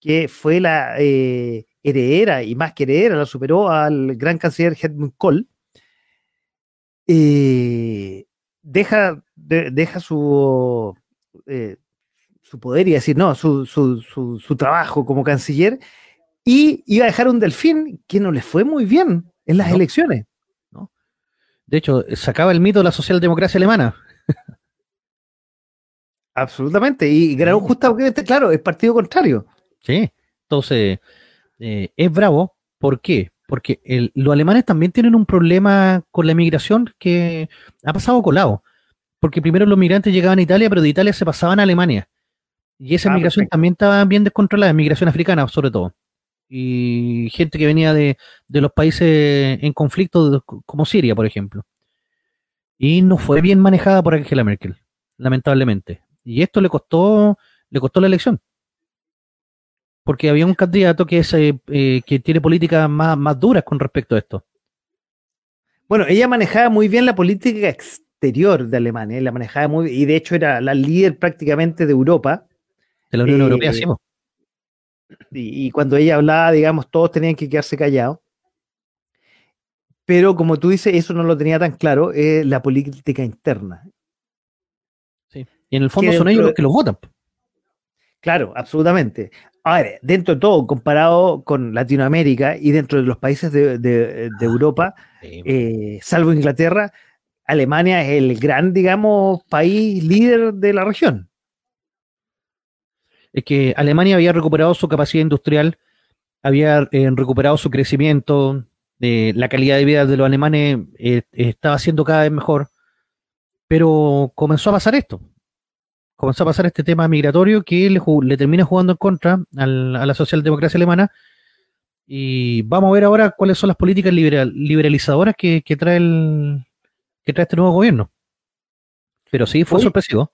que fue la eh, heredera y más que heredera, la superó al gran canciller Helmut Kohl, eh, deja, deja su, eh, su poder y decir, no, su, su, trabajo como canciller, y iba a dejar un delfín que no le fue muy bien en las elecciones. ¿no? De hecho, sacaba el mito de la socialdemocracia alemana. Absolutamente, y ganó justamente, claro, es partido contrario. Sí, entonces, eh, es bravo, ¿por qué? Porque los alemanes también tienen un problema con la migración que ha pasado colado. Porque primero los migrantes llegaban a Italia, pero de Italia se pasaban a Alemania. Y esa ah, migración también estaba bien descontrolada, migración africana sobre todo. Y gente que venía de, los países en conflicto, como Siria, por ejemplo. Y no fue bien manejada por Angela Merkel, lamentablemente. Y esto le costó, le costó la elección porque había un candidato que, es, eh, eh, que tiene políticas más, más duras con respecto a esto. Bueno, ella manejaba muy bien la política exterior de Alemania, la manejaba muy y de hecho era la líder prácticamente de Europa. De la Unión Europea, sí. Eh, y, cuando ella hablaba, digamos, todos tenían que quedarse callados. Pero como tú dices, eso no lo tenía tan claro, la política interna. Sí. Y en el fondo son ellos los que los votan. Claro, absolutamente. Ahora, dentro de todo, comparado con Latinoamérica y dentro de los países de, ah, Europa, eh, salvo Inglaterra, Alemania es el gran, digamos, país líder de la región. Es que Alemania había recuperado su capacidad industrial, había eh, recuperado su crecimiento, eh, la calidad de vida de los alemanes estaba siendo cada vez mejor, pero comenzó a pasar esto comenzó a pasar este tema migratorio que le, termina jugando en contra a la socialdemocracia alemana. Y vamos a ver ahora cuáles son las políticas liberalizadoras que, trae el, que trae este nuevo gobierno. Pero sí, fue sorpresivo.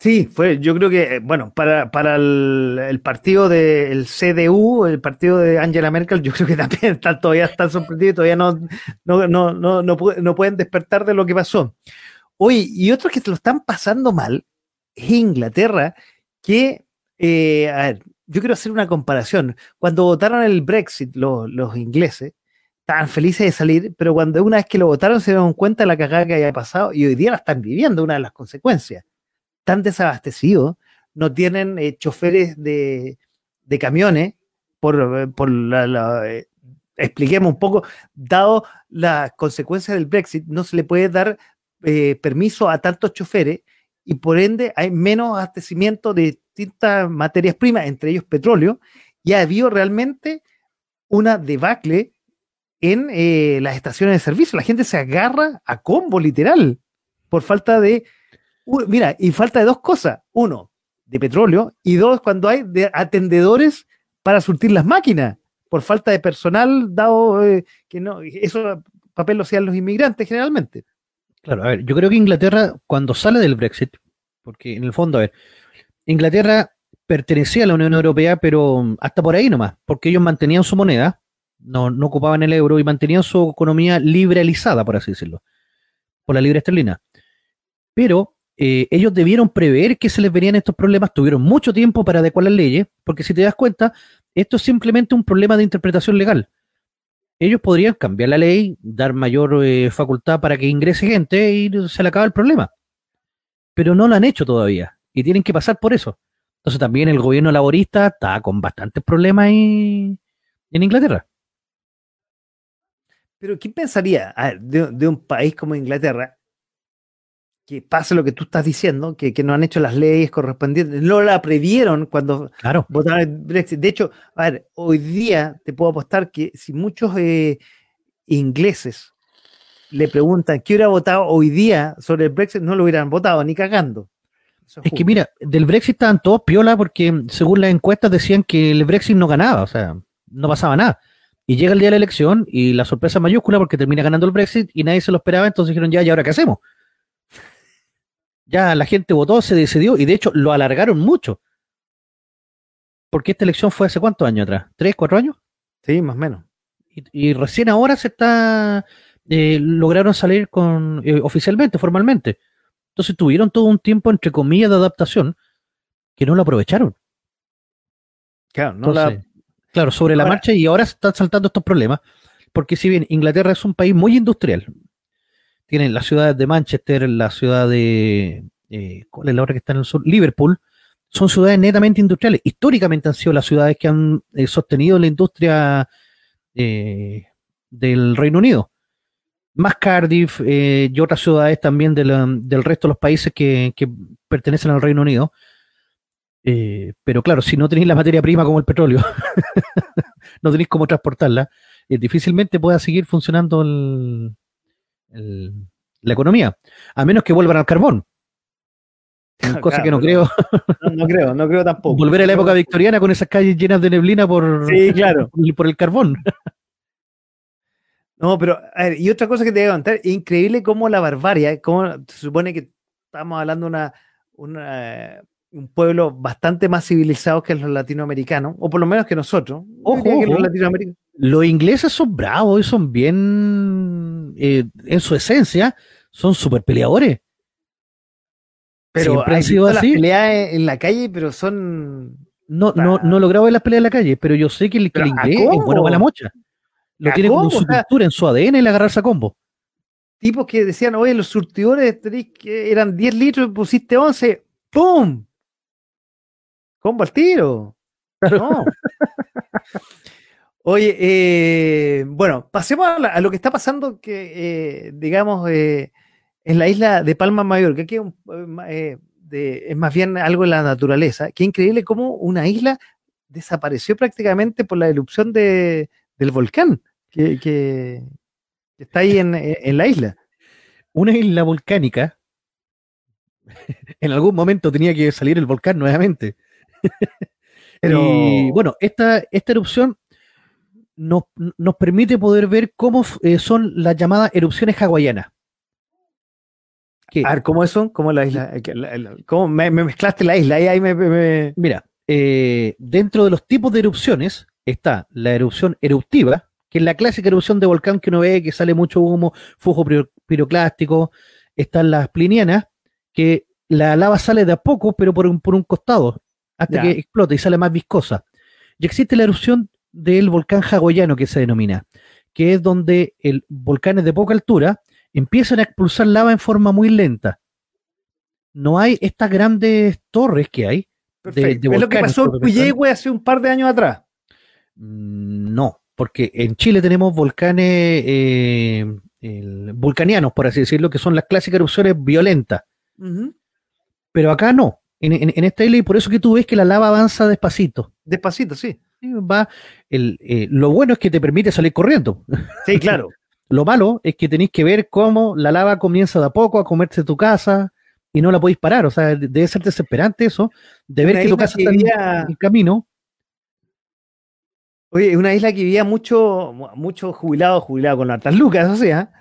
Sí, fue, yo creo que, eh, bueno, para, para el, partido del CDU, el partido de Angela Merkel, yo creo que también están, todavía están sorprendidos, todavía no, no, no, no, no, pueden despertar de lo que pasó. Oye, y otros que se lo están pasando mal, Inglaterra, que, eh, yo quiero hacer una comparación. Cuando votaron el Brexit, los ingleses, estaban felices de salir, pero cuando una vez que lo votaron se dieron cuenta de la cagada que había pasado y hoy día la están viviendo, una de las consecuencias. Están desabastecidos, no tienen eh, choferes de, camiones, por, por la, eh, expliquemos un poco, dado las consecuencias del Brexit, no se le puede dar permiso a tantos choferes y por ende hay menos abastecimiento de distintas materias primas, entre ellos petróleo, y ha habido realmente una debacle en eh, las estaciones de servicio. La gente se agarra a combo, literal, por falta de, mira, y falta de dos cosas. Uno, de petróleo, y dos, cuando hay de atendedores para surtir las máquinas, por falta de personal, dado eh, que no, eso papel lo hacían los inmigrantes generalmente. Claro, a ver, yo creo que Inglaterra, cuando sale del Brexit, porque en el fondo, a ver, Inglaterra pertenecía a la Unión Europea, pero hasta por ahí nomás, porque ellos mantenían su moneda, no, ocupaban el euro y mantenían su economía liberalizada, por así decirlo, por la libre esterlina. Pero eh, ellos debieron prever que se les verían estos problemas, tuvieron mucho tiempo para adecuar las leyes, porque si te das cuenta, esto es simplemente un problema de interpretación legal ellos podrían cambiar la ley, dar mayor eh, facultad para que ingrese gente y se le acaba el problema. Pero no lo han hecho todavía y tienen que pasar por eso. Entonces también el gobierno laborista está con bastantes problemas en Inglaterra. Pero ¿quién pensaría de, un país como Inglaterra que pase lo que tú estás diciendo, que, no han hecho las leyes correspondientes, no la previeron cuando votaron el Brexit. De hecho, a ver, hoy día te puedo apostar que si muchos eh, ingleses le preguntan qué hubiera votado hoy día sobre el Brexit, no lo hubieran votado ni cagando. es que mira, del Brexit estaban todos piola porque según las encuestas decían que el Brexit no ganaba, o sea, no pasaba nada. Y llega el día de la elección y la sorpresa mayúscula porque termina ganando el Brexit y nadie se lo esperaba, entonces dijeron ya, ¿y ahora qué hacemos? Ya la gente votó, se decidió y de hecho lo alargaron mucho. Porque esta elección fue hace cuántos años atrás? ¿Tres, cuatro años? Sí, más o menos. Y, recién ahora se está, eh, lograron salir con eh, oficialmente, formalmente. Entonces tuvieron todo un tiempo, entre comillas, de adaptación que no lo aprovecharon. Claro, no claro sobre la marcha y ahora están saltando estos problemas. Porque si bien Inglaterra es un país muy industrial, tienen las ciudades de Manchester, la ciudad de, eh, ¿cuál es la otra que está en el sur? Liverpool, son ciudades netamente industriales. Históricamente han sido las ciudades que han eh, sostenido la industria eh, del Reino Unido. Más Cardiff y otras ciudades también del resto de los países que, pertenecen al Reino Unido. pero claro, si no tenéis la materia prima como el petróleo, no tenéis cómo transportarla, difícilmente pueda seguir funcionando el, la economía, a menos que vuelvan al carbón. Cosa que no creo. No, creo, no creo tampoco. Volver a la época victoriana con esas calles llenas de neblina por, claro. por el carbón. No, pero, a ver, y otra cosa que te voy a contar, increíble cómo la barbarie, cómo se supone que estamos hablando de una, una, un pueblo bastante más civilizado que los latinoamericanos, o por lo menos que nosotros. Ojo, los latinoamericanos. Los ingleses son bravos y son bien, eh, en su esencia, son súper peleadores. Pero Siempre han sido así. Las peleas en la calle, pero son. No, no, no he logrado ver las peleas en la calle, pero yo sé que el, inglés es bueno para la mocha. Lo tiene como su cultura, en su ADN el agarrarse a combo. Tipos que decían, oye, los surtidores que eran 10 litros, pusiste 11, ¡pum! Combo al tiro. No. Oye, eh, bueno, pasemos a, lo que está pasando, que eh, digamos, eh, en la isla de Palma Mayor, que aquí es más bien algo en la naturaleza. Qué increíble cómo una isla desapareció prácticamente por la erupción de, del volcán que, está ahí en, la isla. Una isla volcánica, en algún momento tenía que salir el volcán nuevamente. Pero... Y bueno, esta, esta erupción nos, permite poder ver cómo eh, son las llamadas erupciones hawaianas. A ver, ¿cómo son? ¿Cómo la isla? ¿Cómo me, mezclaste la isla? Ahí, me, Mira, eh, dentro de los tipos de erupciones está la erupción eruptiva, que es la clásica erupción de volcán que uno ve que sale mucho humo, flujo piroclástico. Están las plinianas, que la lava sale de a poco, pero por un, por un costado, hasta que explota y sale más viscosa. Y existe la erupción del volcán hawaiano que se denomina, que es donde el volcán es de poca altura empiezan a expulsar lava en forma muy lenta. No hay estas grandes torres que hay. De, es lo que pasó en Puyehue hace un par de años atrás. Mm, no, porque en Chile tenemos volcanes eh, vulcanianos, por así decirlo, que son las clásicas erupciones violentas. Pero acá no, en, esta isla, y por eso que tú ves que la lava avanza despacito. Despacito, sí. Va, el, eh, lo bueno es que te permite salir corriendo. Sí, claro. Lo malo es que tenéis que ver cómo la lava comienza de a poco a comerse tu casa y no la podéis parar. O sea, debe ser desesperante eso, de ver que tu casa está en el camino. Oye, una isla que vivía mucho, mucho jubilado, jubilado con hartas lucas, o sea,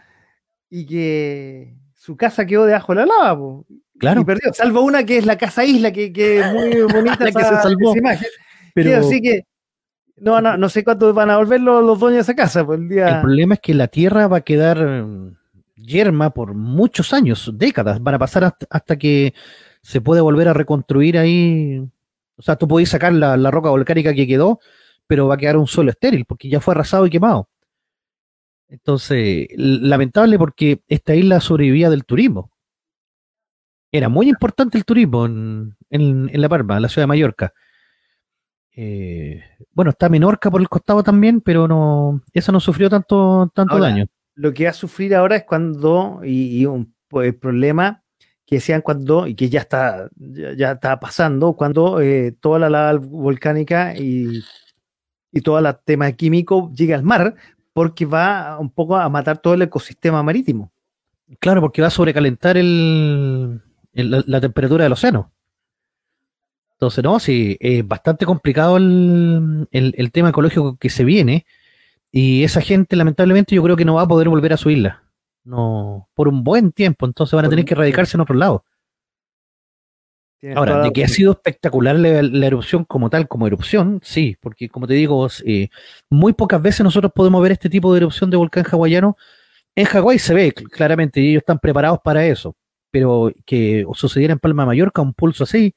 y que su casa quedó debajo de la lava, claro. Y perdió, salvo una que es la casa isla, que, es muy bonita la que se salvó. Pero... así que no, no, no sé cuánto van a volver los, dueños de esa casa. Pues, el, día... el problema es que la tierra va a quedar mm, yerma por muchos años, décadas. Van a pasar hasta, que se puede volver a reconstruir ahí. O sea, tú podés sacar la, roca volcánica que quedó, pero va a quedar un suelo estéril porque ya fue arrasado y quemado. Entonces, lamentable porque esta isla sobrevivía del turismo. Era muy importante el turismo en, en, en La Palma, en la ciudad de Mallorca. Eh, bueno, está Menorca por el costado también, pero no, esa no sufrió tanto, tanto daño. Lo que va a sufrir ahora es cuando, y, un pues, problema que decían cuando, y que ya está, ya, está pasando, cuando eh, toda la lava volcánica y, y todo el tema químico llega al mar, porque va un poco a matar todo el ecosistema marítimo. Claro, porque va a sobrecalentar el, la temperatura del océano. Entonces, no, sí, es bastante complicado el, tema ecológico que se viene y esa gente lamentablemente yo creo que no va a poder volver a su isla. No, por un buen tiempo, entonces van a tener que radicarse en otro lado. Ahora, de que ha sido espectacular la, erupción como tal, como erupción, sí, porque como te digo, eh, muy pocas veces nosotros podemos ver este tipo de erupción de volcán hawaiano. En Hawái se ve claramente y ellos están preparados para eso, pero que sucediera en Palma de Mallorca un pulso así,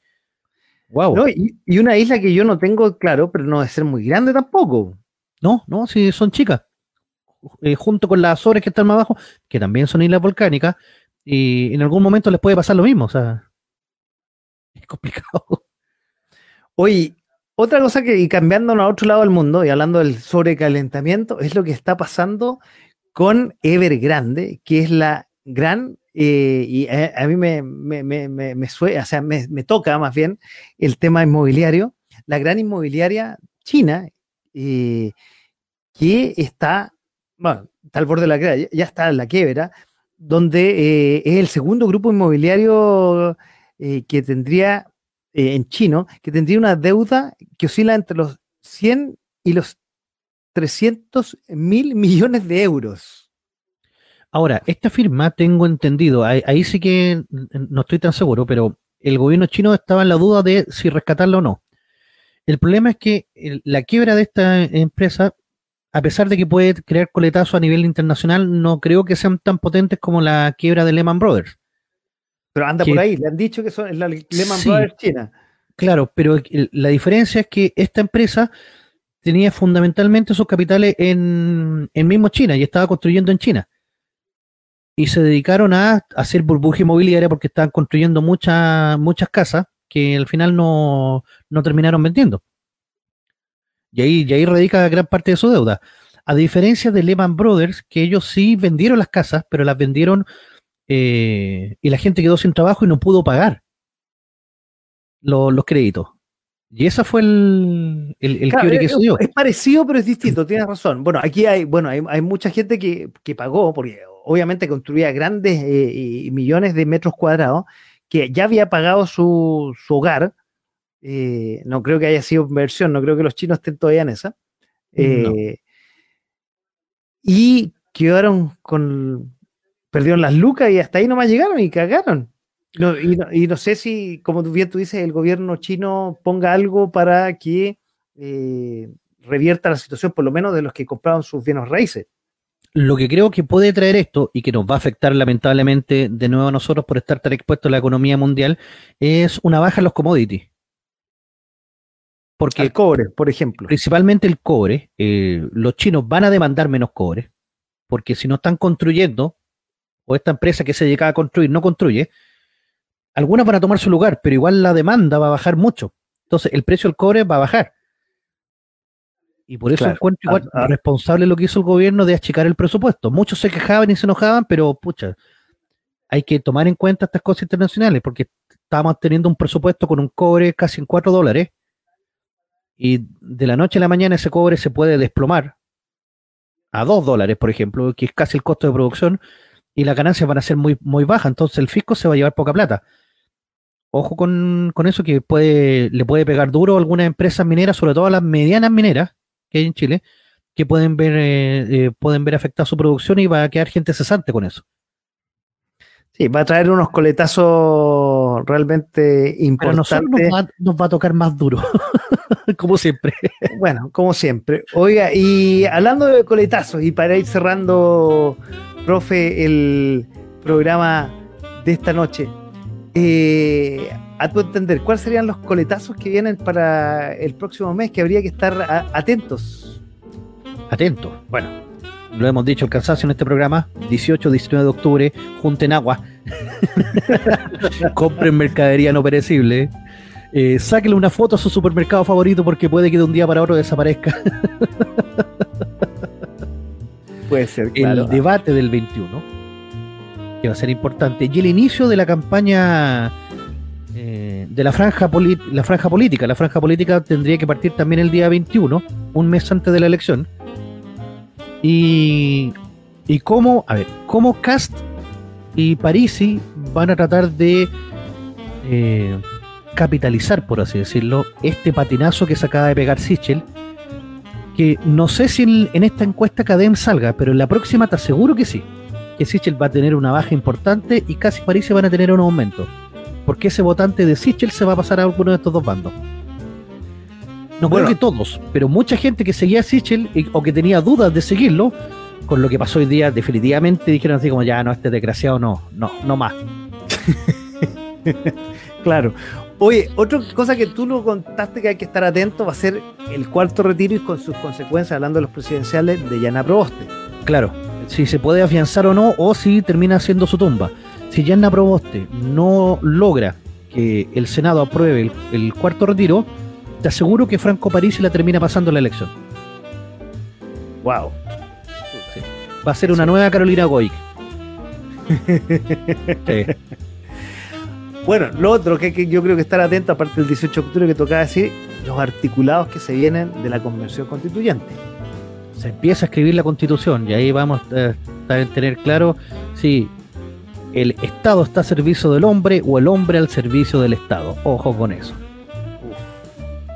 Wow. Y, una isla que yo no tengo claro, pero no debe ser muy grande tampoco. No, no, sí, son chicas. Eh, junto con las Azores que están más abajo, que también son islas volcánicas, y en algún momento les puede pasar lo mismo. O sea, es complicado. Oye, otra cosa que, y cambiándonos a otro lado del mundo y hablando del sobrecalentamiento, es lo que está pasando con Evergrande, que es la gran eh, y a, mí me, me, me, me, o sea, me, toca más bien el tema inmobiliario, la gran inmobiliaria china, eh, que está, bueno, está al borde de la quiebra, ya está en la quiebra, donde eh, es el segundo grupo inmobiliario que tendría en chino, que tendría una deuda que oscila entre los 100 y los 300 mil millones de euros. Ahora, esta firma, tengo entendido, ahí, sí que no estoy tan seguro, pero el gobierno chino estaba en la duda de si rescatarla o no. El problema es que la quiebra de esta empresa, a pesar de que puede crear coletazo a nivel internacional, no creo que sean tan potentes como la quiebra de Lehman Brothers. Pero anda por ahí, le han dicho que son la Lehman Brothers China. Claro, pero la diferencia es que esta empresa tenía fundamentalmente sus capitales en, en mismo China y estaba construyendo en China y se dedicaron a hacer burbuja inmobiliaria porque estaban construyendo muchas muchas casas que al final no, no terminaron vendiendo. Y ahí, y ahí radica gran parte de su deuda. A diferencia de Lehman Brothers, que ellos sí vendieron las casas, pero las vendieron eh, y la gente quedó sin trabajo y no pudo pagar los créditos. Y esa fue el, el, el que se dio. Es parecido, pero es distinto, tienes razón. Bueno, aquí hay, bueno, hay, hay mucha gente que, que, pagó, porque obviamente construía grandes eh, millones de metros cuadrados, que ya había pagado su, su hogar. Eh, no creo que haya sido inversión, no creo que los chinos estén todavía en esa. Eh, y quedaron con. Perdieron las lucas y hasta ahí nomás llegaron y cagaron. No, y, no, sé si, como bien tú dices, el gobierno chino ponga algo para que eh, revierta la situación, por lo menos de los que compraron sus bienes raíces. Lo que creo que puede traer esto y que nos va a afectar lamentablemente de nuevo a nosotros por estar tan expuestos a la economía mundial es una baja en los commodities. Porque el cobre, por ejemplo. Principalmente el cobre. Eh, los chinos van a demandar menos cobre, porque si no están construyendo, o esta empresa que se dedica a construir no construye, algunas van a tomar su lugar, pero igual la demanda va a bajar mucho. Entonces, el precio del cobre va a bajar. Y por eso encuentro igual ah, ah. responsable lo que hizo el gobierno de achicar el presupuesto. Muchos se quejaban y se enojaban, pero pucha, hay que tomar en cuenta estas cosas internacionales, porque estábamos teniendo un presupuesto con un cobre casi en 4 dólares, y de la noche a la mañana ese cobre se puede desplomar a 2 dólares, por ejemplo, que es casi el costo de producción, y las ganancias van a ser muy, muy bajas, entonces el fisco se va a llevar poca plata ojo con, eso que puede, le puede pegar duro a algunas empresas mineras, sobre todo a las medianas mineras que hay en Chile, que pueden ver, eh, eh, pueden ver afectada su producción y va a quedar gente cesante con eso. Sí, va a traer unos coletazos realmente importantes. nos va, a tocar más duro, como siempre. Bueno, como siempre. Oiga, y hablando de coletazos, y para ir cerrando, profe, el programa de esta noche, eh, a tu entender, ¿cuáles serían los coletazos que vienen para el próximo mes que habría que estar atentos? Atentos. Bueno, lo hemos dicho el cansancio en este programa. 18, 19 de octubre, junten agua. Compren mercadería no perecible. Eh, sáquenle una foto a su supermercado favorito porque puede que de un día para otro desaparezca. Puede ser, claro. El debate del 21 que va a ser importante, y el inicio de la campaña eh, de la franja, la franja política. La franja política tendría que partir también el día 21, un mes antes de la elección. Y, y cómo, a ver, cómo Cast y Parisi van a tratar de eh, capitalizar, por así decirlo, este patinazo que se acaba de pegar Sichel. Que no sé si en, esta encuesta Cadem salga, pero en la próxima te aseguro que sí que Sichel va a tener una baja importante y casi París se van a tener un aumento. Porque ese votante de Sichel se va a pasar a alguno de estos dos bandos. No creo que todos, pero mucha gente que seguía a Sichel o que tenía dudas de seguirlo, con lo que pasó hoy día, definitivamente dijeron así como ya no, este desgraciado no, no, no más. claro. Oye, otra cosa que tú lo contaste que hay que estar atento va a ser el cuarto retiro y con sus consecuencias, hablando de los presidenciales de Yana Proboste. Claro, si se puede afianzar o no, o si termina siendo su tumba. Si Yanna Proboste no logra que el Senado apruebe el, cuarto retiro, te aseguro que Franco Parisi la termina pasando la elección. Wow. Va a ser una nueva Carolina Goic. Bueno, lo otro que, que, yo creo que estar atento, aparte del 18 de octubre que tocaba decir, los articulados que se vienen de la Convención Constituyente se empieza a escribir la constitución y ahí vamos a tener claro si el Estado está a servicio del hombre o el hombre al servicio del Estado. Ojo con eso.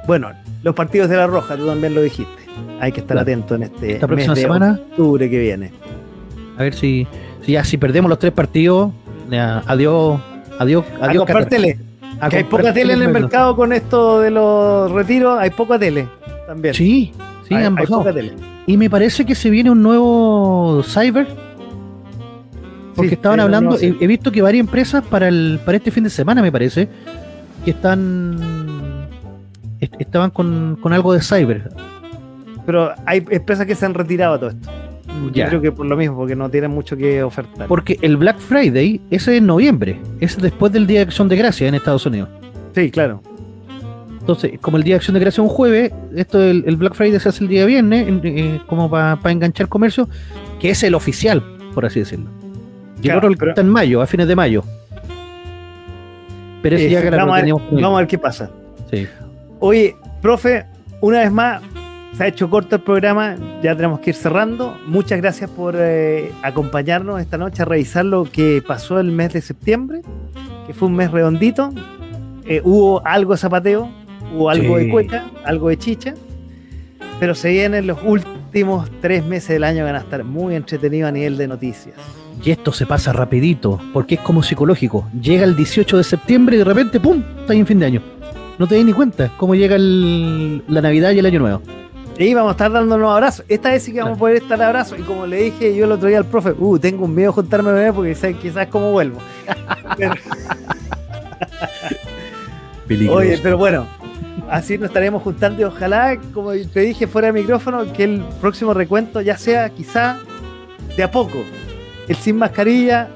Bueno, los partidos de la Roja, tú también lo dijiste. Hay que estar atento en este Esta próxima semana, octubre que viene. A ver si, si ya si perdemos los tres partidos, adiós, adiós, adiós. A tele. hay poca tele en el mercado con esto de los retiros, hay poca tele también. Sí, sí, han bajado. Y me parece que se viene un nuevo Cyber. Porque estaban hablando, he, visto que varias empresas para el para este fin de semana, me parece, que están estaban con, algo de Cyber. Pero hay empresas que se han retirado todo esto. Yo creo que por lo mismo, porque no tienen mucho que ofertar. Porque el Black Friday, ese es en noviembre, ese es después del Día de Acción de Gracia en Estados Unidos. Sí, claro. Entonces, como el día de acción de creación jueves, esto el, el Black Friday se hace el día viernes, eh, como para enganchar comercio, que es el oficial, por así decirlo. Y el otro está en mayo, a fines de mayo. Pero ese ya que vamos, a ver, vamos a ver qué pasa. Sí. Oye, profe, una vez más, se ha hecho corto el programa, ya tenemos que ir cerrando. Muchas gracias por eh, acompañarnos esta noche a revisar lo que pasó el mes de septiembre, que fue un mes redondito. Eh, hubo algo de zapateo, hubo algo de cueca, algo de chicha, pero se vienen los últimos tres meses del año van a estar muy entretenidos a nivel de noticias. Y esto se pasa rapidito, porque es como psicológico. Llega el 18 de septiembre y de repente, ¡pum!, está en fin de año. No te das ni cuenta cómo llega la Navidad y el Año Nuevo. Y vamos a estar dándonos abrazos. Esta vez sí que vamos a poder estar abrazos. Y como le dije yo el otro día al profe, uh, tengo un miedo a juntarme bebé porque sé quizás cómo vuelvo. Oye, pero bueno, así nos estaremos juntando y ojalá, como te dije fuera de micrófono, que el próximo recuento ya sea quizá de a poco. El sin mascarilla,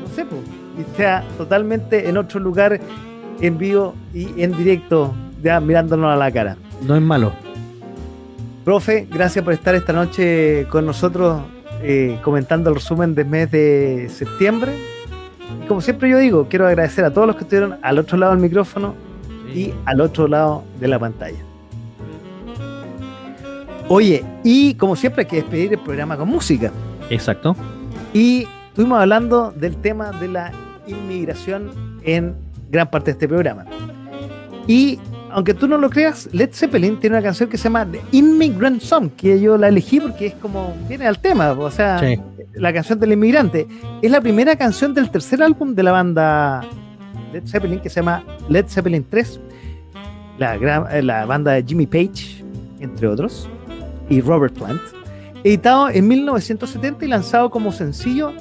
no sé, pues, y sea totalmente en otro lugar, en vivo y en directo, ya mirándonos a la cara. No es malo. Profe, gracias por estar esta noche con nosotros eh, comentando el resumen del mes de septiembre. como siempre yo digo, quiero agradecer a todos los que estuvieron al otro lado del micrófono y al otro lado de la pantalla. Oye, y como siempre hay que despedir el programa con música. Exacto. Y estuvimos hablando del tema de la inmigración en gran parte de este programa. Y aunque tú no lo creas, Led Zeppelin tiene una canción que se llama The Immigrant Song, que yo la elegí porque es como, viene al tema, o sea, la canción del inmigrante. Es la primera canción del tercer álbum de la banda Led Zeppelin, que se llama Led Zeppelin 3, la, eh, la banda de Jimmy Page, entre otros, y Robert Plant, editado en 1970 y lanzado como sencillo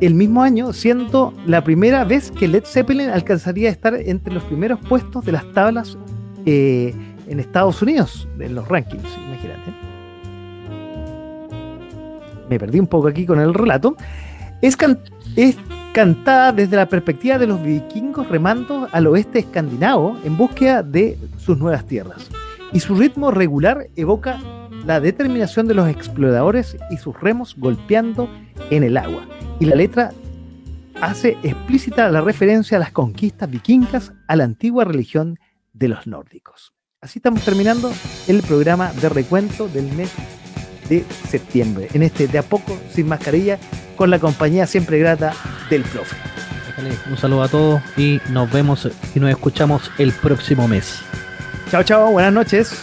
el mismo año, siendo la primera vez que Led Zeppelin alcanzaría a estar entre los primeros puestos de las tablas eh, en Estados Unidos, en los rankings, imagínate. Me perdí un poco aquí con el relato. Es, es cantada desde la perspectiva de los vikingos remando al oeste escandinavo en búsqueda de sus nuevas tierras. Y su ritmo regular evoca la determinación de los exploradores y sus remos golpeando en el agua. Y la letra hace explícita la referencia a las conquistas vikingas a la antigua religión de los nórdicos. Así estamos terminando el programa de recuento del mes de septiembre, en este de a poco sin mascarilla, con la compañía siempre grata del profe. Un saludo a todos y nos vemos y nos escuchamos el próximo mes. Chao, chao, buenas noches.